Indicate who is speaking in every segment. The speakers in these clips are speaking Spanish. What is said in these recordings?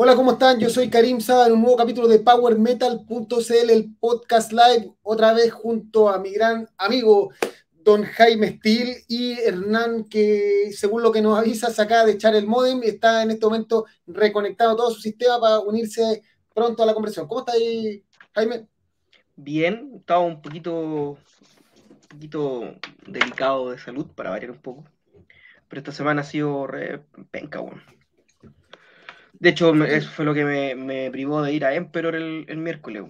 Speaker 1: Hola, ¿cómo están? Yo soy Karim Saba en un nuevo capítulo de PowerMetal.cl, el podcast live, otra vez junto a mi gran amigo don Jaime Steel y Hernán, que según lo que nos avisa, se acaba de echar el modem y está en este momento reconectado todo su sistema para unirse pronto a la conversación. ¿Cómo está ahí, Jaime?
Speaker 2: Bien, estaba un poquito, poquito delicado de salud, para variar un poco. Pero esta semana ha sido re penca, bueno. De hecho, me- eso fue lo que me, me privó de ir a Emperor el, el miércoles.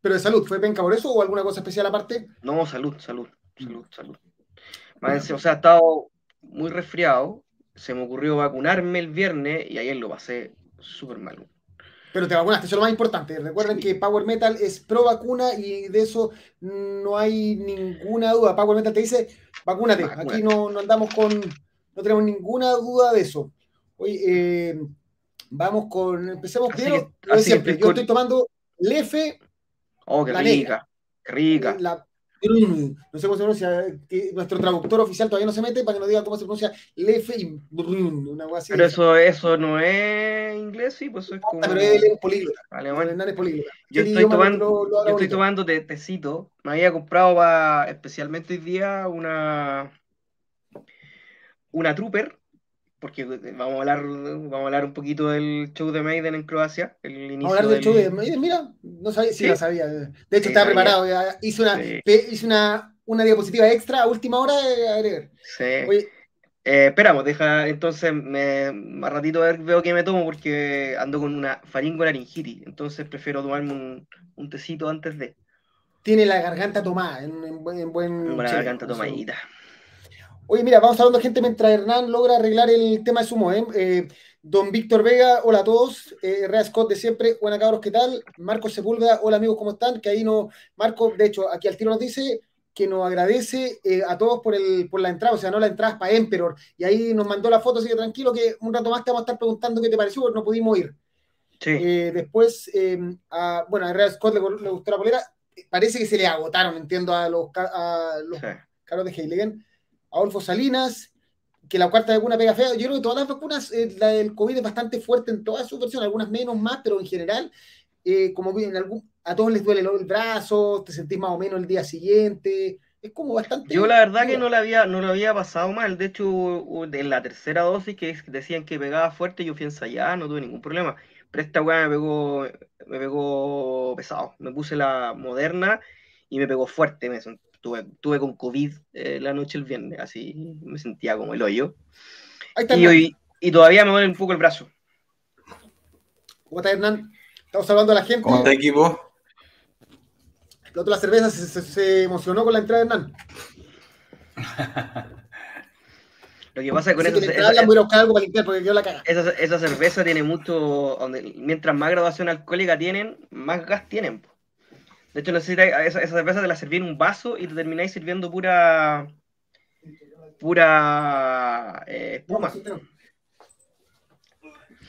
Speaker 1: ¿Pero de salud? ¿Fue penca por eso o alguna cosa especial aparte?
Speaker 2: No, salud, salud, salud, salud. Más encima, o sea, he estado muy resfriado. Se me ocurrió vacunarme el viernes y ayer lo pasé súper mal.
Speaker 1: Pero te vacunaste, eso es lo más importante. Recuerden
Speaker 2: Sí.
Speaker 1: que Power Metal es pro vacuna y de eso no hay ninguna duda. Power Metal te dice, vacúnate.
Speaker 2: Vacúnate.
Speaker 1: Aquí no, no andamos con, no tenemos ninguna duda de eso. Oye, eh, vamos con, empecemos
Speaker 2: Así
Speaker 1: primero,
Speaker 2: que- así
Speaker 1: siempre. Yo estoy tomando Lefe,
Speaker 2: Oh, qué
Speaker 1: La
Speaker 2: rica,
Speaker 1: negra.
Speaker 2: qué rica.
Speaker 1: la, no sé cómo se pronuncia, nuestro traductor oficial todavía no se mete para que nos diga cómo se pronuncia Lefe y una así.
Speaker 2: Pero eso, eso no es inglés, sí, pues eso es como
Speaker 1: pero él es políglota.
Speaker 2: alemán.
Speaker 1: Hernán es políglota.
Speaker 2: Yo
Speaker 1: ¿Qué
Speaker 2: estoy tomando,
Speaker 1: lo-
Speaker 2: yo estoy tomando te- tecito. Me había comprado para especialmente hoy día una una Trooper, porque vamos a hablar, vamos a hablar un poquito del show de Maiden en Croacia, el
Speaker 1: Vamos a
Speaker 2: inicio
Speaker 1: hablar del
Speaker 2: del-
Speaker 1: show de Maiden, mira, no sabía, sí,
Speaker 2: Sí.
Speaker 1: la sabía. De hecho,
Speaker 2: Sí,
Speaker 1: estaba
Speaker 2: sabía.
Speaker 1: preparado. ya hice una,
Speaker 2: Sí.
Speaker 1: hice una, una diapositiva extra a última hora de agregar.
Speaker 2: Sí.
Speaker 1: Oye,
Speaker 2: Eh, esperamos, deja, entonces me, más ratito veo que me tomo porque ando con una faringolaringitis, entonces prefiero tomarme un, un tecito antes de
Speaker 1: tiene la garganta tomada, en, en buen, en buen
Speaker 2: con la
Speaker 1: chileno,
Speaker 2: garganta tomadita.
Speaker 1: Oye, mira, vamos hablando gente mientras Hernán logra arreglar el tema de su modem. Eh, don Víctor Vega, hola a todos. Eh, Rea Scott de siempre, buena cabros, ¿qué tal? Marcos Sepúlveda, hola amigos, ¿cómo están? Que ahí no, Marco, de hecho, aquí al tiro nos dice que nos agradece eh, a todos por, el, por la entrada, o sea, no la entrada para Emperor. Y ahí nos mandó la foto, así que tranquilo que un rato más te vamos a estar preguntando qué te pareció, porque no pudimos ir.
Speaker 2: Sí,
Speaker 1: Eh, después, eh, a, bueno, a Rea Scott le, le gustó la polera. Parece que se le agotaron, entiendo, a los, a los
Speaker 2: sí.
Speaker 1: Carlos de Heiligen, Adolfo Salinas, que la cuarta vacuna pega feo. Yo creo que todas las vacunas, eh, la del COVID es bastante fuerte en todas sus versiones, algunas menos más, pero en general, eh, como que en algún, a todos les duele el brazo, te sentís más o menos el día siguiente. Es como bastante.
Speaker 2: Yo la verdad que no lo había, no había pasado mal. De hecho, en la tercera dosis que decían que pegaba fuerte, yo fui ensayada, no tuve ningún problema. Pero esta weá me pegó, me pegó pesado. Me puse la moderna y me pegó fuerte. Me sent- tuve, tuve con COVID eh, la noche el viernes, así me sentía como el hoyo.
Speaker 1: Ahí está
Speaker 2: Y,
Speaker 1: Hernán.
Speaker 2: hoy, y todavía me duele un poco el brazo.
Speaker 1: ¿Cómo está Hernán? Estamos hablando a la gente.
Speaker 3: ¿Cómo está equipo?
Speaker 1: Explotó la cerveza, se, se- se emocionó con la entrada de Hernán.
Speaker 2: Lo que pasa con
Speaker 1: que
Speaker 2: esa, esa- esa- esa cerveza tiene mucho. donde- mientras más graduación alcohólica tienen, más gas tienen. po. De hecho, necesitas, esa, esa cerveza te la serví en un vaso y te termináis sirviendo pura. pura. eh, espuma.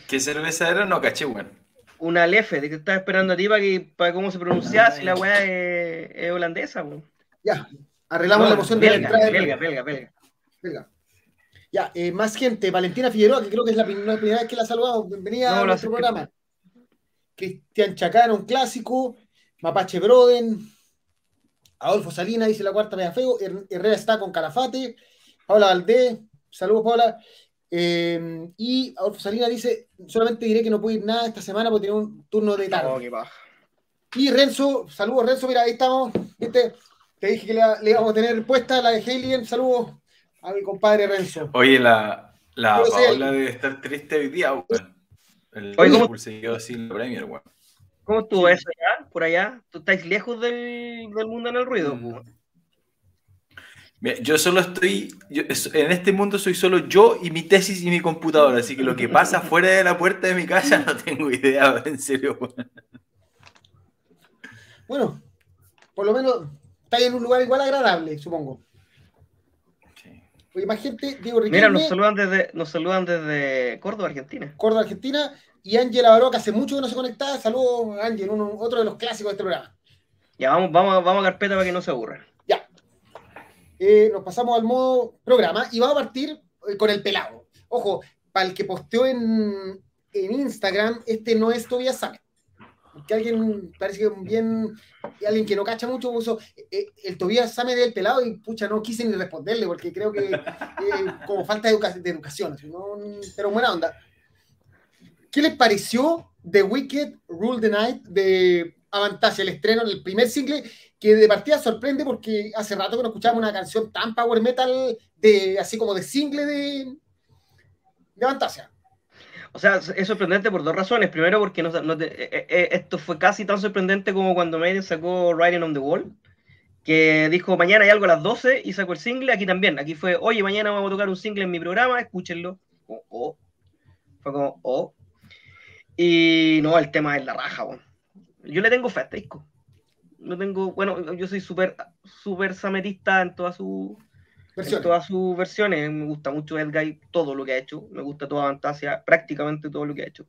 Speaker 3: ¿Qué cerveza era? No caché, weón.
Speaker 2: Una lefe, de que estaba esperando a ti para, que, para cómo se pronunciaba, si la weá es, es holandesa. po.
Speaker 1: Ya, arreglamos
Speaker 2: No,
Speaker 1: la emoción de la
Speaker 2: belga,
Speaker 1: entrada
Speaker 2: belga, belga, belga.
Speaker 1: Venga. Ya, eh, más gente. Valentina Figueroa, que creo que es la prim- la primera vez que la saludamos. Bienvenida
Speaker 2: No,
Speaker 1: a nuestro programa. Cristian Chacana, un clásico. Mapache Broden. Adolfo Salina dice la cuarta media feo. Her- Herrera está con Calafate. Paula Valdés. Saludos, Paula. Eh, y Adolfo Salina dice: solamente diré que no puedo ir nada esta semana porque tiene un turno de tarde.
Speaker 2: Oh, qué.
Speaker 1: Y Renzo, saludos Renzo, mira, ahí estamos. ¿Viste? Te dije que le íbamos a tener puesta la de Heiligen. Saludos a mi compadre Renzo.
Speaker 3: Oye, la, la Paola debe estar triste hoy día, weón. El
Speaker 2: Oye, ¿cómo-
Speaker 3: Liverpool se quedó sin la Premier, weón.
Speaker 2: ¿Cómo estuvo eso allá? Por allá. ¿Tú estáis lejos del, del mundo en el ruido?
Speaker 3: Mm. Mira, yo solo estoy, yo- en este mundo soy solo yo y mi tesis y mi computadora, así que lo que pasa fuera de la puerta de mi casa no tengo idea, en serio.
Speaker 1: Bueno, por lo menos está en un lugar igual agradable, supongo. Oye, más gente, Diego
Speaker 2: Mira, nos saludan desde, nos saludan desde Córdoba, Argentina.
Speaker 1: Córdoba, Argentina, y Ángela Baroca, hace mucho que no se conectaba. Saludos, Ángel, otro de los clásicos de este programa.
Speaker 2: Ya vamos, vamos, vamos a carpeta para que no se aburra.
Speaker 1: Ya. Eh, nos pasamos al modo programa y vamos a partir eh, con el pelado. Ojo, para el que posteó en, en Instagram, este no es Tobias Sammet. Que alguien, parece que bien, alguien que no cacha mucho puso eh, el Tobias Sammet del pelado y pucha, no quise ni responderle porque creo que como falta de, de educación, pero buena onda. ¿Qué les pareció The Wicked Rule the Night de Avantasia, el estreno, el primer single, que de partida sorprende porque hace rato que no escuchábamos una canción tan power metal, de, así como de single de, de Avantasia?
Speaker 2: O sea, es sorprendente por dos razones. Primero, porque eh, eh, eh, esto fue casi tan sorprendente como cuando Maiden sacó Riding on the Wall, que dijo mañana hay algo a las 12 y sacó el single. Aquí también. Aquí fue, oye, mañana vamos a tocar un single en mi programa, escúchenlo. Oh, Fue como, oh. Y no, el tema es la raja, bueno. Yo le tengo fe a este disco. No tengo, bueno, yo soy súper super sametista en todas sus en todas sus versiones. Me gusta mucho Edguy, todo lo que ha hecho. Me gusta toda Fantasia, prácticamente todo lo que ha hecho.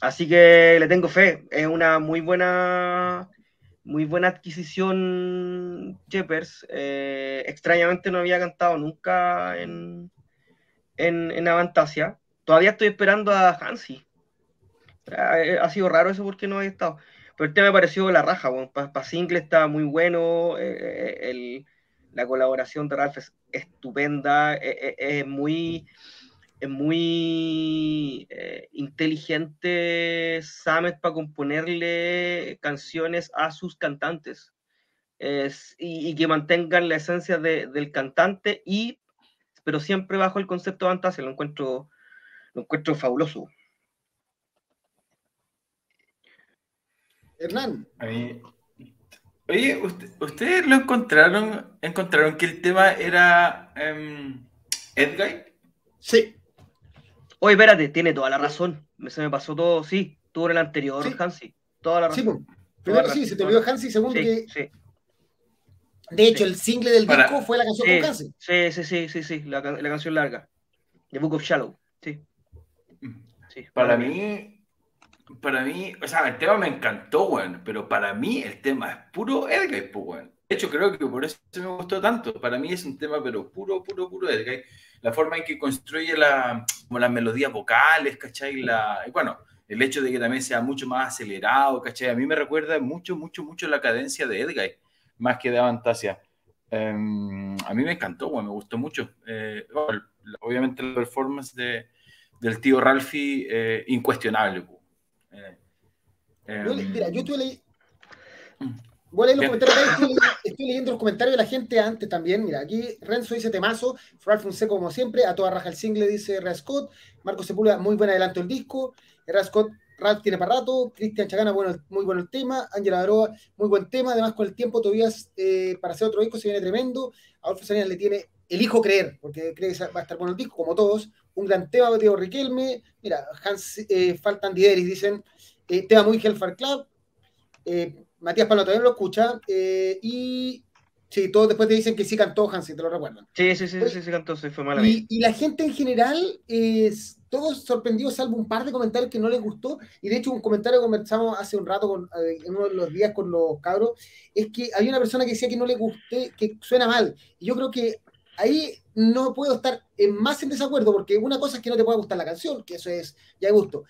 Speaker 2: Así que le tengo fe. Es una muy buena, muy buena adquisición, Cheppers. Eh, extrañamente no había cantado nunca en, en, en Avantasia. Todavía estoy esperando a Hansi. Eh, ha sido raro eso porque no había estado. Pero el tema me pareció la raja, para single está muy bueno, eh, la colaboración de Ralph es estupenda, es, muy, es muy inteligente Samet para componerle canciones a sus cantantes y, que mantengan la esencia del cantante, y, pero siempre bajo el concepto de fantasía, lo encuentro, lo encuentro fabuloso.
Speaker 1: Hernán.
Speaker 3: Oye, ¿ustedes lo encontraron? ¿Encontraron que el tema era um, Edguy?
Speaker 1: Sí.
Speaker 2: Oye, espérate, tiene toda la razón. Se me pasó todo, sí, tuvo el anterior, Hansi. Toda la razón.
Speaker 1: Sí, primero sí, se te olvidó Hansi, segundo que. Sí. De hecho, el single del disco fue la canción con Hansi.
Speaker 2: Sí, sí, sí, sí, sí, la, la canción larga. The Book of Shallow, sí.
Speaker 3: Mm. sí para mí, para mí, o sea, el tema me encantó, weón, pero para mí el tema es puro Edguy, pues, weón. De hecho, creo que por eso me gustó tanto. Para mí es un tema, pero puro, puro, puro Edguy. La forma en que construye la, como las melodías vocales, ¿cachai? La, y bueno, el hecho de que también sea mucho más acelerado, ¿cachai? A mí me recuerda mucho, mucho, mucho la cadencia de Edguy, más que de Avantasia. Em, a mí me encantó, weón, me gustó mucho. Eh, obviamente la performance de, del tío Ralphie, eh, incuestionable,
Speaker 1: eh, mira, yo estuve Voy a leer los comentarios estoy, leyendo los comentarios de la gente antes también. Mira, aquí Renzo dice temazo, Ralph Fonseca como siempre, a toda raja el single dice Rea Scott, Marco Sepúlveda, muy buen adelanto el disco, Rea Scott, Ralph tiene para rato, Cristian Chagana, bueno, muy bueno el tema, Ángela Aroa, muy buen tema, además con el tiempo todavía eh, para hacer otro disco se viene tremendo, a Adolfo Salinas le tiene elijo creer, porque cree que va a estar bueno el disco, como todos, un gran tema, Diego Riquelme, mira, Hans, eh, faltan Dideris, dicen, eh, tema muy Hellfire Club. Eh, Matías Palo también lo escucha. Eh, y sí, todos después te dicen que sí cantó Hansi, te lo recuerdan.
Speaker 2: Sí, sí, sí, sí, sí cantó, se fue mal.
Speaker 1: Y, y, la gente en general, es, todos sorprendidos, salvo un par de comentarios que no les gustó. Y de hecho, un comentario que conversamos hace un rato, con, en uno de los días con los cabros, es que había una persona que decía que no le gusté, que suena mal. Y yo creo que ahí no puedo estar más en desacuerdo, porque una cosa es que no te pueda gustar la canción, que eso es ya de gusto,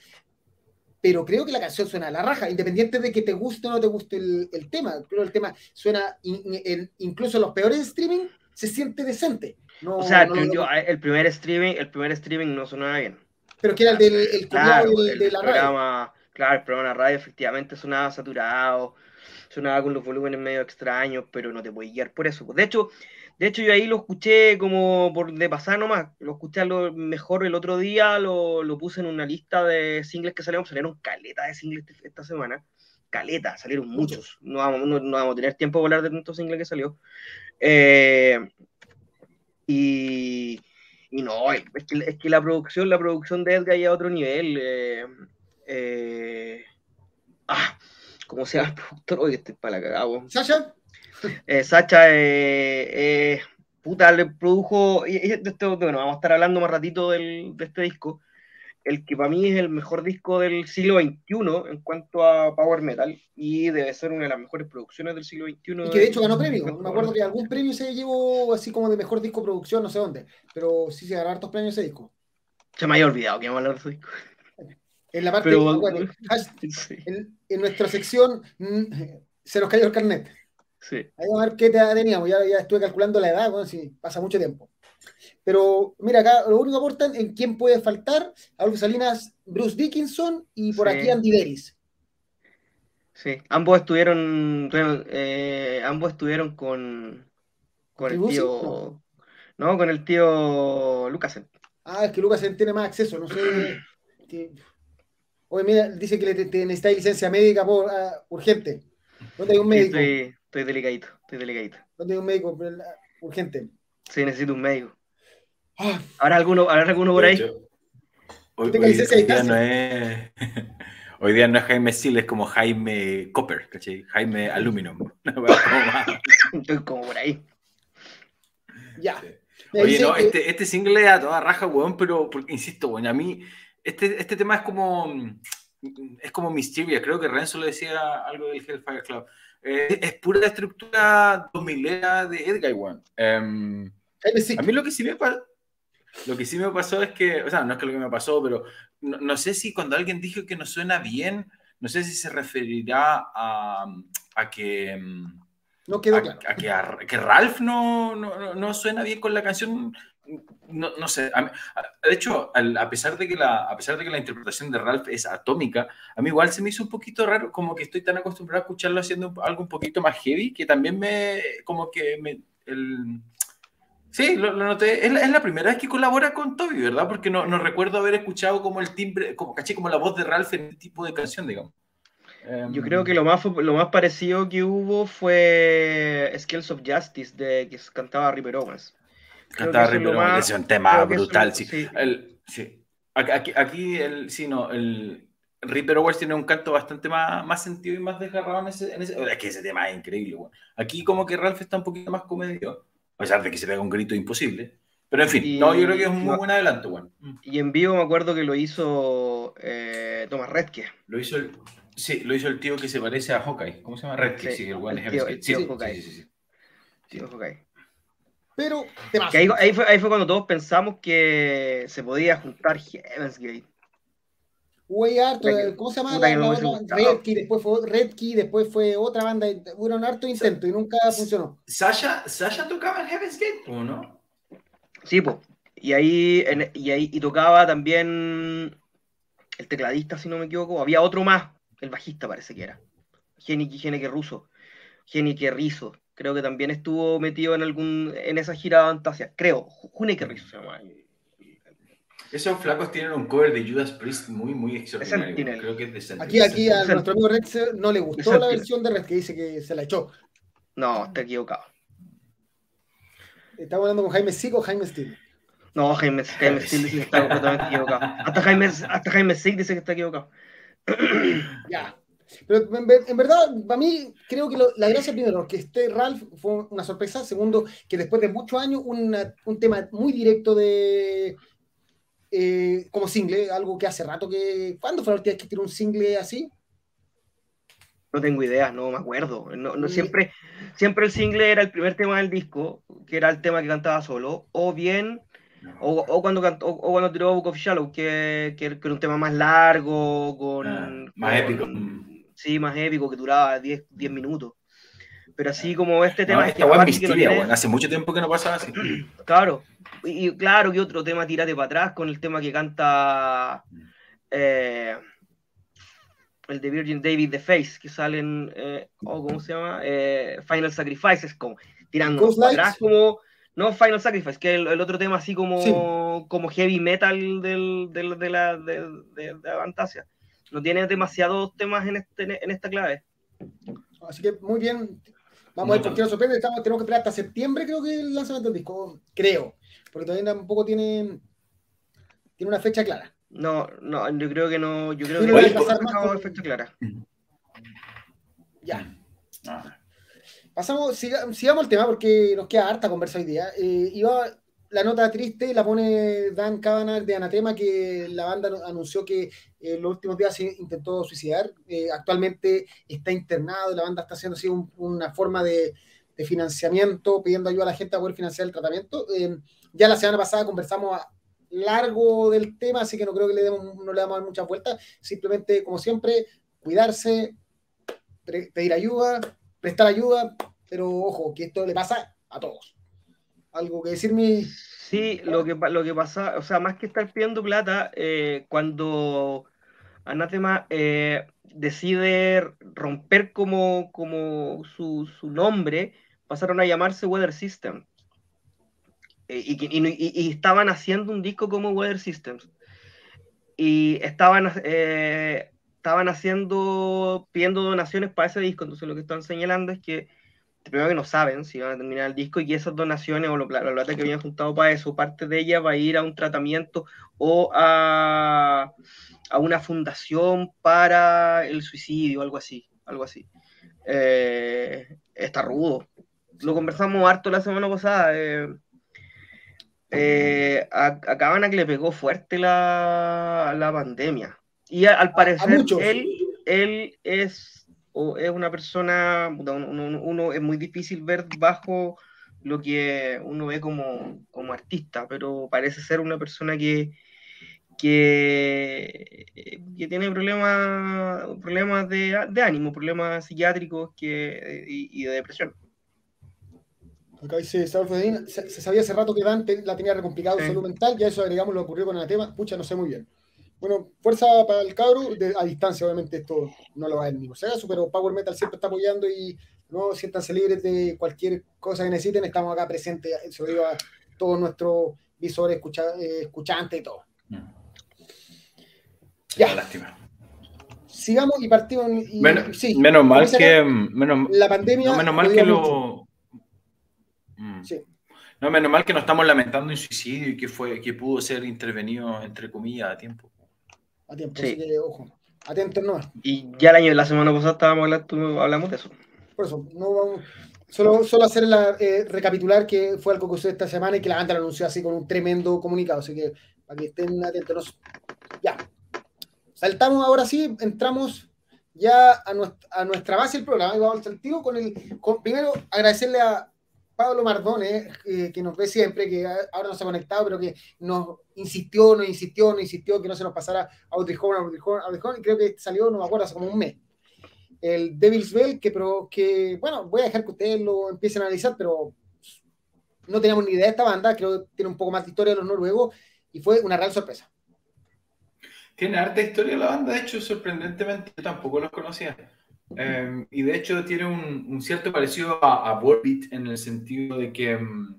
Speaker 1: pero creo que la canción suena a la raja, independiente de que te guste o no te guste el, tema. Creo el tema suena, incluso en los peores streaming, se siente decente.
Speaker 2: o sea, el primer streaming, el primer streaming no sonaba bien.
Speaker 1: Pero que era el del el
Speaker 2: claro, de la radio. Claro, el programa de radio efectivamente sonaba saturado, sonaba con los volúmenes medio extraños, pero no te puedes guiar por eso. De hecho, de hecho, yo ahí lo escuché como por de pasar nomás. Lo escuché a lo mejor el otro día, lo, lo puse en una lista de singles que salieron. Salieron caleta de singles esta semana. Caleta, salieron muchos. No vamos, no, vamos a tener tiempo de hablar de tantos singles que salió. Eh, y, y, no, es que, es que, la producción, la producción de Edgar ya a otro nivel. Eh, eh, ah, ¿cómo se llama el productor? Oye, este es para la cagada.
Speaker 1: ¿Sasha?
Speaker 2: Eh, Sacha, eh, eh, puta, le produjo, y, bueno, vamos a estar hablando más ratito del, de este disco, el que para mí es el mejor disco del siglo XXI en cuanto a Power Metal, y debe ser una de las mejores producciones del siglo XXI.
Speaker 1: Y que de hecho ganó premio, me acuerdo que algún premio se llevó así como de mejor disco producción, no sé dónde, pero sí se ganó hartos premios ese disco.
Speaker 2: Se me había olvidado que íbamos a hablar de ese disco.
Speaker 1: En la parte de, en, nuestra sección mm, se nos cayó el carnet. Sí. Ahí vamos a ver qué teníamos. Ya, ya estuve calculando la edad, bueno, si pasa mucho tiempo. Pero mira, acá lo único que aportan en quién puede faltar, Adolfo Salinas, Bruce Dickinson y por aquí Andy Deris.
Speaker 2: Sí, ambos estuvieron, eh, ambos estuvieron con, con el tío, no. con el tío Lucasen.
Speaker 1: Ah, es que Lucasen tiene más acceso, no sé. Oye, mira, dice que le necesita licencia médica por, ah, urgente. ¿Dónde hay un médico?
Speaker 2: estoy, estoy delicadito, estoy delicadito.
Speaker 1: ¿Dónde hay un médico urgente?
Speaker 2: Sí, necesito un médico. Ah. ¿Habrá alguno, ¿habrá alguno por ahí?
Speaker 3: hoy, día no es, hoy día no es Jaime Sil, es como Jaime Copper, ¿cachai? Jaime Aluminum.
Speaker 2: Estoy como por ahí.
Speaker 1: Ya.
Speaker 3: Oye, no, este, este single es a toda raja, weón, pero porque, insisto, weón, a mí este, este tema es como es como Mysteria, creo que Renzo le decía algo del Hellfire Club. Eh, es pura estructura 2000 de Edgar One. Em, a mí lo que sí me pasó, lo que sí me pasó es que, o sea, no es que lo que me pasó, pero no, sé si cuando alguien dijo que no suena bien, no sé si se referirá a, a que... Em,
Speaker 1: no quedó
Speaker 3: a, que, que, Ralph no, no, no, suena bien con la canción no, no sé, de hecho, a, pesar de que la, a pesar de que la interpretación de Ralph es atómica, a mí igual se me hizo un poquito raro, como que estoy tan acostumbrado a escucharlo haciendo algo un poquito más heavy, que también me, como que me, el, sí, lo, noté, es la, primera vez que colabora con Toby, ¿verdad? Porque no, no recuerdo haber escuchado como el timbre, como, caché, como la voz de Ralph en este tipo de canción, digamos.
Speaker 2: Yo creo que lo más, lo más parecido que hubo fue Skills of Justice, de que cantaba Ripper Owens.
Speaker 3: Cantaba Ripper es un tema brutal. Sí. sí. Aquí, aquí el, sí, no, el Ripper Owens tiene un canto bastante más, más sentido y más desgarrado en ese, en ese. Es que ese tema es increíble. Aquí, como que Ralph está un poquito más comedio, a pesar de que se pega un grito imposible. Pero en fin, no, yo creo que es un muy buen adelanto, bueno.
Speaker 2: Y en vivo me acuerdo que lo hizo eh, Thomas Redke.
Speaker 3: Lo hizo el, sí, lo hizo el tío que se parece a Hawkeye. ¿Cómo se llama? Redke, sí, el, el,
Speaker 2: el, tío, el tío, Hawkeye. Sí, sí, sí. Tío Hawkeye.
Speaker 1: Pero,
Speaker 2: ahí, ahí, fue, ahí fue cuando todos pensamos que se podía juntar Heaven's Gate.
Speaker 1: Güey, harto, ¿cómo se llama la, la otra? Redkey, después fue Redkey, después fue otra banda. Hubo un harto intento y nunca funcionó.
Speaker 3: ¿Sasha, ¿Sasha tocaba en Heaven's Gate o no?
Speaker 2: Sí, pues. Y ahí, y ahí y tocaba también el tecladista, si no me equivoco. Había otro más, el bajista parece que era. Genike Russo. Genike Rizzo creo que también estuvo metido en algún en esa gira de Fantasia, creo, Huneke se llama.
Speaker 3: Esos flacos tienen un cover de Judas Priest muy, muy extraordinario. Creo que es de
Speaker 1: Aquí, aquí a nuestro amigo Red no le gustó la versión de Red que dice que se la echó.
Speaker 2: No, está equivocado.
Speaker 1: ¿Estamos hablando con Jaime Sig o Jaime Steele?
Speaker 2: No, Jaime, Jaime Steele dice que está completamente equivocado. Hasta Jaime, hasta Jaime Sig dice que está equivocado.
Speaker 1: ya. Pero en, verdad, para mí, creo que la gracia, primero, que esté Ralph fue una sorpresa. Segundo, que después de muchos años, un tema muy directo de. Eh, como single, algo que hace rato que. ¿Cuándo fue la última vez que tiró un single así?
Speaker 2: No tengo idea, no me acuerdo. No, siempre, siempre el single era el primer tema del disco, que era el tema que cantaba solo, o bien, o, cuando cantó, o, cuando tiró Book of Shallow, que, que, era un tema más largo, con,
Speaker 3: ah, más épico
Speaker 2: sí, más épico, que duraba 10, 10 minutos. Pero así como este tema...
Speaker 3: No, esta misteria, hace mucho tiempo que no pasaba así.
Speaker 2: Claro, y, claro que otro tema tírate para atrás con el tema que canta eh, el de Virgin David The Face, que salen, eh, oh, ¿cómo se llama? Eh, Final Sacrifices, como tirando para atrás como... No Final Sacrifice, que el, el otro tema así como, como heavy metal del, del, de la de, de, de Fantasia no tiene demasiados temas en, este, en esta clave.
Speaker 1: Así que muy bien. Vamos a ver por qué nos sorprende. Estamos, tenemos que esperar hasta septiembre, creo que el lanzamiento del disco. Creo. Porque todavía tampoco tiene, tiene una fecha clara.
Speaker 2: No, no, yo creo que no. Yo creo que no pasar más con... fecha clara.
Speaker 1: Ya. Ah. Pasamos, sigamos el tema porque nos queda harta conversa hoy día. Eh, iba, la nota triste la pone Dan Cavanagh de Anatema, que la banda anunció que eh, en los últimos días se intentó suicidar. Eh, actualmente está internado, la banda está haciendo así una forma de, financiamiento, pidiendo ayuda a la gente a poder financiar el tratamiento. Eh, ya la semana pasada conversamos largo del tema, así que no creo que le demos, no le damos muchas vueltas. Simplemente, como siempre, cuidarse, pedir ayuda, prestar ayuda, pero ojo, que esto le pasa a todos. ¿Algo que decir mi...
Speaker 2: Sí, lo que, lo que pasa, o sea, más que estar pidiendo plata, eh, cuando Anatema eh, decide romper como, como su, su, nombre, pasaron a llamarse Weather System. Eh, y, estaban haciendo un disco como Weather Systems. Y estaban, eh, estaban haciendo, pidiendo donaciones para ese disco. Entonces lo que están señalando es que, primero que no saben si van a terminar el disco y que esas donaciones o la plata que habían juntado para eso, parte de ella va a ir a un tratamiento o a a una fundación para el suicidio, algo así, algo así. Eh, está rudo. Lo conversamos harto la semana pasada. Eh, eh, a, a que le pegó fuerte la, la pandemia. Y al parecer él, él es, es una persona, uno, es muy difícil ver bajo lo que uno ve como, como artista, pero parece ser una persona que, que, que tiene problemas, problemas de, de ánimo, problemas psiquiátricos que, y, de depresión.
Speaker 1: Acá dice se, se, sabía hace rato que Dante la tenía recomplicado en salud mental, ya eso agregamos lo ocurrió con el tema, pucha, no sé muy bien. Bueno, fuerza para el cabro, a distancia obviamente esto no lo va a ver ni por si pero Power Metal siempre está apoyando y no siéntanse libres de cualquier cosa que necesiten, estamos acá presentes, se lo digo a todos nuestros visores, escucha, eh, escuchantes y todo. Mm.
Speaker 3: Ya. lástima.
Speaker 1: Sigamos y partimos.
Speaker 3: menos mal que. Menos,
Speaker 1: la pandemia.
Speaker 3: menos mal que lo. Mm. No, menos mal que no estamos lamentando un suicidio y que, fue, que pudo ser intervenido, entre comillas, a tiempo.
Speaker 1: A tiempo, sí. que, ojo. Atentos no.
Speaker 2: Y ya el año, la semana pasada estábamos hablando, hablamos de eso.
Speaker 1: Por eso, no vamos. Solo, solo hacer la, eh, recapitular que fue algo que usó esta semana y que la banda lo anunció así con un tremendo comunicado. Así que para que estén atentos. Ya, Saltamos ahora sí, entramos ya a nuestra, base del programa y vamos al con el. primero, agradecerle a Pablo Mardone, eh, que nos ve siempre, que ahora no se ha conectado, pero que nos insistió, nos insistió, nos insistió que no se nos pasara a Autricón, a Autricón, y creo que salió, no me acuerdo, hace como un mes. El Devil's Bell, que, pero, que, bueno, voy a dejar que ustedes lo empiecen a analizar, pero no teníamos ni idea de esta banda, creo que tiene un poco más de historia de los noruegos, y fue una real sorpresa.
Speaker 3: Tiene arte historia la banda, de hecho, sorprendentemente, yo tampoco los conocía. Em, y de hecho tiene un, cierto parecido a, a Volbeat en el sentido de que, em,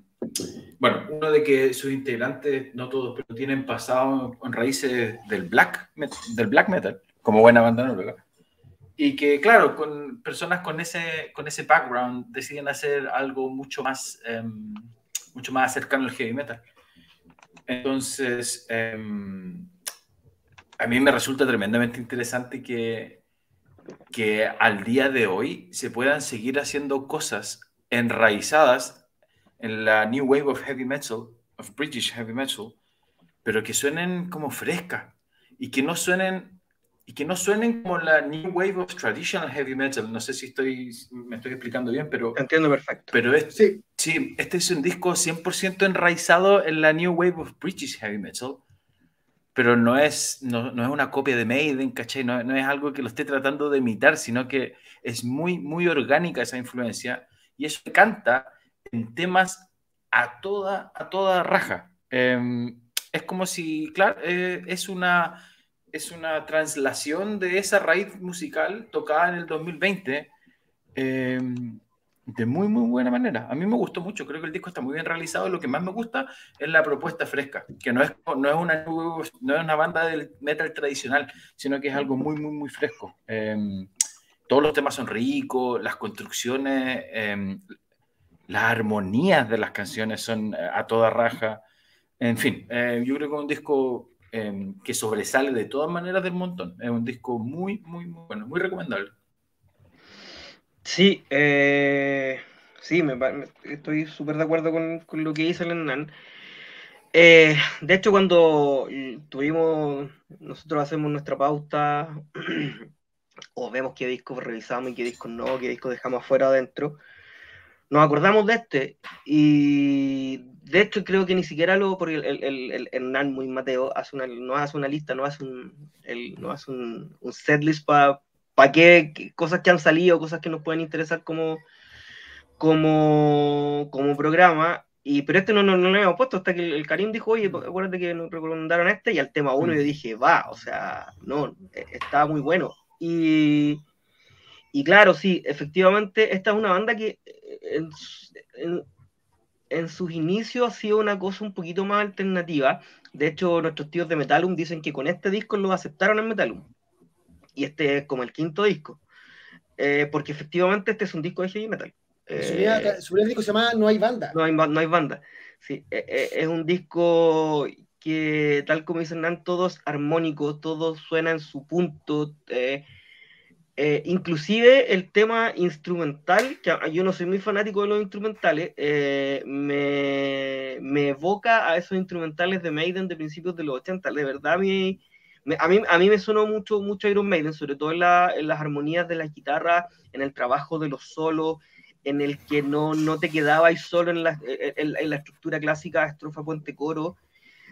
Speaker 3: bueno, uno de que sus integrantes, no todos, pero tienen pasado en raíces del black, del black metal, como buena banda noruega. Y que, claro, con personas con ese, con ese background deciden hacer algo mucho más, em, mucho más cercano al heavy metal. Entonces, a mí me resulta tremendamente interesante que, que al día de hoy se puedan seguir haciendo cosas enraizadas en la New Wave of Heavy Metal, of British Heavy Metal, pero que suenen como frescas y que no suenen y que no suenen como la New Wave of Traditional Heavy Metal. No sé si estoy, me estoy explicando bien, pero...
Speaker 2: Entiendo perfecto.
Speaker 3: Pero este, sí. sí, este es un disco 100% enraizado en la New Wave of British Heavy Metal pero no es, no, no, es una copia de Maiden, ¿cachai? No, no, es algo que lo esté tratando de imitar, sino que es muy, muy orgánica esa influencia y eso canta en temas a toda, a toda raja. Em, es como si, claro, eh, es, una, es una translación de esa raíz musical tocada en el 2020 de muy, muy buena manera. A mí me gustó mucho, creo que el disco está muy bien realizado. Lo que más me gusta es la propuesta fresca, que no es, no es, una, no es una banda del metal tradicional, sino que es algo muy, muy, muy fresco. Em, todos los temas son ricos, las construcciones, em, las armonías de las canciones son eh, a toda raja. En fin, eh, yo creo que es un disco em, que sobresale de todas maneras del montón. Es un disco muy, muy, muy bueno, muy recomendable.
Speaker 2: Sí, eh, sí, me, estoy súper de acuerdo con, lo que dice el eh, de hecho, cuando tuvimos, nosotros hacemos nuestra pauta, o vemos qué discos revisamos y qué discos no, qué discos dejamos afuera adentro, nos acordamos de este. Y de hecho, creo que ni siquiera lo, porque el, el, el Hernán muy Mateo hace una, no hace una lista, no hace un, el, no hace un, un setlist para pa qué, cosas que han salido, cosas que nos pueden interesar como, como, como programa. Y, pero este no, no, no lo habíamos puesto hasta que el, Karim dijo, oye, acuérdate que nos recomendaron este, y al tema uno yo dije, va, o sea, no, e, estaba muy bueno. Y, y claro, sí, efectivamente, esta es una banda que en, en, en sus inicios ha sido una cosa un poquito más alternativa. De hecho, nuestros tíos de Metalum dicen que con este disco lo aceptaron en Metalum. Y este es como el quinto disco. Eh, porque efectivamente este es un disco de heavy metal.
Speaker 1: Eh, su, disco se llama No hay banda.
Speaker 2: No hay, no hay banda. Sí, eh, eh, es un disco que, tal como dicen, todos armónicos, todos suenan en su punto. Eh, eh, inclusive el tema instrumental, que yo no soy muy fanático de los instrumentales, eh, me, me, evoca a esos instrumentales de Maiden de principios de los 80. De verdad, me, a mí, a mí me sonó mucho, mucho Iron Maiden, sobre todo en, la, en las armonías de la guitarra, en el trabajo de los solos, en el que no, no te quedabas solo en la, en, en la estructura clásica, estrofa, puente, coro,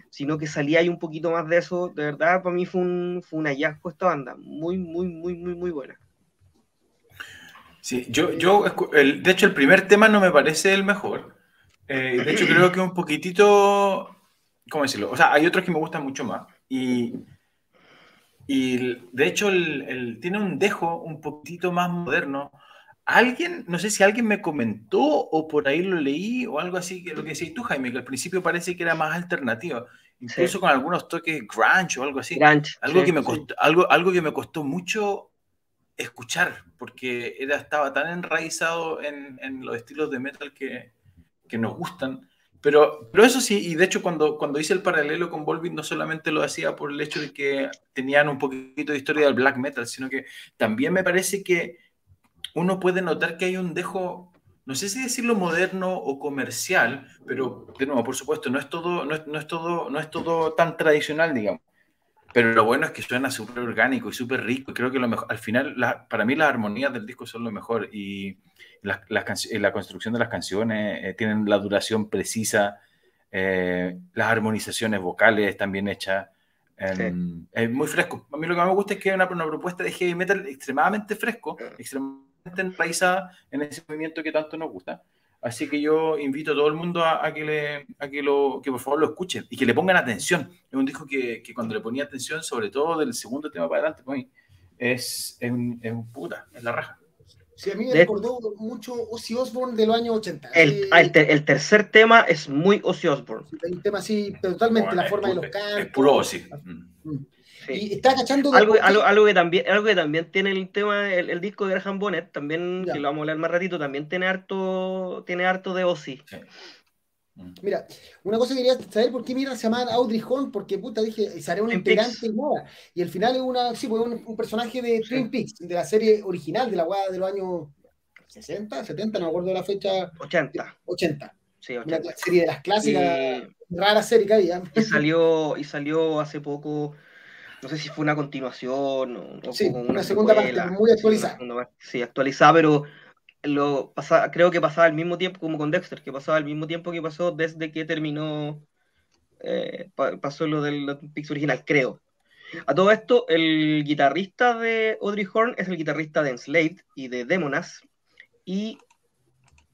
Speaker 2: sino que salía ahí un poquito más de eso. De verdad, para mí fue un, fue un hallazgo esta banda, muy, muy, muy, muy, muy buena.
Speaker 3: Sí, yo, yo de hecho, el primer tema no me parece el mejor. Eh, de hecho, creo que un poquitito, ¿cómo decirlo? O sea, hay otros que me gustan mucho más. Y, y de hecho, el, el, tiene un dejo un poquitito más moderno. Alguien, no sé si alguien me comentó o por ahí lo leí o algo así, que lo que decís tú, Jaime, que al principio parece que era más alternativa, incluso sí. con algunos toques grunge o algo así.
Speaker 2: Grunge,
Speaker 3: algo,
Speaker 2: sí,
Speaker 3: que me costó, sí. algo, algo que me costó mucho escuchar, porque era, estaba tan enraizado en, en los estilos de metal que, que, nos gustan. Pero, pero eso sí, y de hecho cuando, cuando hice el paralelo con Volbeat no solamente lo hacía por el hecho de que tenían un poquito de historia del black metal, sino que también me parece que uno puede notar que hay un dejo, no sé si decirlo moderno o comercial, pero de nuevo, por supuesto, no es todo, no es, no es todo, no es todo tan tradicional, digamos. Pero lo bueno es que suena súper orgánico y súper rico. Creo que lo mejor, al final, la, para mí las armonías del disco son lo mejor y la, la, la construcción de las canciones eh, tienen la duración precisa, eh, las armonizaciones vocales están bien hechas. Eh, sí. Es muy fresco. A mí lo que más me gusta es que es una, una propuesta de heavy metal extremadamente fresco, extremadamente enraizada en ese movimiento que tanto nos gusta. Así que yo invito a todo el mundo a, a, que, le, a que, lo, que por favor lo escuchen y que le pongan atención. Es un disco que, que cuando le ponía atención, sobre todo del segundo tema para adelante, pues, es, es, un, es un puta, es la raja.
Speaker 1: Sí, a mí me de, recordó mucho Ozzy Osbourne de los años 80.
Speaker 2: El, el, ter, el tercer tema es muy Ozzy Osbourne.
Speaker 1: Sí, un tema así, totalmente, bueno, la forma
Speaker 3: puro,
Speaker 1: de los cantos.
Speaker 3: Es puro Ozzy.
Speaker 1: Mm. Sí. Y está cachando
Speaker 2: algo, algo, algo, que también, algo que también tiene el tema, el, el disco de Graham Bonnet, también, ya. que lo vamos a hablar más ratito, también tiene harto, tiene harto de Ozzy. Sí.
Speaker 1: Mira, una cosa que quería saber por qué mira se llama Audrey Horn, porque puta dije, será un integrante y nada. Y al final es una, sí, pues un, un personaje de Twin sí. Peaks, de la serie original de la weá de los años 60, 70, no me acuerdo de la fecha.
Speaker 2: 80.
Speaker 1: 80.
Speaker 2: Sí, 80.
Speaker 1: Una serie de las clásicas, y, rara serie que había.
Speaker 2: Y salió, y salió hace poco no sé si fue una continuación o,
Speaker 1: sí, una, una, segunda secuela, parte muy actualizada.
Speaker 2: Sí, sí, actualizada, pero lo pasa, creo que pasaba al mismo tiempo como con Dexter, que pasaba al mismo tiempo que pasó desde que terminó, eh, pasó lo del Pix original, creo. A todo esto, el guitarrista de Audrey Horn es el guitarrista de Enslaved y de Demonas, y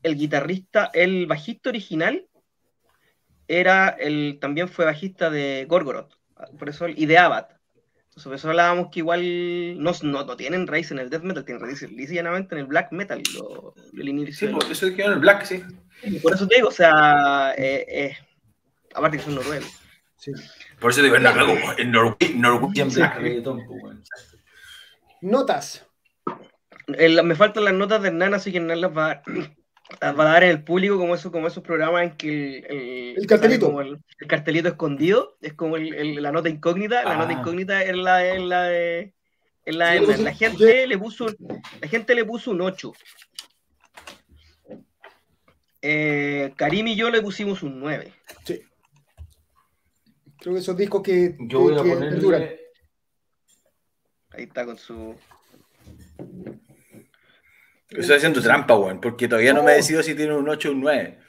Speaker 2: el guitarrista, el bajista original, era el, también fue bajista de Gorgoroth, por eso, y de Abad. Por eso hablábamos que igual no, no, no, tienen raíz en el death metal, tienen raíz llanamente en el black metal. Lo,
Speaker 3: el inicio. Sí, por eso es que en el black, sí.
Speaker 2: Por eso te digo, o sea, eh, eh, aparte que son noruegos.
Speaker 3: Sí. Por eso te digo, en noruego, en Norwegian sí. Black reggaeton.
Speaker 1: Notas.
Speaker 2: El, me faltan las notas de Hernán, así que Hernán las va a va a dar en el público como, eso, como esos programas en que el,
Speaker 1: el, el cartelito.
Speaker 2: el, el, cartelito escondido es como la nota incógnita ah. la nota incógnita es la, es la de es la, sí, de, la, la gente le puso la gente le puso un 8 eh, Karim y yo le pusimos un 9
Speaker 1: sí. Creo que esos discos que,
Speaker 3: yo voy a
Speaker 1: que
Speaker 3: ponerle...
Speaker 2: ahí está con su
Speaker 3: Estoy haciendo trampa, weón, porque todavía no, no me decido si tiene un 8 o un 9.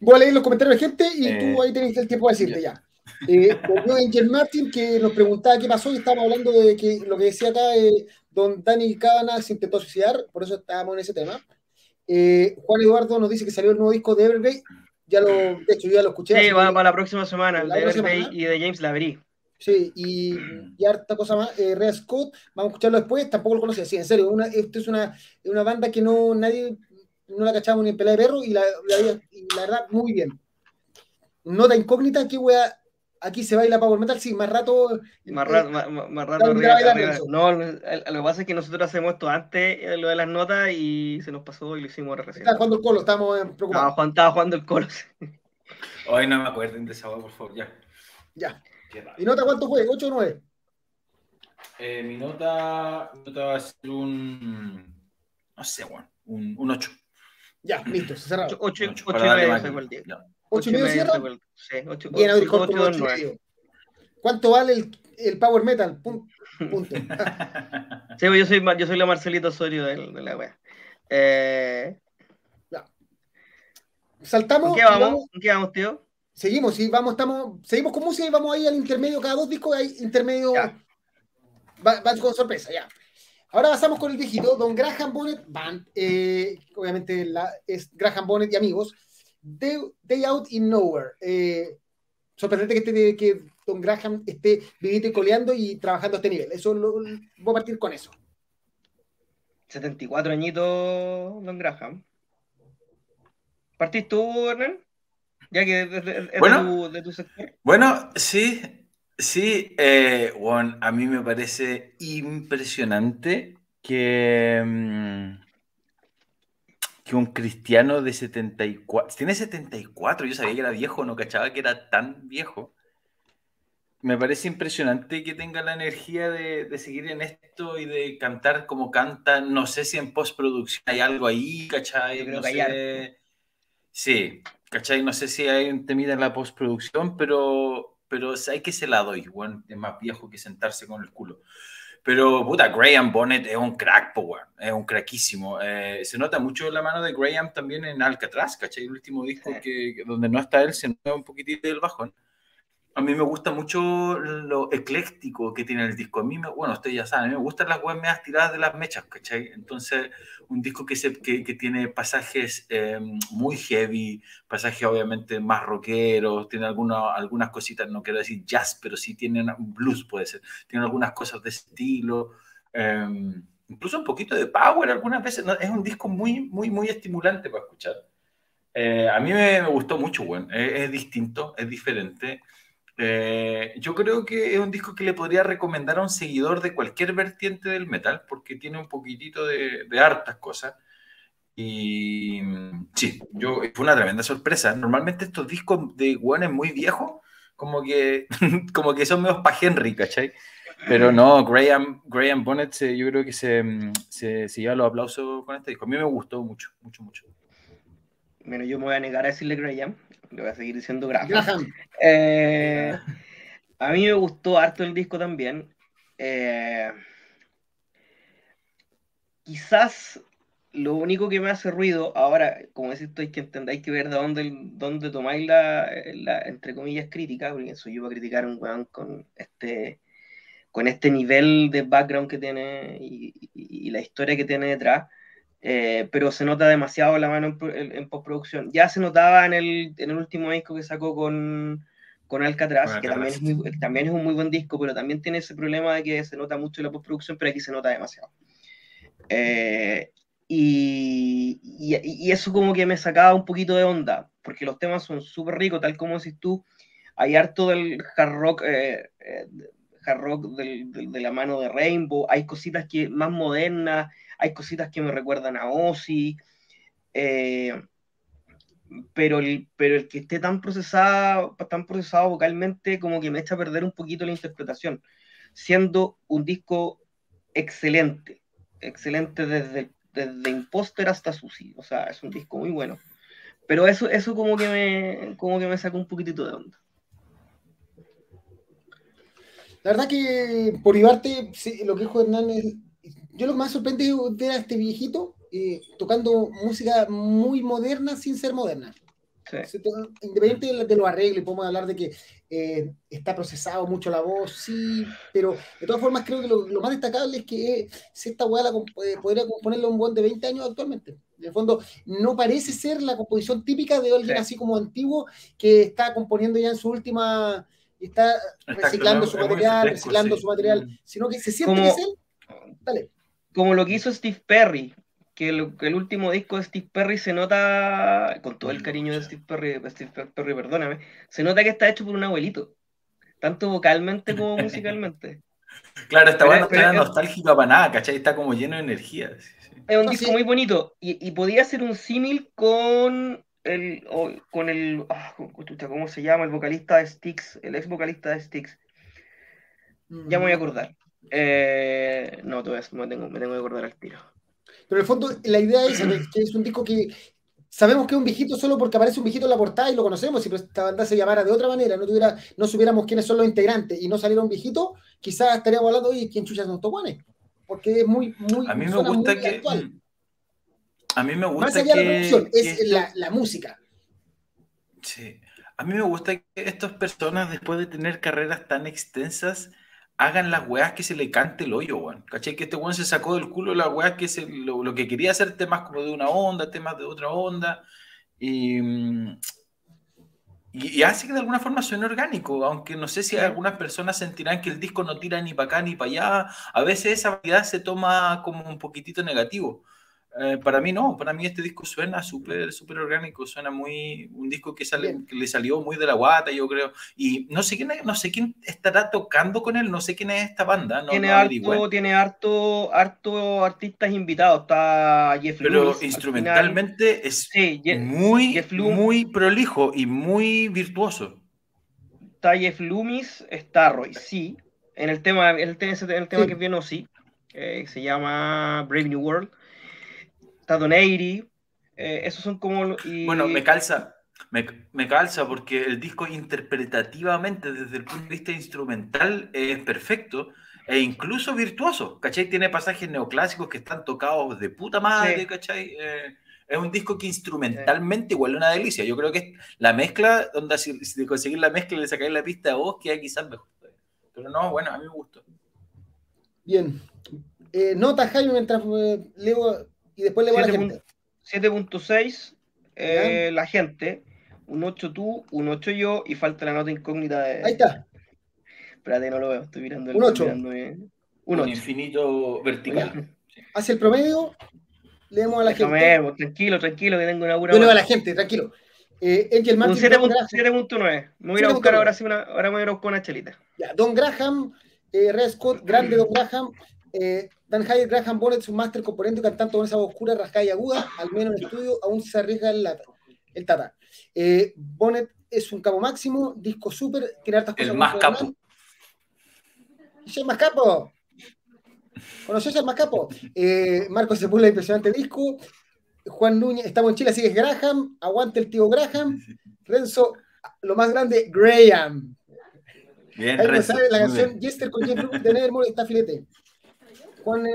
Speaker 1: Voy a leer los comentarios de gente y tú eh, ahí tenés el tiempo de decirte ya. Eh, Angel Martin que nos preguntaba qué pasó y estábamos hablando de que lo que decía acá, eh, don Dani Cabana se intentó suicidar, por eso estábamos en ese tema. Eh, Juan Eduardo nos dice que salió el nuevo disco de Evergrey, ya lo, de hecho yo ya lo escuché.
Speaker 2: Sí, va para la próxima semana, el de Evergrey y de James Lavery.
Speaker 1: Sí, y, y, harta cosa más. Eh, Rea Scott, vamos a escucharlo después, tampoco lo conocía. Sí, en serio, una, esto es una, una banda que no nadie, no la cachamos ni en pelea de perro y la, la, la verdad, muy bien. Nota incógnita, qué wea aquí se baila Power Metal, sí, más rato.
Speaker 2: Más, rato, más, más rato arriba, arriba. No, lo que pasa es que nosotros hacemos esto antes, eh, lo de las notas, y se nos pasó y lo hicimos recién.
Speaker 1: Estaba jugando el colo, estamos preocupados.
Speaker 2: No, estaba jugando el colo.
Speaker 3: Hoy no me acuerden de esa por favor, ya.
Speaker 1: Ya. ¿Y nota cuánto fue? ¿8 o 9?
Speaker 3: Eh, mi nota, nota va a ser un. No sé, bueno, un, un 8.
Speaker 1: Ya, listo, cerrado.
Speaker 2: 8, 8, 8 y medio fue el día.
Speaker 1: 8 y medio cierra. Sí, 8, Bien, 8, 8, 8, 8 ¿Cuánto vale el, el Power Metal? Punto.
Speaker 2: sí, pues yo soy, yo soy la Marcelito Osorio de, de la wea. Eh...
Speaker 1: Ya. Saltamos.
Speaker 2: ¿En qué vamos? ¿En qué vamos, tío?
Speaker 1: Seguimos, sí, vamos, estamos, seguimos con música y vamos ahí al intermedio, cada dos discos hay intermedio. Va, va, con sorpresa, ya. Ahora pasamos con el viejito, Don Graham Bonnet Band, eh, obviamente la, es Graham Bonnet y amigos, Day, Out in Nowhere. Eh, sorprendente que, este, que Don Graham esté viviendo y coleando y trabajando a este nivel. Eso lo, voy a partir con eso.
Speaker 2: 74 añitos, Don Graham. ¿Partís tú, Hernán? Ya que es
Speaker 3: bueno,
Speaker 2: de, tu, sector.
Speaker 3: Bueno, sí, sí. Eh, bueno, a mí me parece impresionante que, mm, que un cristiano de 74, tiene 74, yo sabía que era viejo, no cachaba que era tan viejo. Me parece impresionante que tenga la energía de, de seguir en esto y de cantar como canta. No sé si en postproducción hay algo ahí, ¿cachai? no sé. Sí, ¿cachai? No sé si hay un temida en la postproducción, pero, pero hay que se la doy, bueno, es más viejo que sentarse con el culo. Pero, puta, Graham Bonnet es un crack, power, es un crackísimo. Eh, se nota mucho la mano de Graham también en Alcatraz, ¿cachai? El último disco que, donde no está él se nota un poquitito del bajón a mí me gusta mucho lo ecléctico que tiene el disco. A mí, me, bueno, ustedes ya saben, a mí me gustan las weas tiradas de las mechas, ¿cachai? Entonces, un disco que, se, que, que tiene pasajes eh, muy heavy, pasajes obviamente más rockeros, tiene alguna, algunas cositas, no quiero decir jazz, pero sí tiene blues, puede ser. Tiene algunas cosas de estilo, eh, incluso un poquito de power algunas veces. Es un disco muy, muy, muy estimulante para escuchar. Eh, a mí me, me, gustó mucho, bueno. es, es distinto, es diferente. Eh, yo creo que es un disco que le podría recomendar a un seguidor de cualquier vertiente del metal, porque tiene un poquitito de, de hartas cosas. Y sí, yo, fue una tremenda sorpresa. Normalmente estos discos de guanes muy viejos, como que, como que son menos para Henry, ¿cachai? Pero no, Graham, Graham Bonnet yo creo que se, se, se, lleva los aplausos con este disco. A mí me gustó mucho, mucho, mucho.
Speaker 2: Bueno, yo me voy a negar a decirle Graham, le voy a seguir diciendo Graham. Eh, a mí me gustó harto el disco también. Eh, quizás lo único que me hace ruido, ahora, como decís, hay que entender, hay que ver de dónde, dónde tomáis la, la, entre comillas, crítica, porque eso yo voy a criticar a un weón con este, con este nivel de background que tiene y, y, y la historia que tiene detrás. Eh, pero se nota demasiado la mano en, en, postproducción. Ya se notaba en el, en el último disco que sacó con, con Alcatraz, que también es, muy, también es un muy buen disco, pero también tiene ese problema de que se nota mucho la postproducción, pero aquí se nota demasiado. Eh, y, y, y, eso como que me sacaba un poquito de onda, porque los temas son súper ricos, tal como decís tú, hay harto del hard rock, eh, eh hard rock del, del, de la mano de Rainbow, hay cositas que más modernas, hay cositas que me recuerdan a Ozzy, eh, pero, el, pero el que esté tan procesado, tan procesado vocalmente como que me echa a perder un poquito la interpretación, siendo un disco excelente, excelente desde, desde Imposter hasta Susi, o sea, es un disco muy bueno. Pero eso, eso como que me, como que me sacó un poquitito de onda.
Speaker 1: La verdad que por sí, lo que dijo Hernán es, yo lo que más sorprende es ver a este viejito eh, tocando música muy moderna sin ser moderna. Independiente de, los arreglos, podemos hablar de que eh, está procesado mucho la voz, sí, pero de todas formas creo que lo, más destacable es que eh, si esta weá eh, podría componerlo un buen de 20 años actualmente. En el fondo, no parece ser la composición típica de alguien así como antiguo que está componiendo ya en su última, está, reciclando su material, reciclando su material, mm. sino que se siente que es él.
Speaker 2: Dale. Como lo que hizo Steve Perry, que el, último disco de Steve Perry se nota, con todo el mm, cariño de Steve Perry, Steve Perry, perdóname, se nota que está hecho por un abuelito, tanto vocalmente como musicalmente.
Speaker 3: Claro, esta banda no está nostálgica para nada, ¿cachai? Está como lleno de energía.
Speaker 2: Es un disco muy bonito y, podía ser un símil con el, con el, ah, ¿cómo se llama? El vocalista de Styx, el ex vocalista de Styx. Ya me voy a mm. acordar. Eh, no, todavía me tengo, me tengo que acordar al tiro.
Speaker 1: Pero en el fondo, la idea es que es un disco que sabemos que es un viejito solo porque aparece un viejito en la portada y lo conocemos. Si esta banda se llamara de otra manera, no, tuviera, no supiéramos quiénes son los integrantes y no saliera un viejito, quizás estaríamos hablando, oye, ¿quién chucha son toguanes? Porque es muy, muy.
Speaker 3: A mí me gusta que. Actual. A mí me gusta
Speaker 1: Más allá
Speaker 3: que,
Speaker 1: de la producción, es la, la música.
Speaker 3: Sí. A mí me gusta que estas personas, después de tener carreras tan extensas, hagan las weas que se le cante el hoyo, weón. ¿Cachai? Que este weón se sacó del culo las weas que se, lo, que quería hacer temas como de una onda, temas de otra onda. Mm, y, y, hace que de alguna forma suene orgánico, aunque no sé si algunas personas sentirán que el disco no tira ni para acá ni para allá. A veces esa variedad se toma como un poquitito negativo. Eh, para mí no, para mí este disco suena súper súper orgánico, suena muy un disco que, sale, que le salió muy de la guata, yo creo. Y no sé quién no sé quién estará tocando con él, no sé quién es esta banda.
Speaker 2: tiene, harto, tiene harto, harto artistas invitados, está Jeff
Speaker 3: Pero instrumentalmente es muy, muy prolijo y muy virtuoso.
Speaker 2: Está Jeff Loomis, está Roy, sí. En el tema, el, el tema que viene, sí, se llama Brave New World está Doneiri, eh, esos son como...
Speaker 3: Bueno, me calza, me, calza porque el disco interpretativamente, desde el punto de vista instrumental, es perfecto e incluso virtuoso, ¿cachai? Tiene pasajes neoclásicos que están tocados de puta madre, ¿cachai? Eh, es un disco que instrumentalmente igual es una delicia. Yo creo que la mezcla, donde si, si conseguir la mezcla y le sacáis la pista a vos, queda quizás mejor. Pero no, bueno, a mí me gustó.
Speaker 1: Bien. Eh, nota, Jaime, mientras leo y después le voy a la gente.
Speaker 2: 7.6 eh, la gente, un 8 tú, un 8 yo y falta la nota incógnita de...
Speaker 1: Ahí está.
Speaker 2: Espérate, no lo veo, estoy mirando
Speaker 1: el... Un 8.
Speaker 3: un, infinito vertical.
Speaker 1: Hacia el promedio, leemos a la gente.
Speaker 2: Ver, tranquilo, tranquilo, que tengo una
Speaker 1: buena... Yo leo a la gente, tranquilo. Eh, Angel
Speaker 2: Martin. 7.9. Me voy a buscar ahora sí una, ahora me voy a buscar una chelita.
Speaker 1: Ya, Don Graham, eh, Red Scott, grande Don Graham, eh, Dan Hyatt, Graham Bonnet, su máster componente cantante con esa voz oscura, rascada y aguda, al menos en el estudio, aún se arriesga el, lata, el tata. Eh, Bonnet es un capo máximo, disco súper, tiene hartas
Speaker 3: cosas. El más capo.
Speaker 1: ¿Es el más capo? ¿Conoces el más capo? Eh, Marcos Sepúlveda, impresionante disco. Juan Núñez, estamos en Chile, así que es Graham, aguante el tío Graham. Renzo, lo más grande, Graham. Bien, Ahí Renzo, sabe la canción Jester con Jeff de Nevermore está filete. Juan,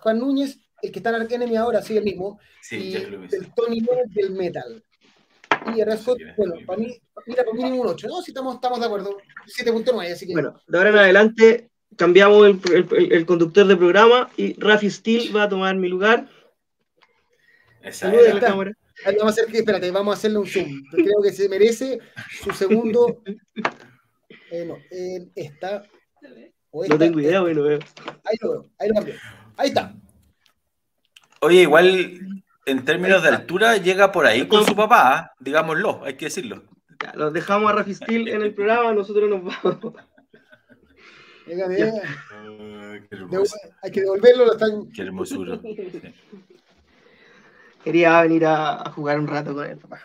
Speaker 1: Juan Núñez, el que está en Enemy ahora, sí, el mismo. Sí, y el Tony Bennett del Metal. Y el resto, bueno, para mí, mira, para mí un 8, ¿no? Si estamos, estamos de acuerdo. 7.9, así que.
Speaker 2: Bueno, de ahora en adelante cambiamos el, el, el conductor de programa y Rafi Steele va a tomar mi lugar.
Speaker 1: Saludos la cámara. Vamos a hacer que, espérate, vamos a hacerle un zoom. Creo que se merece su segundo. Eh, no, eh, esta
Speaker 2: no tengo idea, pero veo.
Speaker 1: Ahí lo veo, ahí lo veo. Ahí está.
Speaker 3: Oye, igual en términos de altura llega por ahí con su papá, digámoslo, hay que decirlo.
Speaker 2: Ya, los dejamos a Rafi Steel en el programa, nosotros nos vamos.
Speaker 1: Venga, bien. hay que devolverlo, lo están.
Speaker 3: Qué hermosura.
Speaker 2: Quería venir a, jugar un rato con el papá.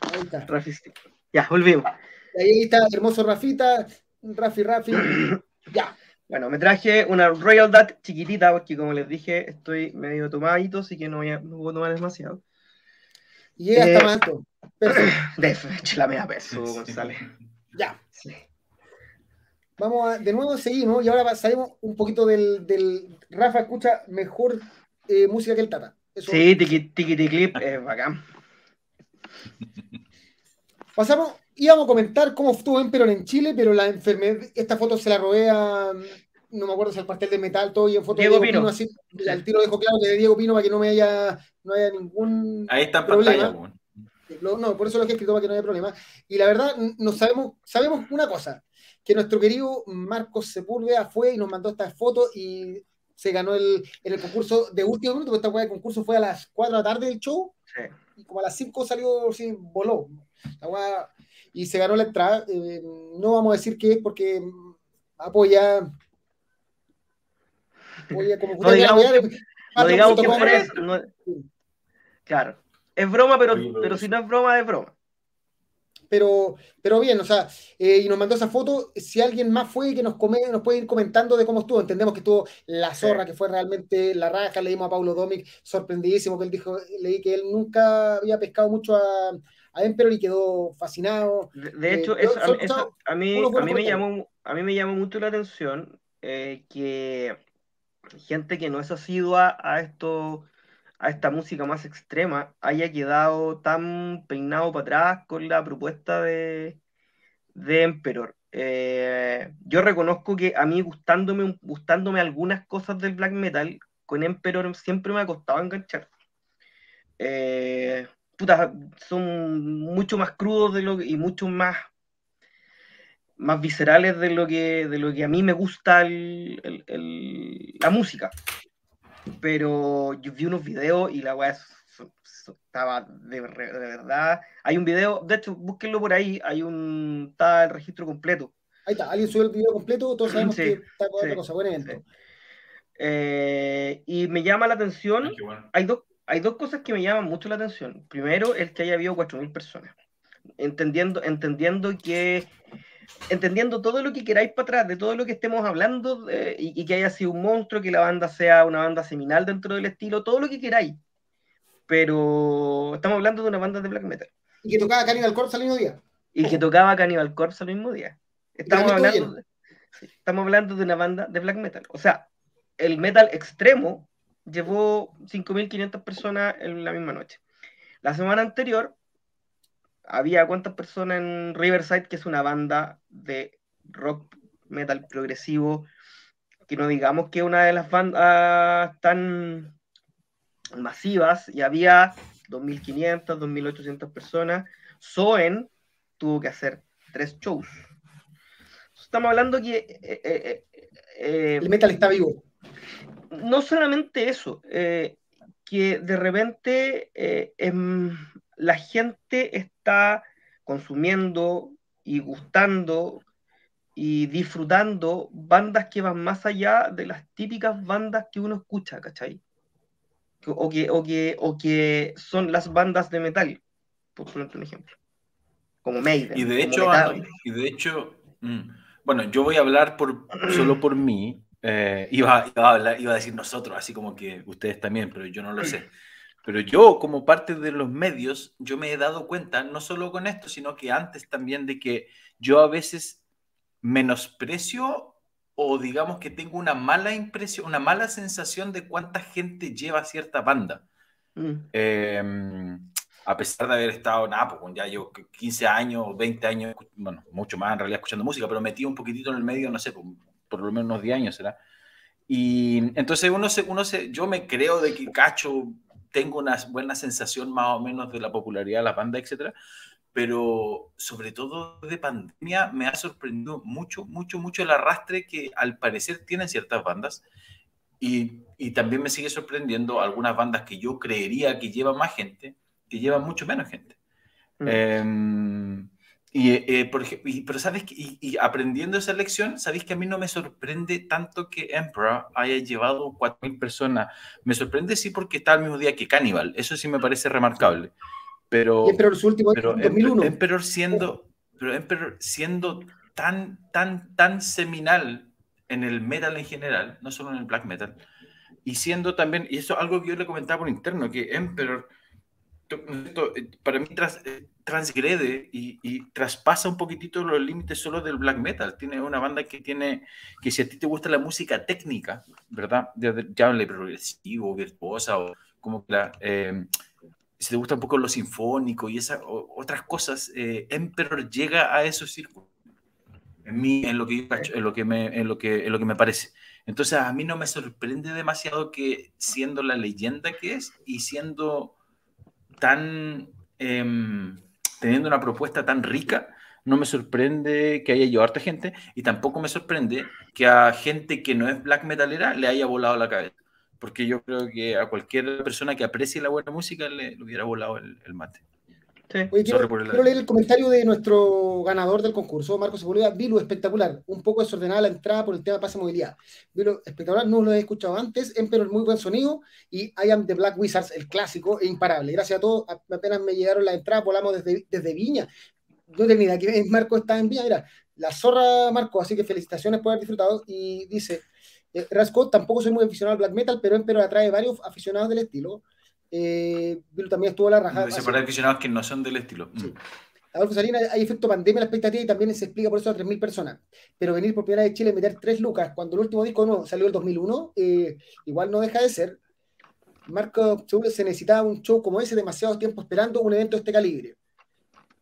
Speaker 2: Ahí está. Rafi Steel. Ya, volvimos.
Speaker 1: Ahí está, hermoso Rafita, Rafi Rafi. Ya.
Speaker 2: Bueno, me traje una Royal Dutch chiquitita, porque como les dije, estoy medio tomadito, así que no voy a, no voy a tomar demasiado.
Speaker 1: Y llega eh, hasta alto.
Speaker 2: De hecho, la media peso, González.
Speaker 1: Ya. Sí. Vamos a, de nuevo seguimos y ahora salimos un poquito del, del Rafa escucha mejor eh, música que el Tata.
Speaker 2: sí, tiki, tiki, tiki clip es bacán.
Speaker 1: Pasamos, íbamos a comentar cómo estuvo Emperor en Chile, pero la enfermedad, esta foto se la robé a, no me acuerdo si al pastel de metal, todo y en foto
Speaker 2: Diego de Diego Pino,
Speaker 1: así, al tiro dejo claro que de Diego Pino para que no me haya, no haya ningún
Speaker 3: Ahí está problema.
Speaker 1: no, por eso lo que he escrito para que no haya problema. Y la verdad, no sabemos, sabemos una cosa, que nuestro querido Marcos Sepúlveda fue y nos mandó esta foto y se ganó el, en el concurso de último minuto, porque esta concurso fue a las 4 de la tarde del show, y como a las 5 salió, sí, voló. Y se ganó la entrada. Eh, no vamos a decir qué es porque apoya.
Speaker 2: apoya como no digamos, no digamos que es, Claro, es broma, pero, pero si no es broma, es broma
Speaker 1: pero, pero bien, o sea, eh, y nos mandó esa foto. Si alguien más fue que nos, come, nos puede ir comentando de cómo estuvo. Entendemos que estuvo la zorra, que fue realmente la raja. Leímos a Paulo Domic, sorprendidísimo, que él dijo, leí que él nunca había pescado mucho a, a Emperor y quedó fascinado.
Speaker 2: De, hecho, eh, a, mí, a, mí me llamó, a mí me llamó mucho la atención eh, que gente que no es asidua a esto a esta música más extrema haya quedado tan peinado para atrás con la propuesta de, de Emperor. Eh, yo reconozco que a mí gustándome, gustándome algunas cosas del black metal, con Emperor siempre me ha costado enganchar. Eh, son mucho más crudos de lo, y mucho más, más viscerales de lo, que, de lo que a mí me gusta la música pero yo vi unos videos y la weá estaba de, verdad. Hay un video, de hecho, búsquenlo por ahí, hay un. está el registro completo.
Speaker 1: Ahí está, alguien subió el video completo, todos sabemos que está con otra cosa, buen evento.
Speaker 2: Eh, y me llama la atención, hay, dos, hay dos cosas que me llaman mucho la atención. Primero, el que haya habido 4.000 personas. Entendiendo, entendiendo que entendiendo todo lo que queráis para atrás, de todo lo que estemos hablando y, que haya sido un monstruo, que la banda sea una banda seminal dentro del estilo, todo lo que queráis. Pero estamos hablando de una banda de black metal.
Speaker 1: Y que tocaba Cannibal Corpse al mismo día.
Speaker 2: Y que tocaba Cannibal Corpse al mismo día. Estamos hablando, de, estamos hablando de una banda de black metal. O sea, el metal extremo llevó 5.500 personas en la misma noche. La semana anterior había cuántas personas en Riverside, que es una banda de rock metal progresivo, que no digamos que una de las bandas tan masivas, y había 2.500, 2.800 personas. Soen tuvo que hacer tres shows. Estamos hablando que... Eh, eh,
Speaker 1: eh, El metal está vivo.
Speaker 2: No solamente eso, que de repente em, la gente está consumiendo y gustando y disfrutando bandas que van más allá de las típicas bandas que uno escucha, ¿cachai? O que, o que, o que son las bandas de metal, por ponerte un ejemplo. Como Maiden.
Speaker 3: Y de hecho, y de hecho mm, bueno, yo voy a hablar por, solo por mí. Eh, iba, a iba a decir nosotros, así como que ustedes también, pero yo no lo sé. Pero yo, como parte de los medios, yo me he dado cuenta, no solo con esto, sino que antes también, de que yo a veces menosprecio o digamos que tengo una mala impresión, una mala sensación de cuánta gente lleva cierta banda. Mm. Em, a pesar de haber estado, nada, pues ya yo 15 años, 20 años, bueno, mucho más en realidad escuchando música, pero metí un poquitito en el medio, no sé, por, por lo menos unos 10 años será. Y entonces uno se, uno se, yo me creo de que cacho tengo una buena sensación más o menos de la popularidad de la banda, etcétera, pero sobre todo de pandemia me ha sorprendido mucho, mucho, mucho el arrastre que al parecer tienen ciertas bandas y, y también me sigue sorprendiendo algunas bandas que yo creería que llevan más gente, que llevan mucho menos gente. Mm. Em, y, eh, por ejemplo, pero sabes que, y, aprendiendo esa lección, sabéis que a mí no me sorprende tanto que Emperor haya llevado 4.000 personas. Me sorprende sí porque está el mismo día que Cannibal. Eso sí me parece remarcable. Pero,
Speaker 1: Emperor su último
Speaker 3: pero 2001. Emperor siendo, pero Emperor siendo tan, tan, tan seminal en el metal en general, no solo en el black metal, y siendo también, y eso es algo que yo le comentaba por interno, que Emperor para mí eh, transgrede y, traspasa un poquitito los límites solo del black metal. Tiene una banda que tiene, que si a ti te gusta la música técnica, ¿verdad? Llámale progresivo, virtuosa o como que la... Eh, si te gusta un poco lo sinfónico y esas otras cosas, eh, Emperor llega a esos círculos. En, mí, en, lo que en, lo que me, en, lo que, en lo que me parece. Entonces, a mí no me sorprende demasiado que siendo la leyenda que es y siendo tan, em, teniendo una propuesta tan rica, no me sorprende que haya llevado harta gente y tampoco me sorprende que a gente que no es black metalera le haya volado la cabeza porque yo creo que a cualquier persona que aprecie la buena música le, hubiera volado el, mate.
Speaker 1: Quiero, leer el comentario de nuestro ganador del concurso, Marcos Sepúlveda. Vilu, espectacular. Un poco desordenada la entrada por el tema de pase movilidad. Vilu, espectacular. No lo he escuchado antes. Emperor, muy buen sonido. Y I Am the Black Wizards, el clásico e imparable. Gracias a todos. Apenas me llegaron la entrada, volamos desde, desde Viña. No tenía que Marco está en Viña. Mira, la zorra Marco. Así que felicitaciones por haber disfrutado. Y dice eh, Rascot tampoco soy muy aficionado al black metal, pero, pero atrae varios aficionados del estilo. Eh, también estuvo la rajada.
Speaker 3: Se para aficionados que no son del estilo.
Speaker 1: Sí. Mm. Adolfo Salina, hay efecto pandemia en la expectativa y también se explica por eso a 3.000 personas. Pero venir por primera vez de Chile y meter 3 lucas cuando el último disco no salió el 2001, eh, igual no deja de ser. Marco se necesitaba un show como ese, demasiado tiempo esperando un evento de este calibre.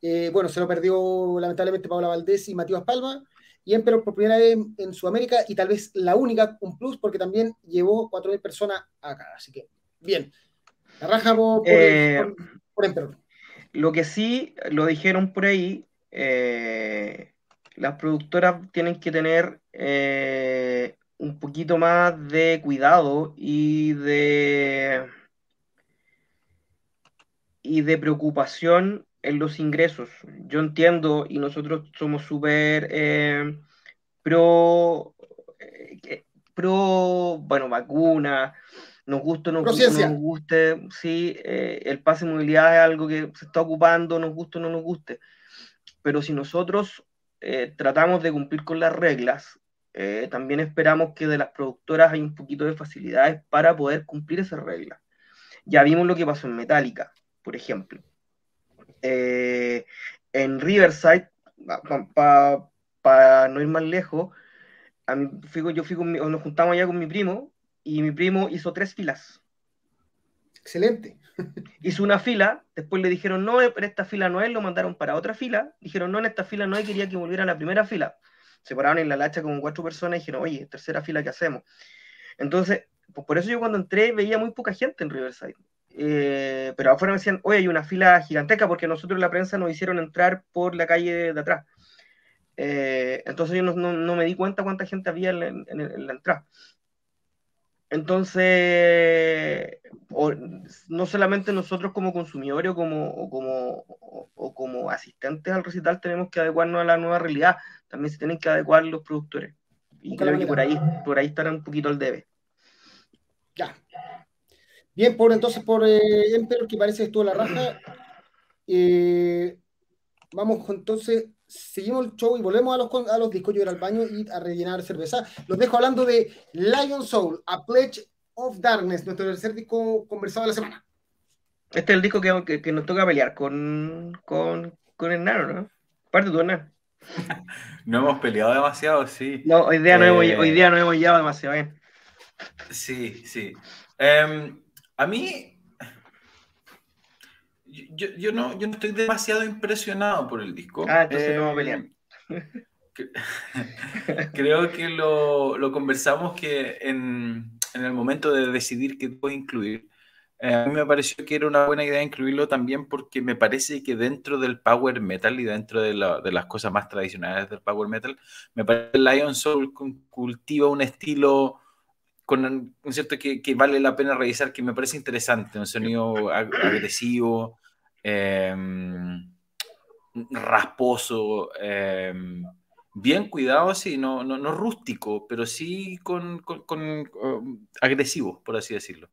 Speaker 1: Eh, bueno, se lo perdió lamentablemente Paula Valdés y Matías Palma y Emperor por primera vez en Sudamérica y tal vez la única, un plus, porque también llevó 4.000 personas acá. Así que, bien. Por,
Speaker 2: eh. Lo que sí, lo dijeron por ahí, eh, las productoras tienen que tener eh, un poquito más de cuidado y de y de preocupación en los ingresos. Yo entiendo y nosotros somos súper eh, pro, pro, bueno, vacuna, nos guste o no, nos guste, sí, eh, el pase de movilidad es algo que se está ocupando, nos guste o no nos guste. Pero si nosotros tratamos de cumplir con las reglas, también esperamos que de las productoras hay un poquito de facilidades para poder cumplir esas reglas. Ya vimos lo que pasó en Metallica, por ejemplo eh, en Riverside, para no ir más lejos, yo fui nos juntamos allá con mi primo y mi primo hizo tres filas.
Speaker 1: Excelente.
Speaker 2: Hizo una fila, después le dijeron no, pero esta fila no es, lo mandaron para otra fila. Dijeron no, en esta fila no hay, quería que volviera a la primera fila. Se pararon en la lacha con cuatro personas y dijeron, oye, tercera fila, ¿qué hacemos? Entonces, pues por eso yo cuando entré veía muy poca gente en Riverside. Eh, pero afuera me decían, oye, hay una fila gigantesca porque nosotros la prensa nos hicieron entrar por la calle de atrás. Eh, entonces yo no, me di cuenta cuánta gente había en, la entrada. Entonces, no solamente nosotros como consumidores o como, como, o como asistentes al recital tenemos que adecuarnos a la nueva realidad, también se tienen que adecuar los productores. Y creo que por ahí, por ahí estará un poquito el debe.
Speaker 1: Ya, Bien, por entonces por eh, Emperor, que parece que estuvo la raja. Eh, vamos entonces, seguimos el show y volvemos a los, a los discos, yo ir al baño y a rellenar cerveza. Los dejo hablando de Lion Soul, A Pledge of Darkness, nuestro tercer disco conversado de la semana.
Speaker 2: Este es el disco que, que, nos toca pelear con, con, con Hernán, ¿no? Parte tú, Hernán.
Speaker 3: no hemos peleado demasiado, sí.
Speaker 2: No, hoy día no, hemos, eh, hoy día no hemos llevado demasiado bien.
Speaker 3: Sí, sí. Em, a mí, yo, no, yo no estoy demasiado impresionado por el disco.
Speaker 2: Ah, entonces no vamos a pelear.
Speaker 3: Creo que lo, conversamos que en, el momento de decidir qué puedo incluir, eh, a mí me pareció que era una buena idea incluirlo también porque me parece que dentro del power metal y dentro de, de las cosas más tradicionales del power metal, me parece que Lion Soul cultiva un estilo con un cierto que, vale la pena revisar, que me parece interesante, un sonido agresivo, em, rasposo, em, bien cuidado, sí, no, no, no, rústico, pero sí con, con, um, agresivo, por así decirlo.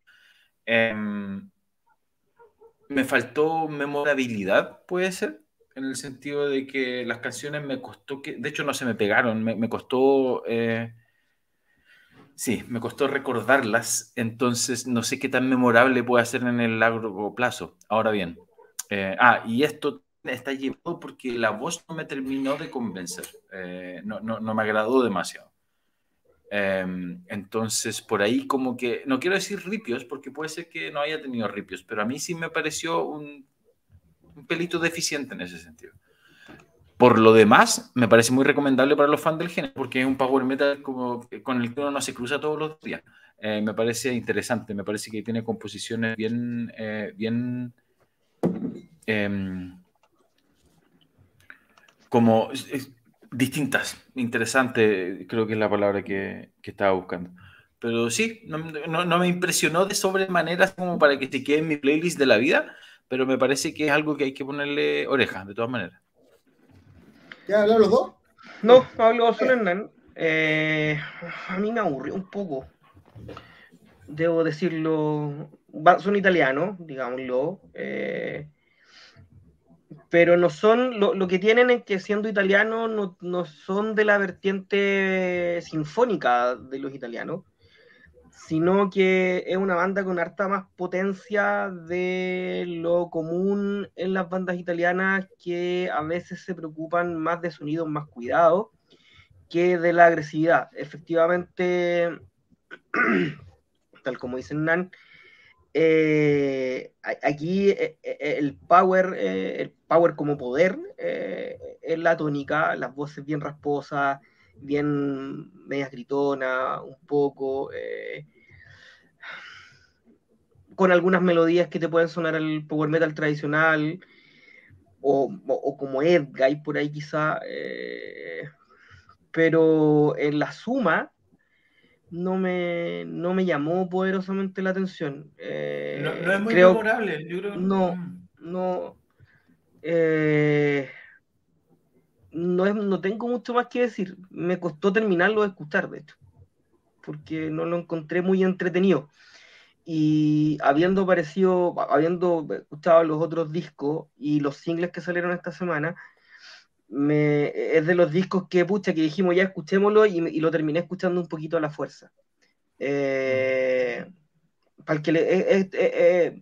Speaker 3: Em, me faltó memorabilidad, puede ser, en el sentido de que las canciones me costó que, de hecho no se me pegaron, me, me costó... Eh, Sí, me costó recordarlas, entonces no sé qué tan memorable puede ser en el largo plazo. Ahora bien, eh, ah, y esto está llevado porque la voz no me terminó de convencer, eh, no, no, no, me agradó demasiado. Em, entonces, por ahí como que, no quiero decir ripios, porque puede ser que no haya tenido ripios, pero a mí sí me pareció un, un pelito deficiente en ese sentido. Por lo demás, me parece muy recomendable para los fans del género, porque es un power metal con el que uno no se cruza todos los días. Eh, me parece interesante, me parece que tiene composiciones bien, eh, bien em, como distintas, interesante, creo que es la palabra que, que estaba buscando. Pero sí, no, no, me impresionó de sobremanera como para que se quede en mi playlist de la vida, pero me parece que es algo que hay que ponerle oreja, de todas maneras.
Speaker 1: ¿Ya hablaron los dos?
Speaker 2: No, hablo solo Hernán. Eh, a mí me aburrió un poco. Debo decirlo. Son italianos, digámoslo. Eh, pero no son. Lo, que tienen es que siendo italianos no, no son de la vertiente sinfónica de los italianos sino que es una banda con harta más potencia de lo común en las bandas italianas que a veces se preocupan más de sonidos más cuidados que de la agresividad. Efectivamente, tal como dicen Nan, eh, aquí eh, eh, el power, el power como poder es la tónica, las voces bien rasposas, bien medias gritonas, un poco con algunas melodías que te pueden sonar al power metal tradicional, o, o, como Edguy por ahí quizá, eh, pero en la suma no me, no me llamó poderosamente la atención.
Speaker 3: Eh, no, es muy memorable, yo creo
Speaker 2: No, no. Eh, no, no tengo mucho más que decir. Me costó terminarlo de escuchar, de hecho, porque no lo encontré muy entretenido y habiendo parecido, habiendo escuchado los otros discos y los singles que salieron esta semana, me, es de los discos que, pucha, que dijimos ya escuchémoslo y, y lo terminé escuchando un poquito a la fuerza. Eh, para, el que le, eh, eh, eh,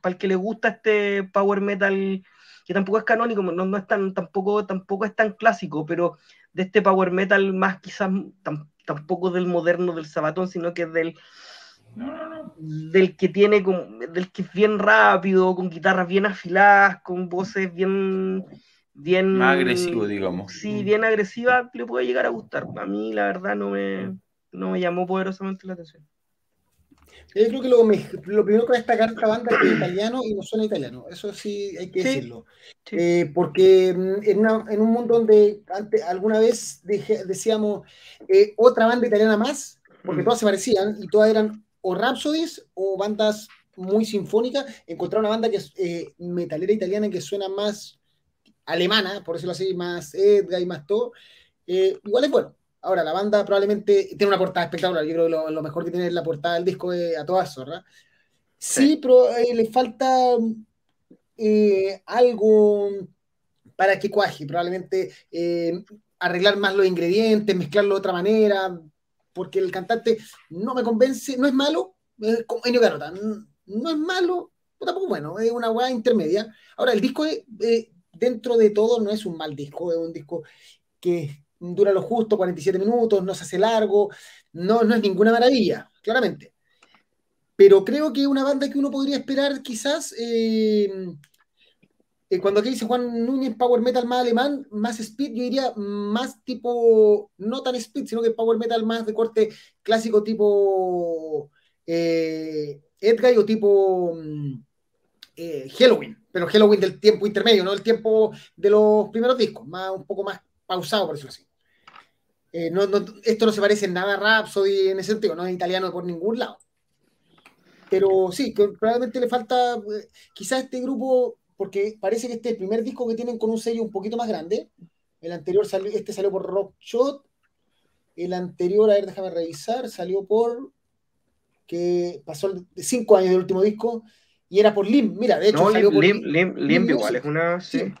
Speaker 2: para el que le gusta este power metal, que tampoco es canónico, no, no es tan, tampoco, tampoco es tan clásico, pero de este power metal más quizás tampoco del moderno del sabatón, sino que es del del que tiene, del que es bien rápido, con guitarras bien afiladas, con voces bien, bien...
Speaker 3: Más agresivo, digamos.
Speaker 2: Sí, bien agresiva, le puede llegar a gustar. A mí, la verdad, no me, no me llamó poderosamente la atención.
Speaker 1: Yo creo que lo, lo primero que va a destacar esta banda es que es italiano y no suena italiano. Eso sí hay que decirlo. Eh, porque mm, en, en, un mundo donde antes, alguna vez decíamos eh, otra banda italiana más, porque mm. todas se parecían y todas eran o Rhapsodies o bandas muy sinfónicas, encontrar una banda que es eh, metalera italiana que suena más alemana, por decirlo así, más Edgar y más todo, eh, igual es bueno. Ahora, la banda probablemente tiene una portada espectacular, yo creo que lo, mejor que tiene es la portada del disco a todas, ¿verdad? Sí, pero eh, le falta algo para que cuaje, probablemente arreglar más los ingredientes, mezclarlo de otra manera, porque el cantante no me convence, no es malo, es como Enio Carota, no es malo, tampoco bueno, es una weá intermedia. Ahora, el disco dentro de todo no es un mal disco, es un disco que dura lo justo, 47 minutos, no se hace largo, no, no es ninguna maravilla, claramente. Pero creo que una banda que uno podría esperar quizás eh, eh, cuando aquí dice Juan Núñez Power Metal más alemán, más speed, yo diría más tipo, no tan speed, sino que Power Metal más de corte clásico tipo eh, Edguy o tipo mm, eh, Halloween, pero Halloween del tiempo intermedio, no el tiempo de los primeros discos, más, un poco más pausado, por decirlo así. Eh, esto no se parece en nada a Rhapsody en ese sentido, no es italiano por ningún lado. Pero sí, que probablemente le falta, quizás este grupo porque parece que este es el primer disco que tienen con un sello un poquito más grande. El anterior salió, este salió por Rockshot. El anterior, a ver, déjame revisar, salió por que pasó cinco años del último disco y era por Limp. Mira, de hecho,
Speaker 2: no,
Speaker 1: salió
Speaker 2: Limp, por Limp, Limp, igual, es una. Sí.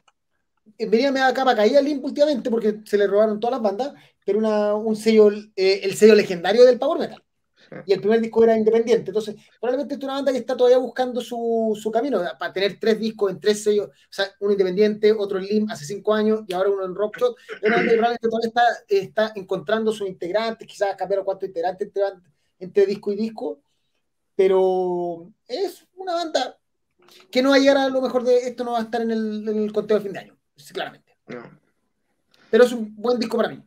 Speaker 1: Eh, venía me da capa caída Limp últimamente porque se le robaron todas las bandas, pero una, un sello, eh, el sello legendario del Power Metal. Y el primer disco era independiente. Entonces, probablemente es una banda que está todavía buscando su, su, camino para tener tres discos en tres sellos, o sea, uno independiente, otro en Lim hace cinco años y ahora uno en Rockshot. Es una banda que probablemente todavía está, está encontrando sus integrantes, quizás cambiar cuatro integrantes entre, entre disco y disco, pero es una banda que no va a llegar a lo mejor de esto, no va a estar en el, en el conteo de fin de año, claramente. Pero es un buen disco para mí.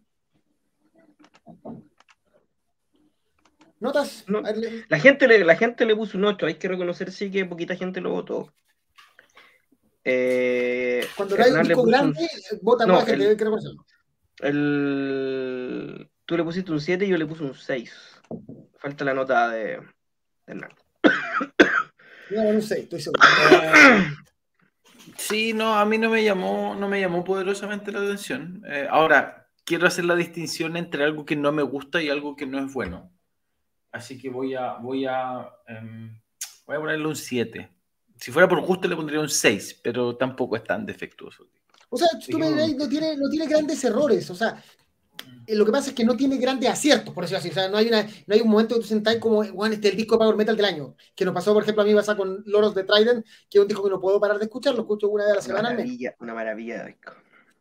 Speaker 1: ¿Notas?
Speaker 2: la, gente le, la gente le puso un 8, hay que reconocer sí que poquita gente lo votó.
Speaker 1: Eh, Cuando hay un disco grande, vota más gente,
Speaker 2: creo el, Tú le pusiste un 7 y yo le puse un 6. Falta la nota de, de Hernán.
Speaker 1: No, un 6, estoy seguro.
Speaker 3: Sí, no, a mí no me llamó, no me llamó poderosamente la atención. Eh, ahora, quiero hacer la distinción entre algo que no me gusta y algo que no es bueno. Así que voy a, voy a, em, voy a ponerle un 7. Si fuera por gusto le pondría un 6, pero tampoco es tan defectuoso.
Speaker 1: O sea, tú me dirás, no tiene, no tiene grandes errores. O sea, eh, lo que pasa es que no tiene grandes aciertos, por decirlo así. O sea, no hay, una, no hay un momento que tú sentáis como, bueno, este es el disco de Power Metal del año. Que nos pasó, por ejemplo, a mí pasa con Loros de Trident, que es un disco que no puedo parar de escuchar, lo escucho una vez a la semana.
Speaker 2: Una maravilla, una maravilla de disco.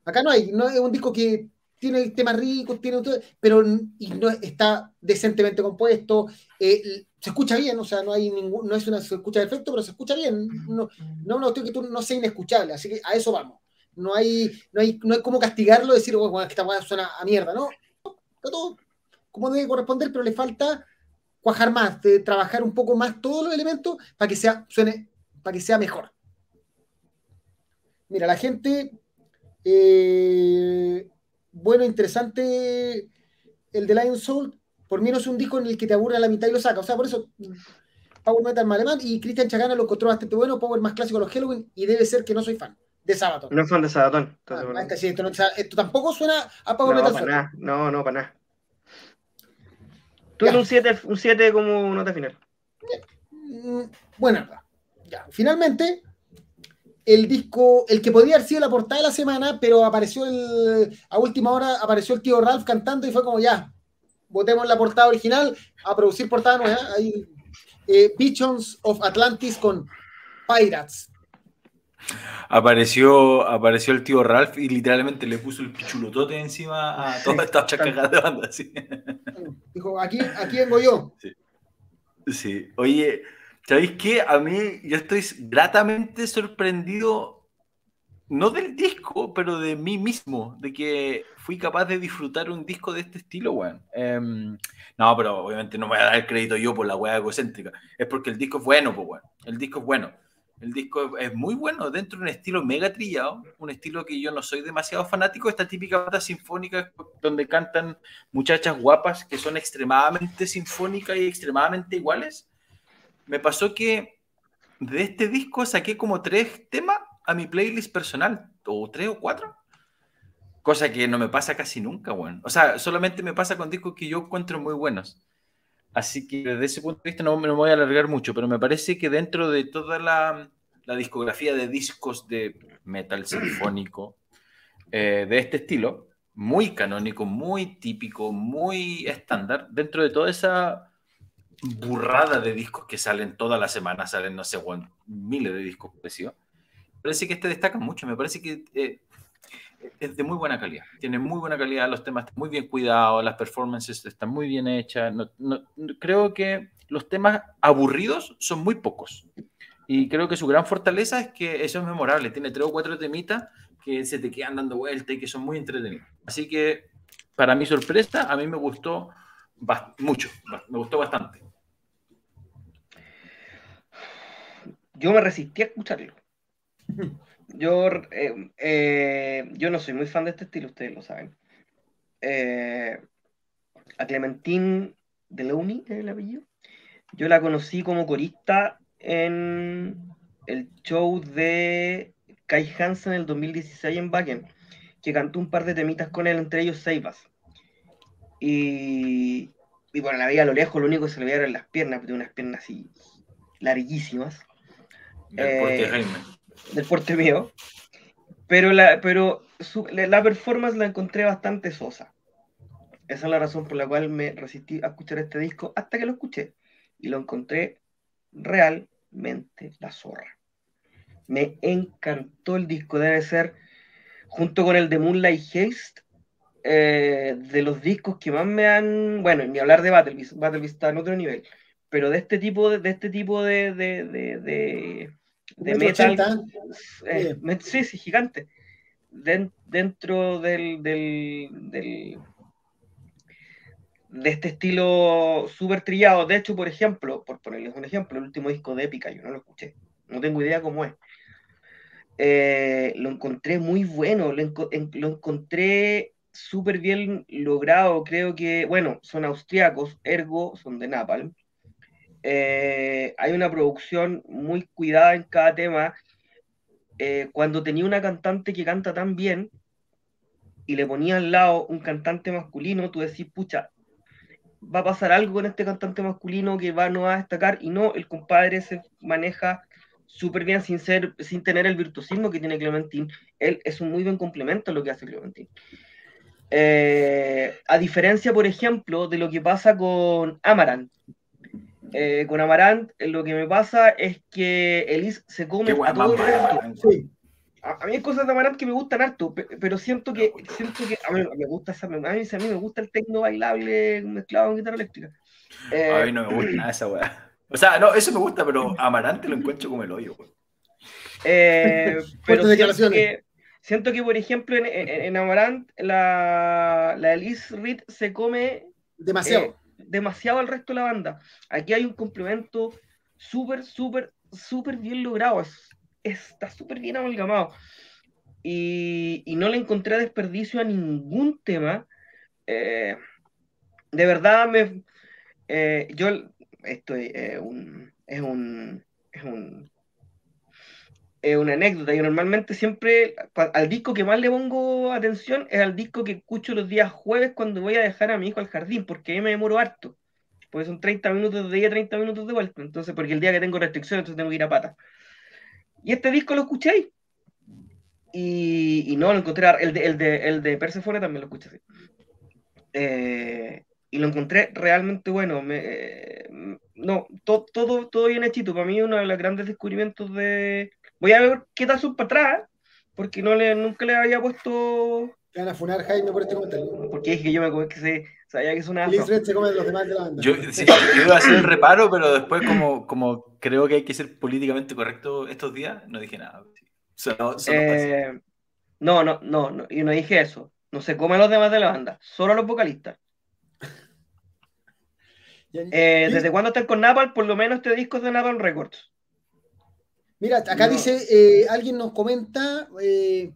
Speaker 1: Acá no hay, no es un disco que tiene temas ricos, tiene pero y no está decentemente compuesto, eh, se escucha bien, o sea, no hay ningún, no es una se escucha defecto, pero se escucha bien, no, no que tú no sea inescuchable, así que a eso vamos. No hay, no hay, no hay como castigarlo, decir, oh, bueno, esta weá suena a mierda, ¿no? Está todo como debe corresponder, pero le falta cuajar más, de trabajar un poco más todos los elementos para que sea, suene, para que sea mejor. Mira, la gente eh, bueno, interesante el de Lion Soul. Por mí no es un disco en el que te aburre a la mitad y lo saca. O sea, por eso Power Metal más alemán y Cristian Chagana lo encontró bastante bueno. Power más clásico de los Halloween y debe ser que no soy fan de Sabaton.
Speaker 2: No es fan de Sabaton.
Speaker 1: Ah, esto, tampoco suena a Power
Speaker 2: no,
Speaker 1: Metal.
Speaker 2: Para. No, no, para nada. Tú eres un 7 un siete como nota final.
Speaker 1: Mm, bueno, ya. Finalmente, el disco, el que podía haber sido la portada de la semana, pero apareció el, a última hora, apareció el tío Ralph cantando y fue como ya, votemos la portada original a producir portada nueva. Ahí, eh, of Atlantis con Pirates.
Speaker 3: Apareció, apareció el tío Ralph y literalmente le puso el pichulotote encima a toda esta chacagada de banda.
Speaker 1: Dijo, aquí, aquí vengo yo.
Speaker 3: Sí. sí. Oye, ¿Sabéis qué? A mí yo estoy gratamente sorprendido, no del disco, pero de mí mismo, de que fui capaz de disfrutar un disco de este estilo, weón. Em, no, pero obviamente no me voy a dar el crédito yo por la weá egocéntrica. Es porque el disco es bueno, pues, weón. El disco es bueno. El disco es muy bueno dentro de un estilo mega trillado, un estilo que yo no soy demasiado fanático, esta típica banda sinfónica donde cantan muchachas guapas que son extremadamente sinfónicas y extremadamente iguales me pasó que de este disco saqué como tres temas a mi playlist personal, o tres o cuatro. Cosa que no me pasa casi nunca, bueno. O sea, solamente me pasa con discos que yo encuentro muy buenos. Así que desde ese punto de vista no, me voy a alargar mucho, pero me parece que dentro de toda la, discografía de discos de metal sinfónico eh, de este estilo, muy canónico, muy típico, muy estándar, dentro de toda esa burrada de discos que salen toda la semana, salen, no sé, miles de discos parecidos. Parece que este destaca mucho, me parece que eh, es de muy buena calidad. Tiene muy buena calidad, los temas están muy bien cuidados, las performances están muy bien hechas. creo que los temas aburridos son muy pocos. Y creo que su gran fortaleza es que eso es memorable. Tiene tres o cuatro temitas que se te quedan dando vuelta y que son muy entretenidos. Así que, para mi sorpresa, a mí me gustó mucho, me gustó bastante.
Speaker 2: Yo me resistí a escucharlo. Yo, eh, eh, yo no soy muy fan de este estilo, ustedes lo saben. Eh, a Clementine es el apellido. Yo la conocí como corista en el show de Kai Hansen en el 2016 en Backen, que cantó un par de temitas con él, entre ellos Seibas. Y, y bueno, la veía a lo lejos, lo único que se le veía eran las piernas, de unas piernas así larguísimas.
Speaker 3: Del porte
Speaker 2: eh, Jaime. Del porte mío. Pero la, pero la performance la encontré bastante sosa. Esa es la razón por la cual me resistí a escuchar este disco hasta que lo escuché. Y lo encontré realmente la zorra. Me encantó el disco. Debe ser, junto con el de Moonlight Haste, eh, de los discos que más me han. Bueno, ni hablar de Battle Beast. Battle Beast está en otro nivel. Pero de este tipo de, de este tipo de, de, de, de metal. Eh, sí, sí, gigante. dentro del, del, del, de este estilo súper trillado. De hecho, por ejemplo, por ponerles un ejemplo, el último disco de Épica, yo no lo escuché. No tengo idea cómo es. Eh, lo encontré muy bueno, lo, encontré súper bien logrado. Creo que, bueno, son austriacos, ergo son de Napalm. Eh, hay una producción muy cuidada en cada tema. Eh, cuando tenía una cantante que canta tan bien y le ponía al lado un cantante masculino, tú decís, pucha, va a pasar algo con este cantante masculino que va, no va a destacar, y no, el compadre se maneja súper bien sin, ser, sin tener el virtuosismo que tiene Clementín. Él es un muy buen complemento a lo que hace Clementín. Eh, a diferencia, por ejemplo, de lo que pasa con Amaranth. Eh, con Amaranth, eh, lo que me pasa es que Elise se come a todo el A, mí hay cosas de Amaranth que me gustan harto, pero siento que, siento que a mí me gusta esa, a mí, a mí me gusta el tecno bailable mezclado con guitarra eléctrica.
Speaker 3: a mí no me gusta nada esa weá. O sea, no, eso me gusta, pero Amarante lo encuentro como el hoyo,
Speaker 2: eh, pero siento que, siento que, por ejemplo, en, en, Amarant, la, la Elise Reed se come
Speaker 1: demasiado.
Speaker 2: Eh, demasiado al resto de la banda. Aquí hay un complemento súper, súper, súper bien logrado. está súper bien amalgamado. Y, no le encontré desperdicio a ningún tema. Eh, de verdad, me, yo esto es, un, es, un, es, un, es una anécdota. Yo normalmente siempre, al disco que más le pongo atención es al disco que escucho los días jueves cuando voy a dejar a mi hijo al jardín, porque ahí me demoro harto. Porque son 30 minutos de día, 30 minutos de vuelta. Entonces, porque el día que tengo restricciones, entonces tengo que ir a pata. Y este disco lo escuché Y, y no, lo encontré. El de, el de, el de Persephone también lo escuché así. Eh, y lo encontré realmente bueno. Me, no, todo, todo bien hechito. Para mí, uno de los grandes descubrimientos de. Voy a ver qué tal son para atrás, porque no le, nunca le había puesto.
Speaker 1: Te van a funar Jaime por este comentario.
Speaker 2: Porque dije que yo me que se, sabía que es una.
Speaker 1: se come los demás de la banda.
Speaker 3: Yo, sí, yo iba a hacer el reparo, pero después, como, como creo que hay que ser políticamente correcto estos días, no dije nada.
Speaker 2: Eh, no, no, no, no, y no dije eso. No se comen los demás de la banda, solo los vocalistas. Eh, ¿Desde cuándo están con Napalm? Por lo menos este disco es de Napalm Records.
Speaker 1: Mira, acá dice, eh, alguien nos comenta eh,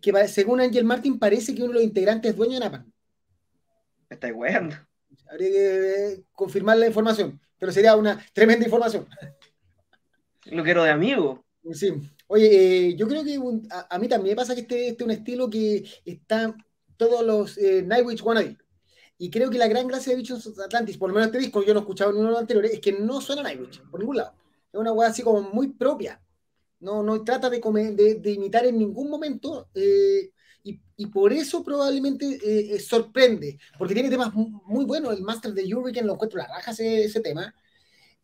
Speaker 1: que según Angel Martin parece que uno de los integrantes es dueño de Napalm.
Speaker 2: Me estáis weando.
Speaker 1: Habría que confirmar la información, pero sería una tremenda información.
Speaker 2: Lo quiero de amigo.
Speaker 1: Sí. Oye, yo creo que a, mí también me pasa que este, este, es un estilo que está todos los Nightwish wannabe. Y creo que la gran gracia de Bichos Atlantis, por lo menos este disco, yo no he escuchado en uno de los anteriores, es que no suena Nightwish, por ningún lado. Es una weá así como muy propia. No, no trata de, de, imitar en ningún momento. Eh, y, y, por eso probablemente eh, eh, sorprende, porque tiene temas muy buenos. El Master de Hurricane lo encuentro la raja ese, ese tema.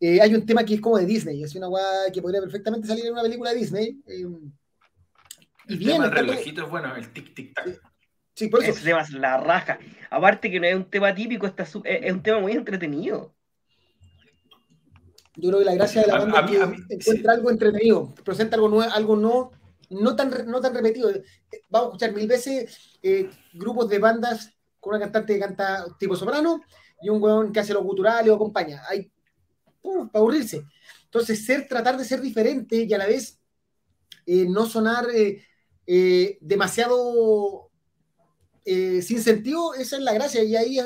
Speaker 1: hay un tema que es como de Disney, es una weá que podría perfectamente salir en una película de Disney.
Speaker 3: y bien. El relojito es bueno, el tic-tic-tac.
Speaker 2: Sí, por eso. Ese tema es la raja. Aparte que no es un tema típico, está es un tema muy entretenido.
Speaker 1: Yo creo que la gracia de la banda es que encuentra algo entretenido, presenta algo, nuevo, algo no, no, tan, no tan repetido. Vamos a escuchar mil veces eh, grupos de bandas con una cantante que canta tipo soprano y un weón que hace lo cultural o acompaña. Hay, para aburrirse. Entonces, ser, tratar de ser diferente y a la vez eh, no sonar eh, demasiado eh, sin sentido, esa es la gracia, y ahí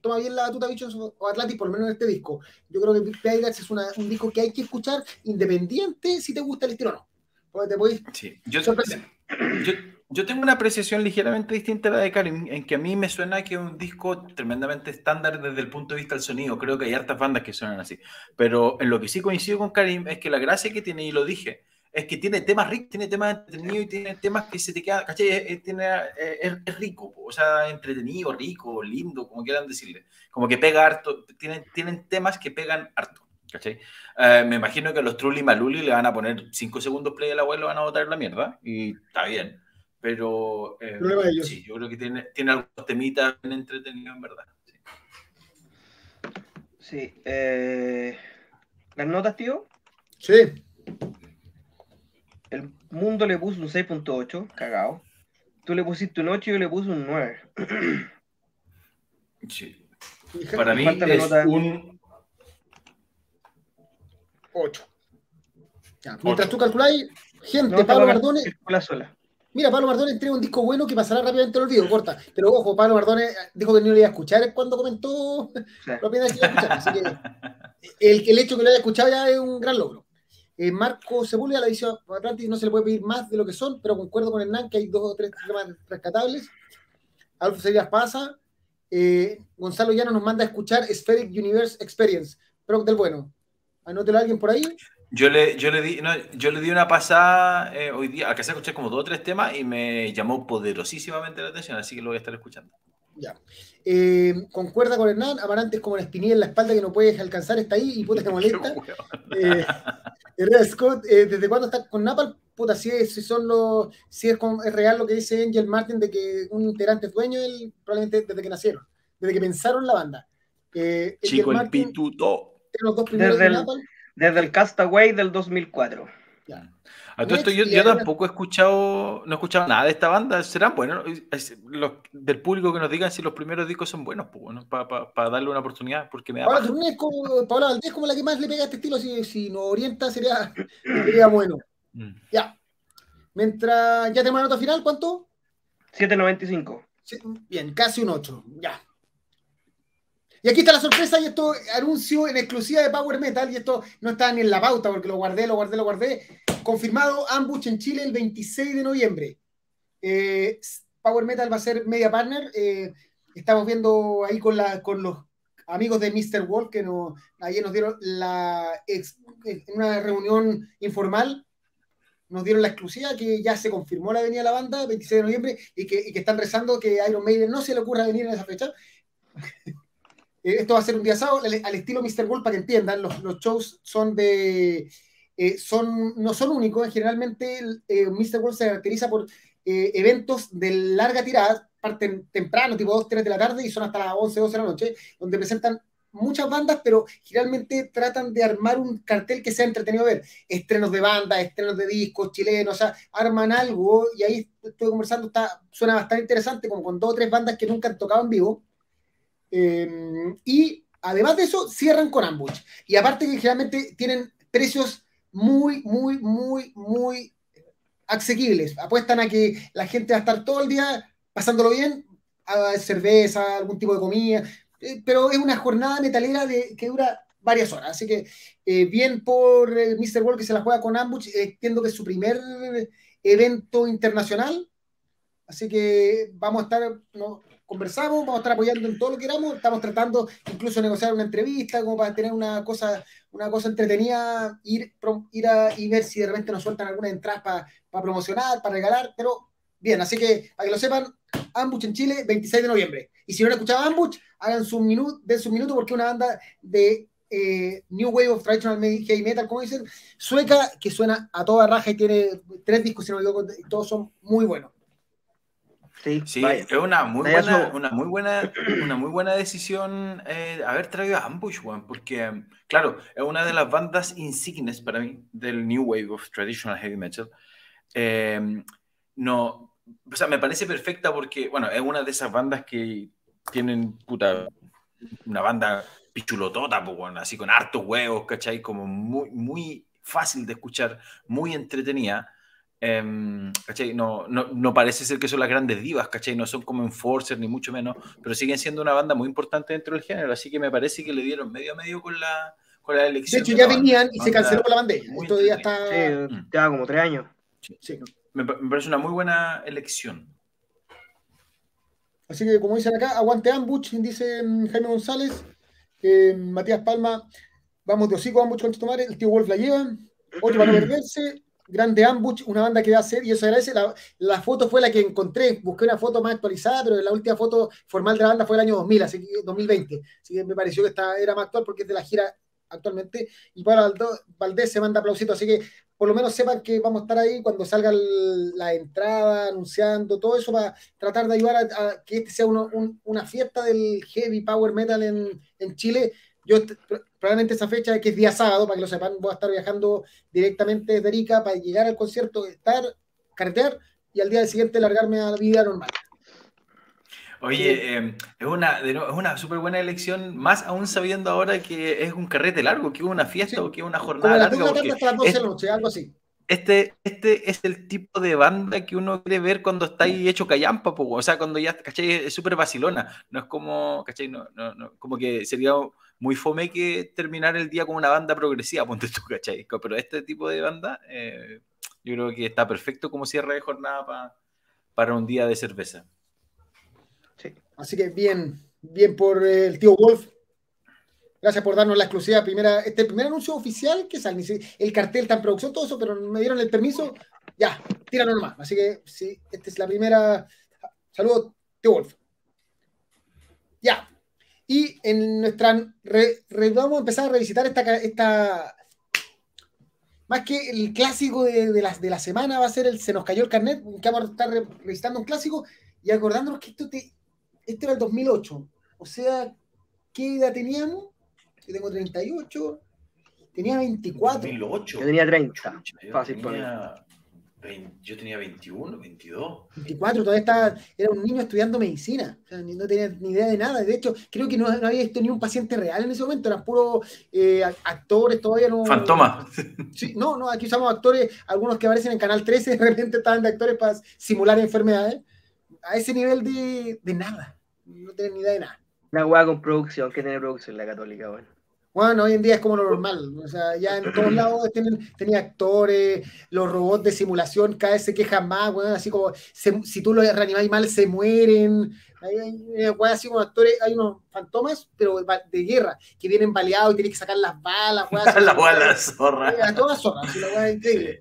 Speaker 1: toma bien la tuta bichos o Atlantis, por lo menos en este disco. Yo creo que Big es un disco que hay que escuchar independiente si te gusta el estilo o no. Porque te
Speaker 3: sí. yo, yo, tengo una apreciación ligeramente distinta a la de Karim, en que a mí me suena que es un disco tremendamente estándar desde el punto de vista del sonido. Creo que hay hartas bandas que suenan así. Pero en lo que sí coincido con Karim es que la gracia que tiene, y lo dije, es que tiene temas ricos, tiene temas entretenidos y tiene temas que se te quedan, ¿cachai? Es, tiene, es, rico, o sea, entretenido, rico, lindo, como quieran decirle. Como que pega harto, tienen, tienen temas que pegan harto, ¿cachai? Eh, me imagino que a los Trulli Maluli le van a poner 5 segundos play al abuelo, van a botar la mierda, y está bien. Pero eh, sí, yo creo que tiene, tiene algunos temitas bien entretenidos, en verdad.
Speaker 2: Sí. Eh, ¿Las notas, tío?
Speaker 1: Sí.
Speaker 2: El mundo le puso un 6.8, cagado. Tú le pusiste un 8 y yo le puse un 9.
Speaker 3: Sí. Para mí es un
Speaker 1: 8. Mientras tú calculáis, gente, Pablo Mardone. Mira, Pablo Mardone entrega un disco bueno que pasará rápidamente el olvido, corta. Pero ojo, Pablo Mardone dijo que no lo iba a escuchar cuando comentó la primera vez que iba a escuchar. Así que el, el hecho que lo haya escuchado ya es un gran logro. Eh, Marco Sepúlveda, la edición Atlantis no se le puede pedir más de lo que son, pero concuerdo con Hernán que hay dos o tres temas rescatables. Alfonso Serias pasa. Eh, Gonzalo Llano nos manda a escuchar Spheric Universe Experience. Pero del bueno. Anótelo a alguien por ahí.
Speaker 3: Yo le, yo le, di, yo le di una pasada eh, hoy día, que se escuché como dos o tres temas y me llamó poderosísimamente la atención, así que lo voy a estar escuchando.
Speaker 1: Ya. Eh, concuerda con Hernán, Amarante es como la espinilla en la espalda que no puedes alcanzar, está ahí y puta que molesta. eh, Scott, eh, ¿desde cuándo está con Napal? Puta, si, es, si son los, si es, es, real lo que dice Angel Martin de que un integrante es dueño, él, probablemente desde que nacieron, desde que pensaron la banda.
Speaker 3: Eh, Chico, el pituto.
Speaker 2: Los dos desde, el, desde el Castaway del 2004.
Speaker 3: Ya. A todo esto yo, yo, tampoco he escuchado, no he escuchado nada de esta banda. ¿Serán buenos? Los, del público que nos digan si los primeros discos son buenos, pues, bueno, para pa, pa darle una oportunidad, porque me da.
Speaker 1: Paola como, Paola Valdés como la que más le pega a este estilo, si, si nos orienta sería, sería bueno. Mm. Ya. Mientras ya tenemos la nota final, ¿cuánto?
Speaker 2: 7.95.
Speaker 1: Bien, casi un 8. Ya. Y aquí está la sorpresa y esto anuncio en exclusiva de Power Metal y esto no está ni en la pauta porque lo guardé, lo guardé, lo guardé. Confirmado Ambush en Chile el 26 de noviembre. Eh, Power Metal va a ser media partner. Eh, estamos viendo ahí con, la, con los amigos de Mr. Wolf que nos, ayer nos dieron la en una reunión informal nos dieron la exclusiva que ya se confirmó la venida de la banda 26 de noviembre y que, y que están rezando que Iron Maiden no se le ocurra venir en esa fecha. Eh, esto va a ser un día sábado al, estilo Mr. Wolf para que entiendan, los, los shows son de eh, son, no son únicos, generalmente eh, Mr. World se caracteriza por eh, eventos de larga tirada, parten temprano, tipo 2, 3 de la tarde y son hasta las 11, 12 de la noche, donde presentan muchas bandas, pero generalmente tratan de armar un cartel que sea entretenido a ver. Estrenos de bandas, estrenos de discos chilenos, o sea, arman algo y ahí estoy conversando, está, suena bastante interesante, como con dos o tres bandas que nunca han tocado en vivo. Y además de eso, cierran con Ambush. Y aparte que generalmente tienen precios muy, muy, muy, muy asequibles. Apuestan a que la gente va a estar todo el día pasándolo bien, a cerveza, algún tipo de comida, eh, pero es una jornada metalera de, que dura varias horas. Así que eh, bien por el Mr. World que se la juega con Ambush, eh, entiendo que es su primer evento internacional. Así que vamos a estar, no, conversamos, vamos a estar apoyando en todo lo que queramos, estamos tratando incluso de negociar una entrevista como para tener una cosa, una cosa entretenida, ir, ir a, y ver si de repente nos sueltan algunas entradas para promocionar, para regalar, pero bien, así que para que lo sepan, Ambuch en Chile, 26 de noviembre. Y si no han escuchado Ambuch, hagan su minuto, den su minuto porque es una banda de eh, New Wave of Traditional Heavy Metal, como dicen, sueca, que suena a toda raja y tiene tres discos, y todos son muy buenos.
Speaker 3: Sí, es una muy buena, una muy buena, una muy buena decisión eh, haber traído a Ambush, One, porque, claro, es una de las bandas insignes para mí del New Wave of Traditional Heavy Metal. Em, no, o sea, me parece perfecta porque, bueno, es una de esas bandas que tienen, puta, una banda pichulotota, pues, bueno, así con hartos huevos, ¿cachai? Como muy, muy fácil de escuchar, muy entretenida. Em, no, no, no, parece ser que son las grandes divas, ¿cachai? No son como Enforcer ni mucho menos, pero siguen siendo una banda muy importante dentro del género, así que me parece que le dieron medio a medio con la, con la elección.
Speaker 1: De hecho, ya venían y se canceló la bandera. Esto ya está.
Speaker 2: Sí, mm. ya como tres años.
Speaker 3: Sí. Me, me, parece una muy buena elección.
Speaker 1: Así que, como dicen acá, aguante Ambuch, dice mm, Jaime González. Eh, Matías Palma, vamos de hocico Ambuch con Tomare, el tío Wolf la lleva. Otro para no perderse. Grande Ambush, una banda que va a ser, y eso agradece. La, la foto fue la que encontré, busqué una foto más actualizada, pero la última foto formal de la banda fue el año 2000, así que 2020. Así que me pareció que esta era más actual porque es de la gira actualmente. Y para Valdés se manda aplausito, así que por lo menos sepan que vamos a estar ahí cuando salga la entrada, anunciando todo eso para tratar de ayudar a, que este sea una fiesta del heavy power metal en Chile. Yo probablemente esa fecha, que es día sábado, para que lo sepan, voy a estar viajando directamente desde Arica para llegar al concierto, estar, carretear y al día siguiente largarme a la vida normal.
Speaker 3: Oye, em, es una, es una súper buena elección, más aún sabiendo ahora que es un carrete largo, que es una fiesta o que es una jornada larga. algo así. Este, este es el tipo de banda que uno quiere ver cuando está ahí hecho callampa, o sea, cuando ya, ¿cachai? Es súper vacilona. No es como, ¿cachai? No, no, no, como que sería muy fome que terminar el día con una banda progresiva, ponte tú, ¿cachai? Pero este tipo de banda, eh, yo creo que está perfecto como cierre de jornada para un día de cerveza.
Speaker 1: Así que bien, bien por eh, el tío Wolf. Gracias por darnos la exclusiva primera, este primer anuncio oficial que sale. El cartel está en producción, todo eso, pero me dieron el permiso. Ya, tíralo nomás. Así que sí, esta es la primera. Saludos, tío Wolf. Ya. Y en nuestra. vamos a empezar a revisitar esta, esta. Más que el clásico de, de, la, de la semana va a ser el Se nos cayó el carnet, que vamos a estar revisitando un clásico y acordándonos que esto te, este era el 2008. O sea, ¿qué edad teníamos? Yo tengo 38. Tenía 24.
Speaker 2: 2008. Yo tenía 30.
Speaker 3: Yo Fácil tenía, yo tenía 21, 22.
Speaker 1: 24, todavía estaba, era un niño estudiando medicina. O sea, no tenía ni idea de nada. De hecho, creo que no, había visto ni un paciente real en ese momento. Eran puros eh, actores, todavía no.
Speaker 3: Fantoma.
Speaker 1: Sí, no, no, aquí usamos actores, algunos que aparecen en Canal 13, de repente estaban de actores para simular enfermedades. A ese nivel de, de nada no tienen ni idea de nada.
Speaker 2: Una hueá con producción, que tiene producción la católica, bueno.
Speaker 1: Bueno, hoy en día es como lo normal, o sea, ya en todos lados tienen, tenía actores, los robots de simulación cada vez se quejan más, bueno, así como si tú los reanimáis mal se mueren, hay, hay, así como actores, hay unos fantomas, pero de guerra, que vienen baleados y tienen que sacar las balas,
Speaker 3: las balas,
Speaker 1: zorra. Todas zorras, la hueá increíble.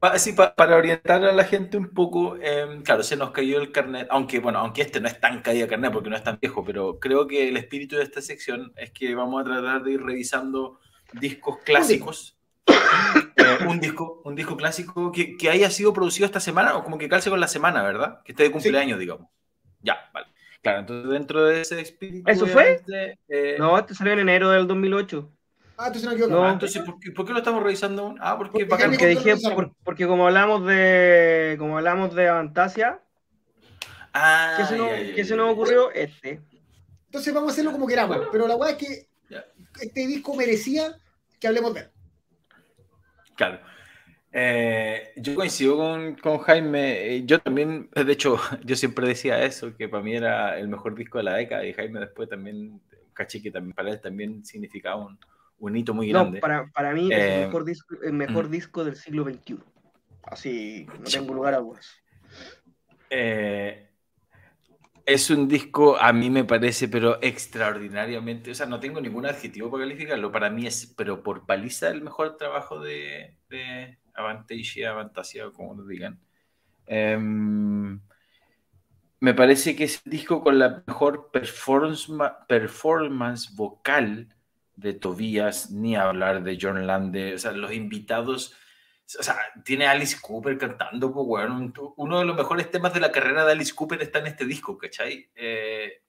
Speaker 3: Así, para orientar a la gente un poco, em, claro, se nos cayó el carnet, aunque bueno, aunque este no es tan caído el carnet porque no es tan viejo, pero creo que el espíritu de esta sección es que vamos a tratar de ir revisando discos clásicos. Eh, un disco, un disco clásico que, que, haya sido producido esta semana o como que calce con la semana, ¿verdad? Que esté de cumpleaños, digamos. Ya, vale. Claro, entonces dentro de ese espíritu.
Speaker 2: ¿Eso fue? Eh, no, este salió en enero del 2008.
Speaker 3: Ah, entonces no No, entonces, ¿por qué, lo estamos revisando Ah, porque,
Speaker 2: porque, dije, porque como hablamos de como hablamos de Avantasia, ah, ¿qué se, nos, se nos ocurrió? Este.
Speaker 1: Entonces vamos a hacerlo como queramos, pero la verdad es que este disco merecía que hablemos de él.
Speaker 3: Claro. Eh, yo coincido con, con, Jaime. Eh, yo también, de hecho, yo siempre decía eso, que para mí era el mejor disco de la década y Jaime después también, caché que también para él también significaba un, un hito muy grande.
Speaker 2: para, para mí es el eh, mejor, disco, el mejor disco del siglo XXI. Así, no tengo lugar a dudas.
Speaker 3: Eh, es un disco, a mí me parece, pero extraordinariamente, o sea, no tengo ningún adjetivo para calificarlo. Para mí es, pero por paliza, el mejor trabajo de, de Avantasia, Avantasia, como lo digan. Em, me parece que es el disco con la mejor performance, performance vocal de Tobías, ni hablar de John Lande, o sea, los invitados, o sea, tiene Alice Cooper cantando, pues, bueno, uno de los mejores temas de la carrera de Alice Cooper está en este disco, ¿cachai? Eh,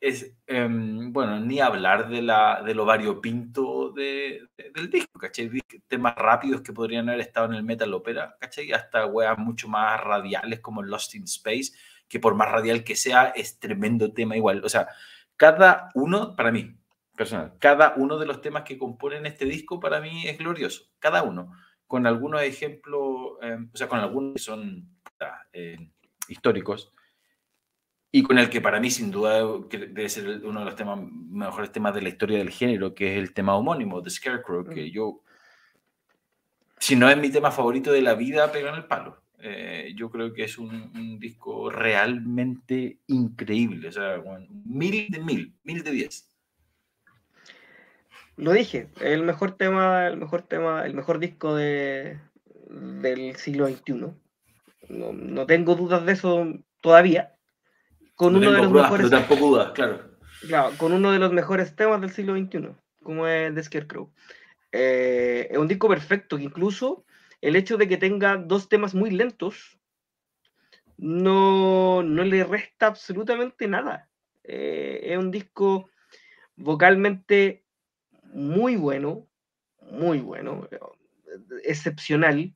Speaker 3: es, em, bueno, ni hablar de, la, de lo variopinto de, del disco, ¿cachai? Temas rápidos que podrían haber estado en el metal opera, ¿cachai? Hasta weas mucho más radiales como Lost in Space, que por más radial que sea, es tremendo tema igual. O sea, cada uno, para mí, personal. Cada uno de los temas que componen este disco para mí es glorioso, cada uno, con algunos ejemplos, em, o sea, con algunos que son eh, históricos y con el que para mí sin duda debe ser uno de los temas, mejores temas de la historia del género, que es el tema homónimo, The Scarecrow, que mm. yo, si no es mi tema favorito de la vida, pega en el palo. Eh, yo creo que es un, disco realmente increíble, o sea, mil de mil, mil de diez
Speaker 2: lo dije, el mejor tema, el mejor tema, el mejor disco de, del siglo XXI. No, tengo dudas de eso todavía. Con uno de los mejores.
Speaker 3: claro.
Speaker 2: con uno de los mejores temas del siglo XXI, como es The Scarecrow. Eh, es un disco perfecto que incluso el hecho de que tenga dos temas muy lentos no, no le resta absolutamente nada. Eh, es un disco vocalmente muy bueno, muy bueno, excepcional,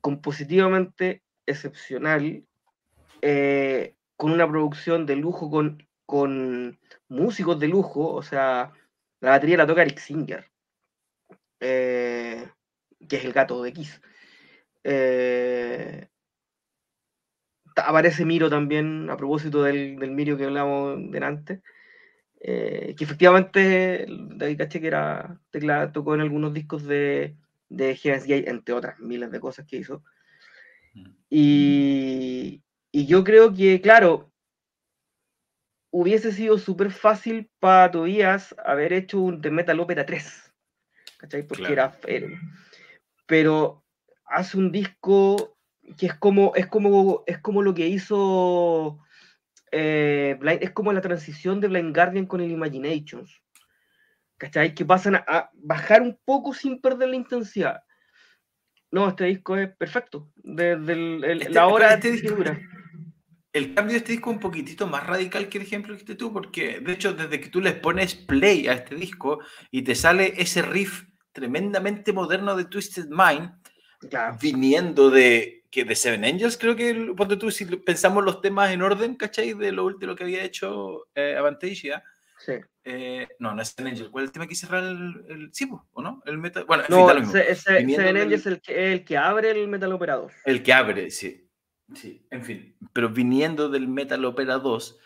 Speaker 2: compositivamente excepcional, eh, con una producción de lujo, con, con músicos de lujo, o sea, la batería la toca Eric Singer, eh, que es el gato de Kiss. Eh, aparece Miro también, a propósito del, del Miro que hablamos delante. Eh, que efectivamente David Caché que era teclado, tocó en algunos discos de, de Heaven's Gate, entre otras miles de cosas que hizo. Y, y yo creo que, claro, hubiese sido súper fácil para Tobías haber hecho un The Metal Opera 3, ¿cachai? Porque era... Pero hace un disco que es como, es como, es como lo que hizo eh, es como la transición de Blind Guardian con el Imaginations. ¿Cachai? Que pasan a, bajar un poco sin perder la intensidad. No, este disco es perfecto. Desde este, la hora este de
Speaker 3: dura. El cambio de este disco es un poquitito más radical que el ejemplo que tú, porque de hecho, desde que tú les pones play a este disco y te sale ese riff tremendamente moderno de Twisted Mind, viniendo de que de Seven Angels, creo que, ponte tú, si pensamos los temas en orden, ¿cachai? De lo, de lo que había hecho eh, Avantasia.
Speaker 2: Sí.
Speaker 3: Eh, no, no es Seven Angels. ¿Cuál es el tema que cerrar el, el sí, ¿o no? El metal. Bueno,
Speaker 2: no, lo mismo. Seven Angels es el que, el que abre el Metal Opera 2.
Speaker 3: El que abre, sí. Sí, en fin. Pero viniendo del Metal Opera 2,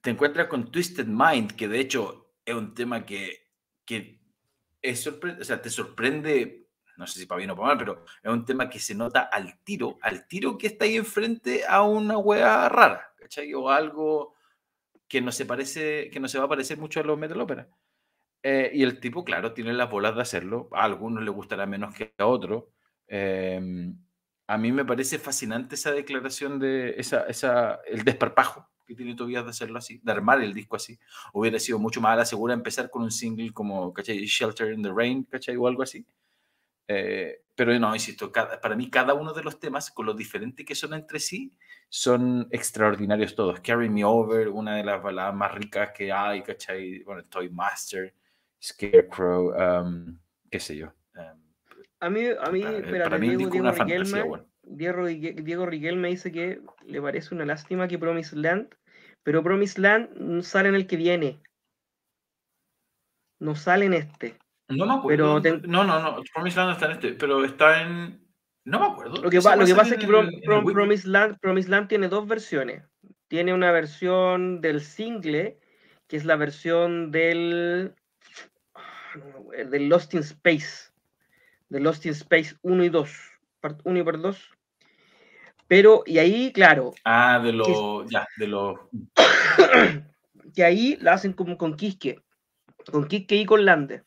Speaker 3: te encuentras con Twisted Mind, que de hecho es un tema que, que es sorpre o sea, te sorprende no sé si para bien o para mal, pero es un tema que se nota al tiro, al tiro que está ahí enfrente a una wea rara, ¿cachai? O algo que no se parece, que no se va a parecer mucho a los metal opera. Eh, y el tipo, claro, tiene las bolas de hacerlo. A algunos le gustará menos que a otros. Em, a mí me parece fascinante esa declaración de esa, esa, el desparpajo que tiene todavía de hacerlo así, de armar el disco así. Hubiera sido mucho más a la segura empezar con un single como, ¿cachai? Shelter in the Rain, ¿cachai? O algo así. Eh, pero no, insisto, para mí cada uno de los temas, con lo diferente que son entre sí, son extraordinarios todos. Carry Me Over, una de las baladas más ricas que hay, ¿cachai? Bueno, Toy Master, Scarecrow, um, qué sé yo. Um,
Speaker 2: a mí, a mí, para, mí Diego, Diego, Diego me dice que le parece una lástima que Promise Land, pero Promise Land sale en el que viene. No sale en este.
Speaker 3: No me acuerdo. No, no, no. Promise Land está en este, pero está en. No me acuerdo.
Speaker 2: Lo que, lo que pasa es que Promise, Land, Promise Land tiene dos versiones. Tiene una versión del single, que es la versión del. del Lost in Space. Del Lost in Space 1 y 2. Part 1 y part 2. Pero, y ahí, claro.
Speaker 3: Ah, de los. Ya, de los.
Speaker 2: que ahí la hacen como con Kiske. Con Kiske y con Lande.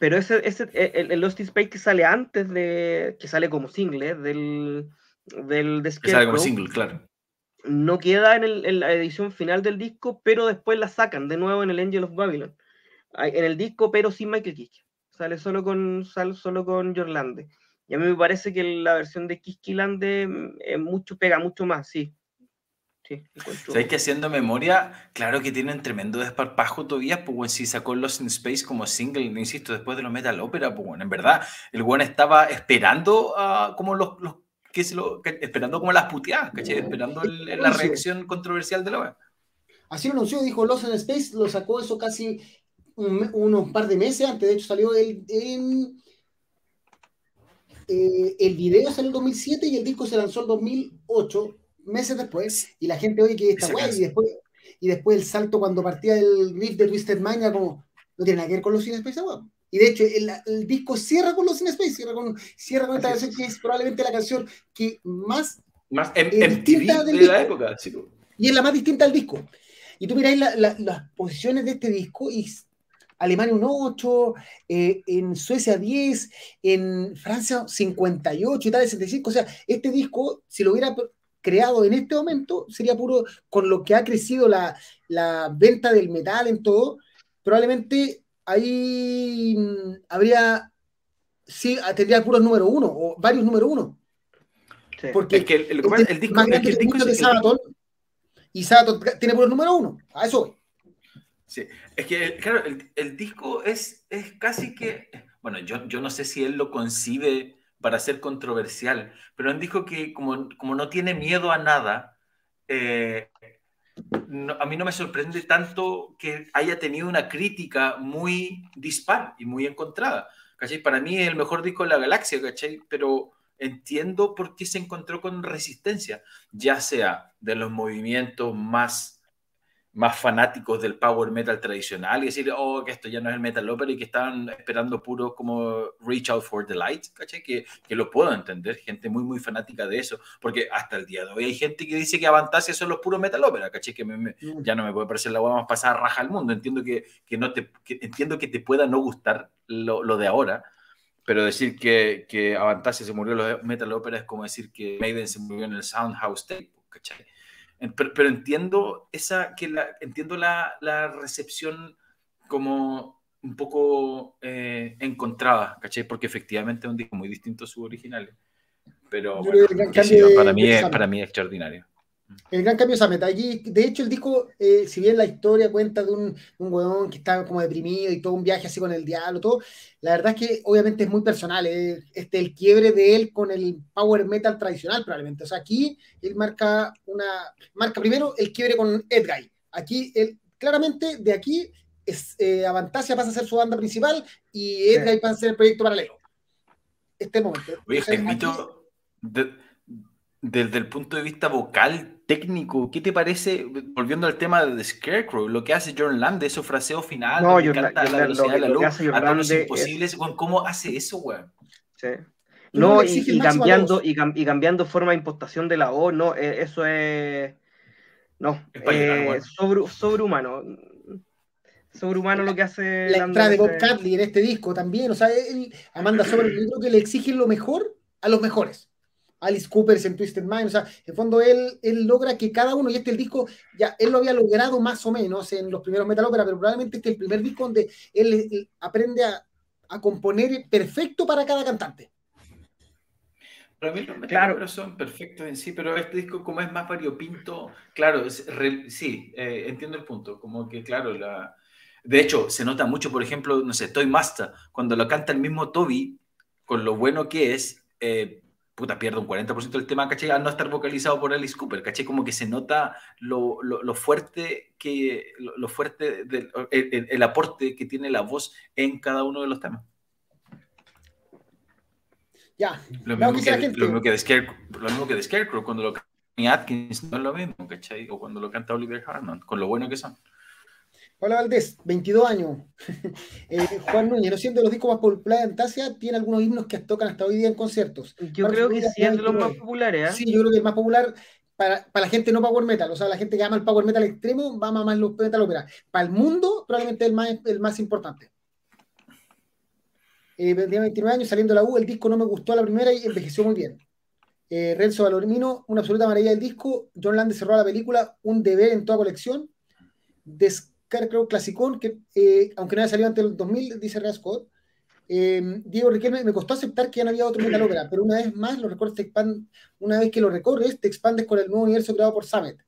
Speaker 2: Pero ese, ese el, el, Lost in Space que sale antes de. que sale como single del. del
Speaker 3: de que sale como single, claro.
Speaker 2: No queda en, el, en, la edición final del disco, pero después la sacan de nuevo en el Angel of Babylon. En el disco, pero sin Michael Kiske. Sale solo con, sale solo con Jorlande. Y a mí me parece que la versión de Kiskilande mm, es mucho, pega mucho más, sí.
Speaker 3: Sí, que haciendo memoria, claro que tiene un tremendo desparpajo todavía, pues bueno, si sacó Lost in Space como single, insisto, después de los Metal Opera, pues bueno, en verdad, el buen estaba esperando uh, como los, los que se lo, esperando como las puteadas, ¿cachai? Esperando la reacción controversial de la web.
Speaker 1: Así lo anunció, dijo Lost in Space, lo sacó eso casi un, unos par de meses antes, de hecho salió el, en, eh, el video salió en 2007 y el disco se lanzó en 2008 meses después, y la gente oye que está guay, y después, y después el salto cuando partía el riff de Twisted Mind, como, no tiene nada que ver con los Sin Space Y de hecho, el, disco cierra con los Sin Space, cierra con, cierra con esta canción que es probablemente la canción que más.
Speaker 3: Más distinta de la época,
Speaker 1: Y es la más distinta al disco. Y tú miráis las posiciones de este disco y Alemania un 8, eh, en Suecia 10, en Francia 58, Italia 65. O sea, este disco, si lo hubiera creado en este momento, sería puro, con lo que ha crecido la, la venta del metal en todo, probablemente ahí mm, habría, sí, tendría puros número uno o varios número uno. Porque el, el, el, disco, es que el disco de Sabaton y Sabaton tiene puros número uno. A eso voy.
Speaker 3: Sí, es que, claro, el, disco es, es casi que, bueno, yo, yo no sé si él lo concibe para ser controversial, pero él dijo que como, como no tiene miedo a nada, eh, a mí no me sorprende tanto que haya tenido una crítica muy dispar y muy encontrada. ¿cachai? Para mí es el mejor disco de la galaxia, ¿cachai? pero entiendo por qué se encontró con resistencia, ya sea de los movimientos más más fanáticos del power metal tradicional y decir, oh, que esto ya no es el metal opera y que estaban esperando puro como Reach Out for the Light, ¿cachai? Que, que lo puedo entender, gente muy, muy fanática de eso, porque hasta el día de hoy hay gente que dice que Avantasia son los puros metal opera, ¿cachai? Que mm. ya no me puede parecer la hueá más pasada raja al mundo, entiendo que, que no te, entiendo que te pueda no gustar lo, lo de ahora, pero decir que, que Avantasia se murió en los metal opera es como decir que Maiden se murió en el Soundhouse Tape, ¿cachai? Pero, entiendo esa, que la, entiendo la, la recepción como un poco eh, encontrada, ¿cachai? Porque efectivamente es un disco muy distinto a sus originales. Pero para, mí es, para mí es extraordinario.
Speaker 1: El gran cambio es Samet. Allí, de hecho, el disco, eh, si bien la historia cuenta de un, un weón que está como deprimido y todo un viaje así con el diablo, todo, la verdad es que obviamente es muy personal. Eh, este, el quiebre de él con el power metal tradicional, probablemente. O sea, aquí él marca una. Marca primero el quiebre con Edguy. Aquí, él, claramente, de aquí, es, eh, Avantasia pasa a ser su banda principal y Edguy pasa a ser el proyecto paralelo. Este momento.
Speaker 3: Oye, desde el punto de vista vocal, técnico, ¿qué te parece, volviendo al tema de The Scarecrow, lo que hace John Land, esos fraseos finales, no, yo, canta la velocidad de la luz, a los imposibles, ¿cómo hace eso, weón?
Speaker 2: Sí. No, y, cambiando, y, cambiando forma de impostación de la voz, no, eh, eso es... No, eh, sobre, sobrehumano. Sobrehumano lo que hace...
Speaker 1: La entrada de Bob Catley en este disco también, o sea, Amanda Sobre, yo creo que le exigen lo mejor a los mejores. Alice Cooper en Twisted Mind, o sea, en fondo él, él logra que cada uno, y este el disco, ya él lo había logrado más o menos en los primeros Metal Opera, pero probablemente este es el primer disco donde él, aprende a, a, componer perfecto para cada cantante.
Speaker 3: Para mí los Metal claro. son perfectos en sí, pero este disco como es más variopinto, claro, sí, eh, entiendo el punto, como que claro, la... De hecho, se nota mucho, por ejemplo, no sé, Toy Master, cuando lo canta el mismo Toby, con lo bueno que es, eh, puta, pierde un 40% del tema, ¿cachai? Al no estar vocalizado por Alice Cooper, ¿cachai? Como que se nota lo, lo, fuerte que, lo, fuerte del el, aporte que tiene la voz en cada uno de los temas.
Speaker 1: Ya.
Speaker 3: Lo mismo, que, lo mismo que, de Scarecrow, lo mismo que de Scarecrow, cuando lo canta Atkins no es lo mismo, ¿cachai? O cuando lo canta Oliver Harman, con lo bueno que son.
Speaker 1: Hola Valdés, 22 años. Eh, Juan Núñez, ¿no siendo los discos más populares en Tasia? ¿Tiene algunos himnos que tocan hasta hoy día en conciertos?
Speaker 2: Yo creo que sí es de los más populares. ¿eh?
Speaker 1: Sí, yo creo que es más popular para, para, la gente no power metal. O sea, la gente que ama el power metal extremo va a más los metal opera. Para el mundo, probablemente el más, el más importante. Eh, 29 años, saliendo de la U, el disco no me gustó a la primera y envejeció muy bien. Eh, Renzo Valormino, una absoluta maravilla del disco. John Land cerró la película, un deber en toda colección. Des creo, clasicón, que eh, aunque no haya salido antes del 2000, dice Real Scott. Eh, Diego Riquelme, me costó aceptar que ya no había otro Metal Opera, pero una vez más, los recortes te una vez que lo recorres, te expandes con el nuevo universo creado por Summit.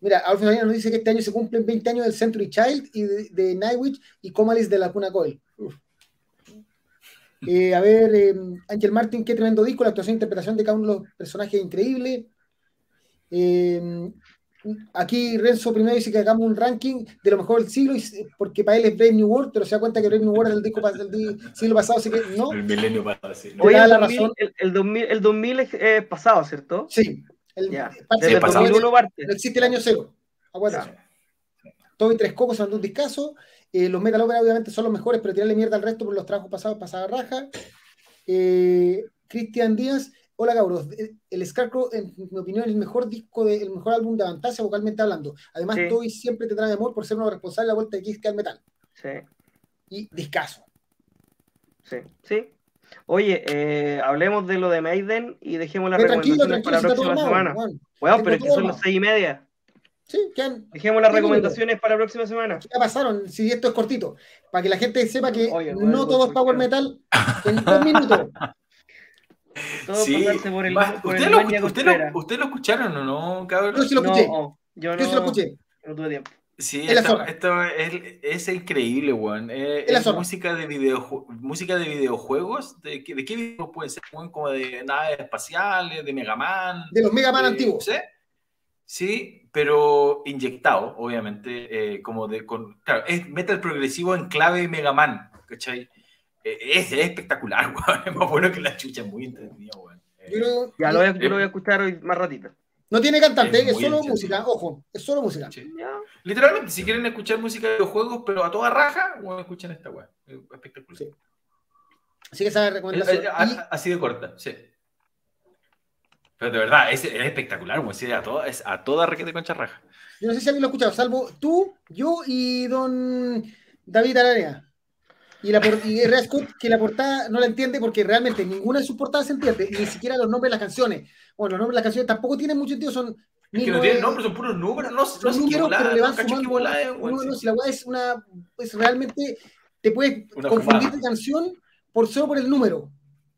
Speaker 1: Mira, Alfredo nos dice que este año se cumplen 20 años del Century Child y de, Nightwitch y Comalis de la Cuna Coil. Eh, a ver, Ángel Martin, qué tremendo disco, la actuación e interpretación de cada uno de los personajes increíble. Eh, Aquí Renzo primero dice que hagamos un ranking de lo mejor del siglo, porque para él es Brave New World, pero se da cuenta que Brave New World es el disco del siglo pasado, así que no.
Speaker 3: El milenio pasado, sí.
Speaker 2: Oye, el, 2000, el, 2000, el 2000 es pasado, ¿cierto?
Speaker 1: Sí.
Speaker 2: El. Desde el 2001
Speaker 1: parte. No existe el año cero. Aguanta. Todo y tres cocos son un discazo. Eh, los Metal Opera obviamente son los mejores, pero tirarle mierda al resto por los trabajos pasados, pasada raja. Eh, Cristian Díaz, Hola cabros, el Scarecrow en mi opinión es el mejor disco, de, el mejor álbum de Avantasia vocalmente hablando. Además, sí. siempre te trae amor por ser uno responsable de la vuelta de Kiss al metal.
Speaker 2: Sí.
Speaker 1: y discaso.
Speaker 2: Sí, sí. Oye, eh, hablemos de lo de Maiden y dejemos las recomendaciones para la próxima semana. Bueno, pero es que son las seis y media.
Speaker 1: Sí, han,
Speaker 2: Dejemos las recomendaciones para la próxima semana.
Speaker 1: Ya pasaron, si esto es cortito, para que la gente sepa que no todo es Power Metal en dos minutos.
Speaker 3: Todo sí. por el, por ¿Usted, lo, usted, lo, ¿Usted, lo, escucharon o no, cabrón?
Speaker 1: Yo sí lo escuché. No, yo, no, yo sí lo escuché.
Speaker 2: No tuve tiempo.
Speaker 3: Sí, esto, esto es, es, increíble, weón. Es, es música, de video, música de videojuegos. ¿De, qué, de qué videojuegos puede ser? Como de naves espaciales, de Mega Man.
Speaker 1: De los Mega Man antiguos.
Speaker 3: ¿sí? sí, pero inyectado, obviamente. Eh, como de, con, claro, es metal progresivo en clave Mega Man. ¿Cachai? Es, es, espectacular, weón. Es más bueno que la chucha, es muy entretenido, weón.
Speaker 2: Yo, ya lo voy, a, yo lo voy a escuchar hoy más ratito.
Speaker 1: No tiene cantante, es, solo música, ojo, es solo música.
Speaker 3: Literalmente, si quieren escuchar música de juegos, pero a toda raja, bueno, escuchen esta weá. Espectacular. Sí.
Speaker 1: Así que esa recomendación.
Speaker 3: Eh, eh, así de corta, sí. Pero de verdad, es, espectacular, como decía, a toda, es a toda requete concha raja.
Speaker 1: Yo no sé si alguien lo ha escuchado, salvo tú, yo y don David Arania. Y, la, y Scott, que la portada no la entiende porque realmente ninguna de sus portadas se entiende, ni siquiera los nombres de las canciones. Bueno, los nombres de las canciones tampoco tienen mucho sentido, son.
Speaker 3: Es que no tienen nombres, son puros números, no,
Speaker 1: son números, pero le van sumando. No, no, si la weá es una. Pues realmente te puedes confundir de canción por solo por el número.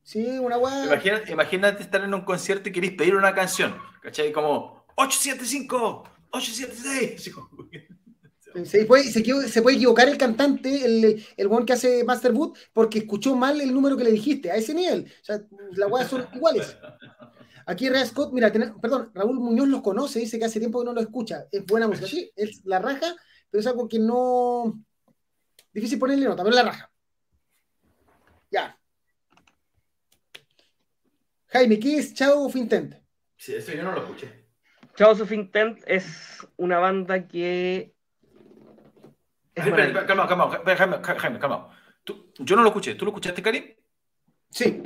Speaker 1: Sí, una weá.
Speaker 3: Imagínate, imagínate estar en un concierto y querés pedir una canción, ¿cachai? Como 875, 876.
Speaker 1: Se puede, se, puede, equivocar el cantante, el, el one que hace Master Boot, porque escuchó mal el número que le dijiste, a ese nivel. O sea, las weas son iguales. Aquí Ray Scott, mira, perdón, Raúl Muñoz los conoce, dice que hace tiempo que no lo escucha. Es buena música, sí, es la raja, pero es algo que no. Difícil ponerle nota, pero es la raja. Ya. Jaime, ¿qué es Chao of Intent?
Speaker 3: Sí, eso yo no lo escuché.
Speaker 2: Chao of Intent es una banda que
Speaker 3: calma, calma, Jaime, Jaime, calma. yo no lo escuché. ¿Tú lo escuchaste, Karim?
Speaker 1: Sí.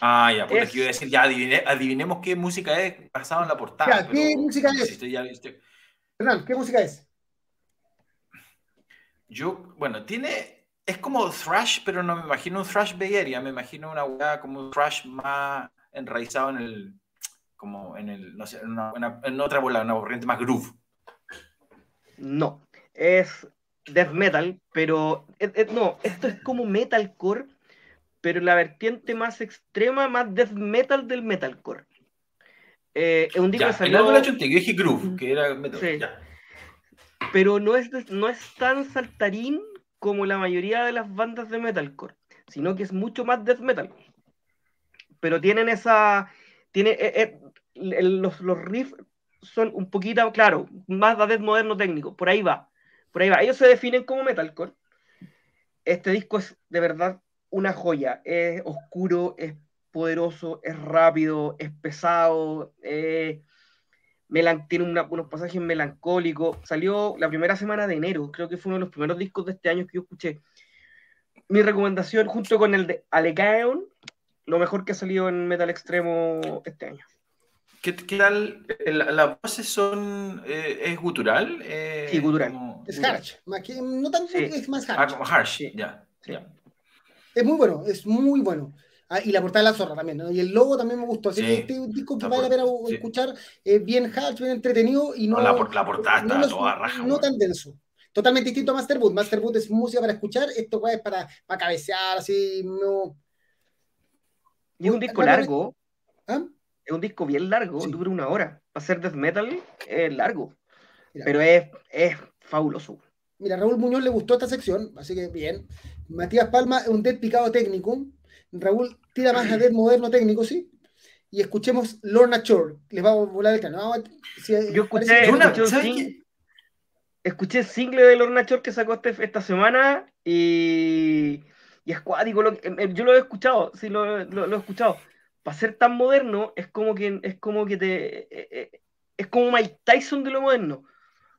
Speaker 3: Ah, ya, porque es... iba a decir, ya adivinemos qué música es basado en la portada.
Speaker 1: ¿qué música es? Fernán, ¿qué música es?
Speaker 3: Yo, bueno, tiene, es como thrash, pero no me imagino un thrash Bay me imagino una weá como un thrash más enraizado en el, como en el, no sé, en, una, en otra bola, una corriente más groove.
Speaker 2: No, es death metal, pero no, esto es como metalcore, pero la vertiente más extrema, más death metal del metalcore.
Speaker 3: Eh, es un disco que salió... yo dije groove, que era metal.
Speaker 2: Pero no es, no es tan saltarín como la mayoría de las bandas de metalcore, sino que es mucho más death metal. Pero tienen esa... Tiene, eh, eh, los, los riffs son un poquito, claro, más death moderno técnico, por ahí va por ahí va. Ellos se definen como metalcore. Este disco es de verdad una joya. Es oscuro, es poderoso, es rápido, es pesado, tiene unos pasajes melancólicos. Salió la primera semana de enero, creo que fue uno de los primeros discos de este año que yo escuché. Mi recomendación, junto con el de Alegaeon, lo mejor que ha salido en Metal Extremo este año.
Speaker 3: ¿Qué, tal? ¿Las voces son. Eh, ¿Es gutural? Eh,
Speaker 2: sí, gutural.
Speaker 1: Es harsh. No tanto, es más harsh. Ah,
Speaker 3: como harsh, ya.
Speaker 1: Es muy bueno, es muy bueno. Ah, y la portada de la zorra también, ¿no? Y el logo también me gustó. Así que este es disco que vale la pena escuchar, bien harsh, bien entretenido y no.
Speaker 3: la, portada está toda raja.
Speaker 1: No tan denso. Totalmente distinto a Masterwood. Masterwood es música para escuchar, esto es para, para cabecear, así, no.
Speaker 2: Y es un disco largo. ¿Ah? Es un disco bien largo, dura una hora. Para ser death metal es largo, pero es, es fabuloso.
Speaker 1: Mira, Raúl Muñoz le gustó esta sección, así que bien. Matías Palma es un death picado técnico. Raúl tira más a death moderno técnico, sí. Y escuchemos Lorna Shore. Les va a volar el canal.
Speaker 2: Yo escuché, escuché, el single de Lorna Shore que sacó este, esta semana y, y es cuático. yo lo he escuchado, sí, lo, lo he escuchado para ser tan moderno, es como que, es como que te. Eh, eh, es como Mike Tyson de lo moderno.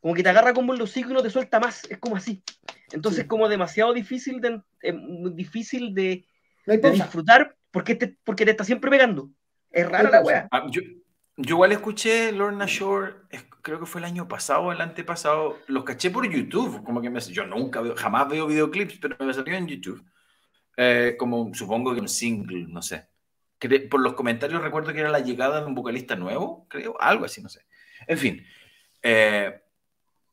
Speaker 2: Como que te agarra como el hocico y no te suelta más. Es como así. Entonces, es como demasiado difícil de, eh, difícil de, disfrutar porque te, porque te está siempre pegando. Es rara la weá.
Speaker 3: Ah, yo, Yo igual escuché Lorna Shore, creo que fue el año pasado o el antepasado, los caché por YouTube, como que me, yo nunca veo, jamás veo videoclips, pero me salió en YouTube. Eh, como supongo que un single, no sé. Por los comentarios recuerdo que era la llegada de un vocalista nuevo, creo, algo así, no sé. En fin, eh,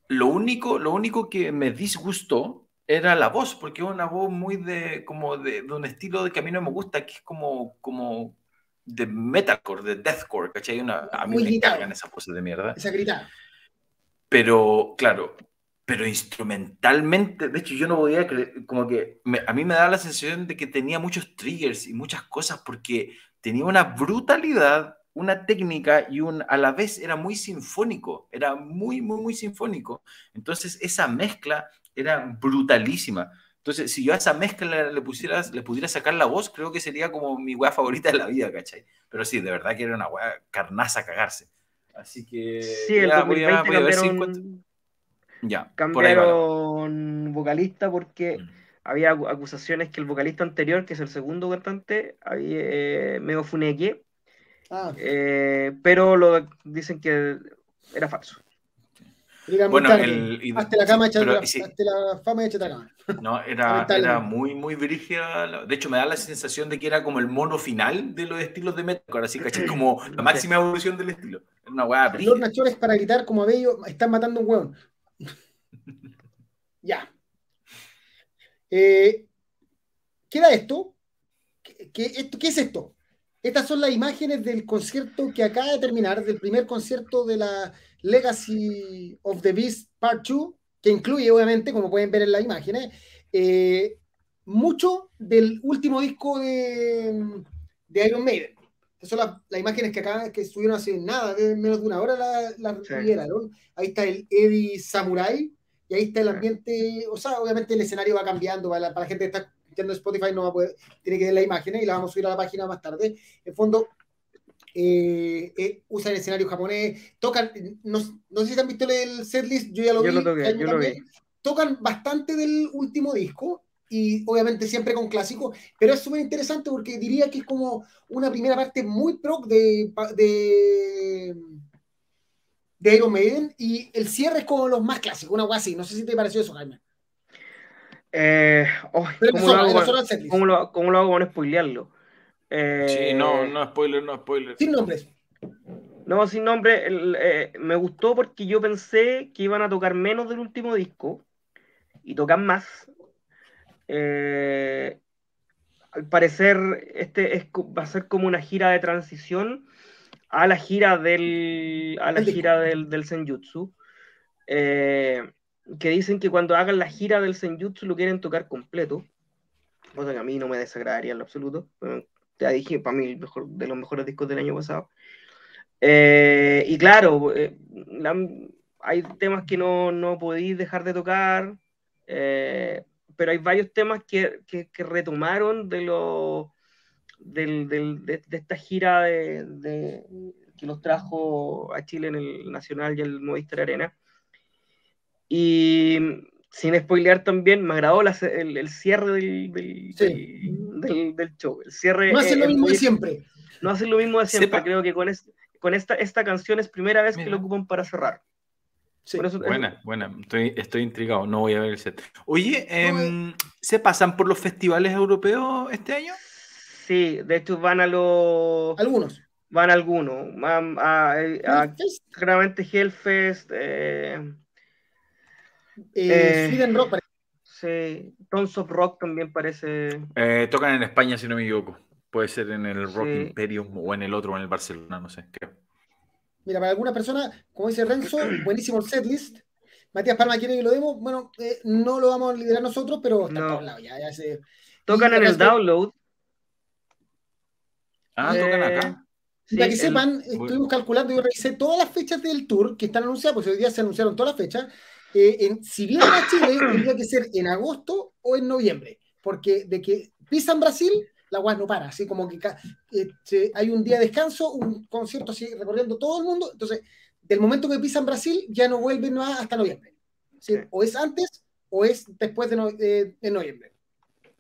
Speaker 3: lo, único, lo único que me disgustó era la voz, porque es una voz muy de, como de, de, un estilo de que a mí no me gusta, que es como, como de metalcore, de deathcore, ¿cachai? Una, a mí me cargan esas voces de mierda.
Speaker 1: Esa gritada.
Speaker 3: Pero, claro, pero instrumentalmente, de hecho yo no podía creer, como que a mí me da la sensación de que tenía muchos triggers y muchas cosas porque tenía una brutalidad, una técnica y un, a la vez era muy sinfónico, era muy, muy, muy sinfónico. Entonces esa mezcla era brutalísima. Entonces, si yo a esa mezcla le, pusieras, le pudiera sacar la voz, creo que sería como mi weá favorita de la vida, ¿cachai? Pero sí, de verdad que era una weá carnaza cagarse. Así que.
Speaker 2: Sí, el 2020 cambiaron, ya, cambiaron vocalista porque mm. había acusaciones que el vocalista anterior, que es el segundo cantante, había, eh, medio funeque, ah. eh, pero lo dicen que era falso
Speaker 1: bueno, el, hazte la cama hecha, la fama hecha cama.
Speaker 3: No, era, era muy, muy brígida. De hecho, me da la sensación de que era como el mono final de los estilos de metalcore, así, ¿cachai? Como la máxima evolución del estilo. Era una weá
Speaker 1: Los nachores para gritar como a Bello, están matando un hueón. Ya. Eh, ¿Qué era esto? ¿Qué, esto? ¿Qué es esto? Estas son las imágenes del concierto que acaba de terminar, del primer concierto de la Legacy of the Beast Part 2, que incluye, obviamente, como pueden ver en las imágenes, eh, mucho del último disco de, de Iron Maiden. Esas son las, imágenes que acá que estuvieron hace nada, menos de una hora la, la Ahí está el Eddie Samurai, y ahí está el ambiente, o sea, obviamente el escenario va cambiando, para la, gente que está escuchando Spotify no va a poder, tiene que ver las imágenes y las vamos a subir a la página más tarde. En fondo, eh, eh, usan escenario japonés, tocan, no, no, sé si han visto el setlist, yo ya lo vi. Tocan bastante del último disco y obviamente siempre con clásicos, pero es súper interesante porque diría que es como una primera parte muy pro de, de, de Iron Maiden y el cierre es como los más clásicos, una así. No sé si te pareció eso, Jaime.
Speaker 2: Eh, oh, ¿cómo, lo hago, ¿cómo, lo, ¿cómo, lo hago, con spoilearlo?
Speaker 3: sí, no, eh, no spoiler, no spoiler.
Speaker 1: Sin nombres.
Speaker 2: No, sin nombre. Eh, me gustó porque yo pensé que iban a tocar menos del último disco y tocan más. Eh, al parecer, este es, va a ser como una gira de transición a la gira del, a la gira del, del Senjutsu. que dicen que cuando hagan la gira del Senjutsu lo quieren tocar completo. O sea que a mí no me desagradaría en lo absoluto ya dije, para mí, mejor, de los mejores discos del año pasado. Eh, y claro, eh, hay temas que no, no podéis dejar de tocar, eh, pero hay varios temas que, que, retomaron de, lo, del, del, de, esta gira de, que los trajo a Chile en el Nacional y el Movistar Arena. Y sin spoilear también, me agradó el, el, cierre del, del, del, show. El cierre,
Speaker 1: no hacen lo mismo de siempre.
Speaker 2: No hacen lo mismo de siempre. Creo que con, con esta, esta canción es primera vez que lo ocupan para cerrar.
Speaker 3: buena, buena. Estoy, estoy intrigado. No voy a ver el set. Oye, em, ¿se pasan por los festivales europeos este año?
Speaker 2: Sí, de hecho van a los.
Speaker 1: Algunos.
Speaker 2: Van algunos. Van a, a, claramente Hellfest. Eh,
Speaker 1: eh, Sweden Rock
Speaker 2: Sí, Tons of Rock también parece.
Speaker 3: Eh, tocan en España, si no me equivoco. Puede ser en el Rock Imperium o en el otro, en el Barcelona, no sé.
Speaker 1: Mira, para alguna persona, como dice Renzo, buenísimo el setlist. Matías Palma quiere que lo demos. Bueno, eh, no lo vamos a liderar nosotros, pero está todos lados. Ya, ya se...
Speaker 2: Tocan en el download.
Speaker 3: Ah, tocan acá.
Speaker 1: Para que sepan, estuvimos calculando, yo revisé todas las fechas del tour que están anunciadas, porque hoy día se anunciaron todas las fechas. Eh, en, si vienen a Chile, tendría que ser en agosto o en noviembre, porque de que pisan Brasil, la UAS no para, así como que eh, hay un día de descanso, un concierto así recorriendo todo el mundo, entonces del momento que pisan Brasil ya no vuelven hasta noviembre. O es antes o es después de, noviembre.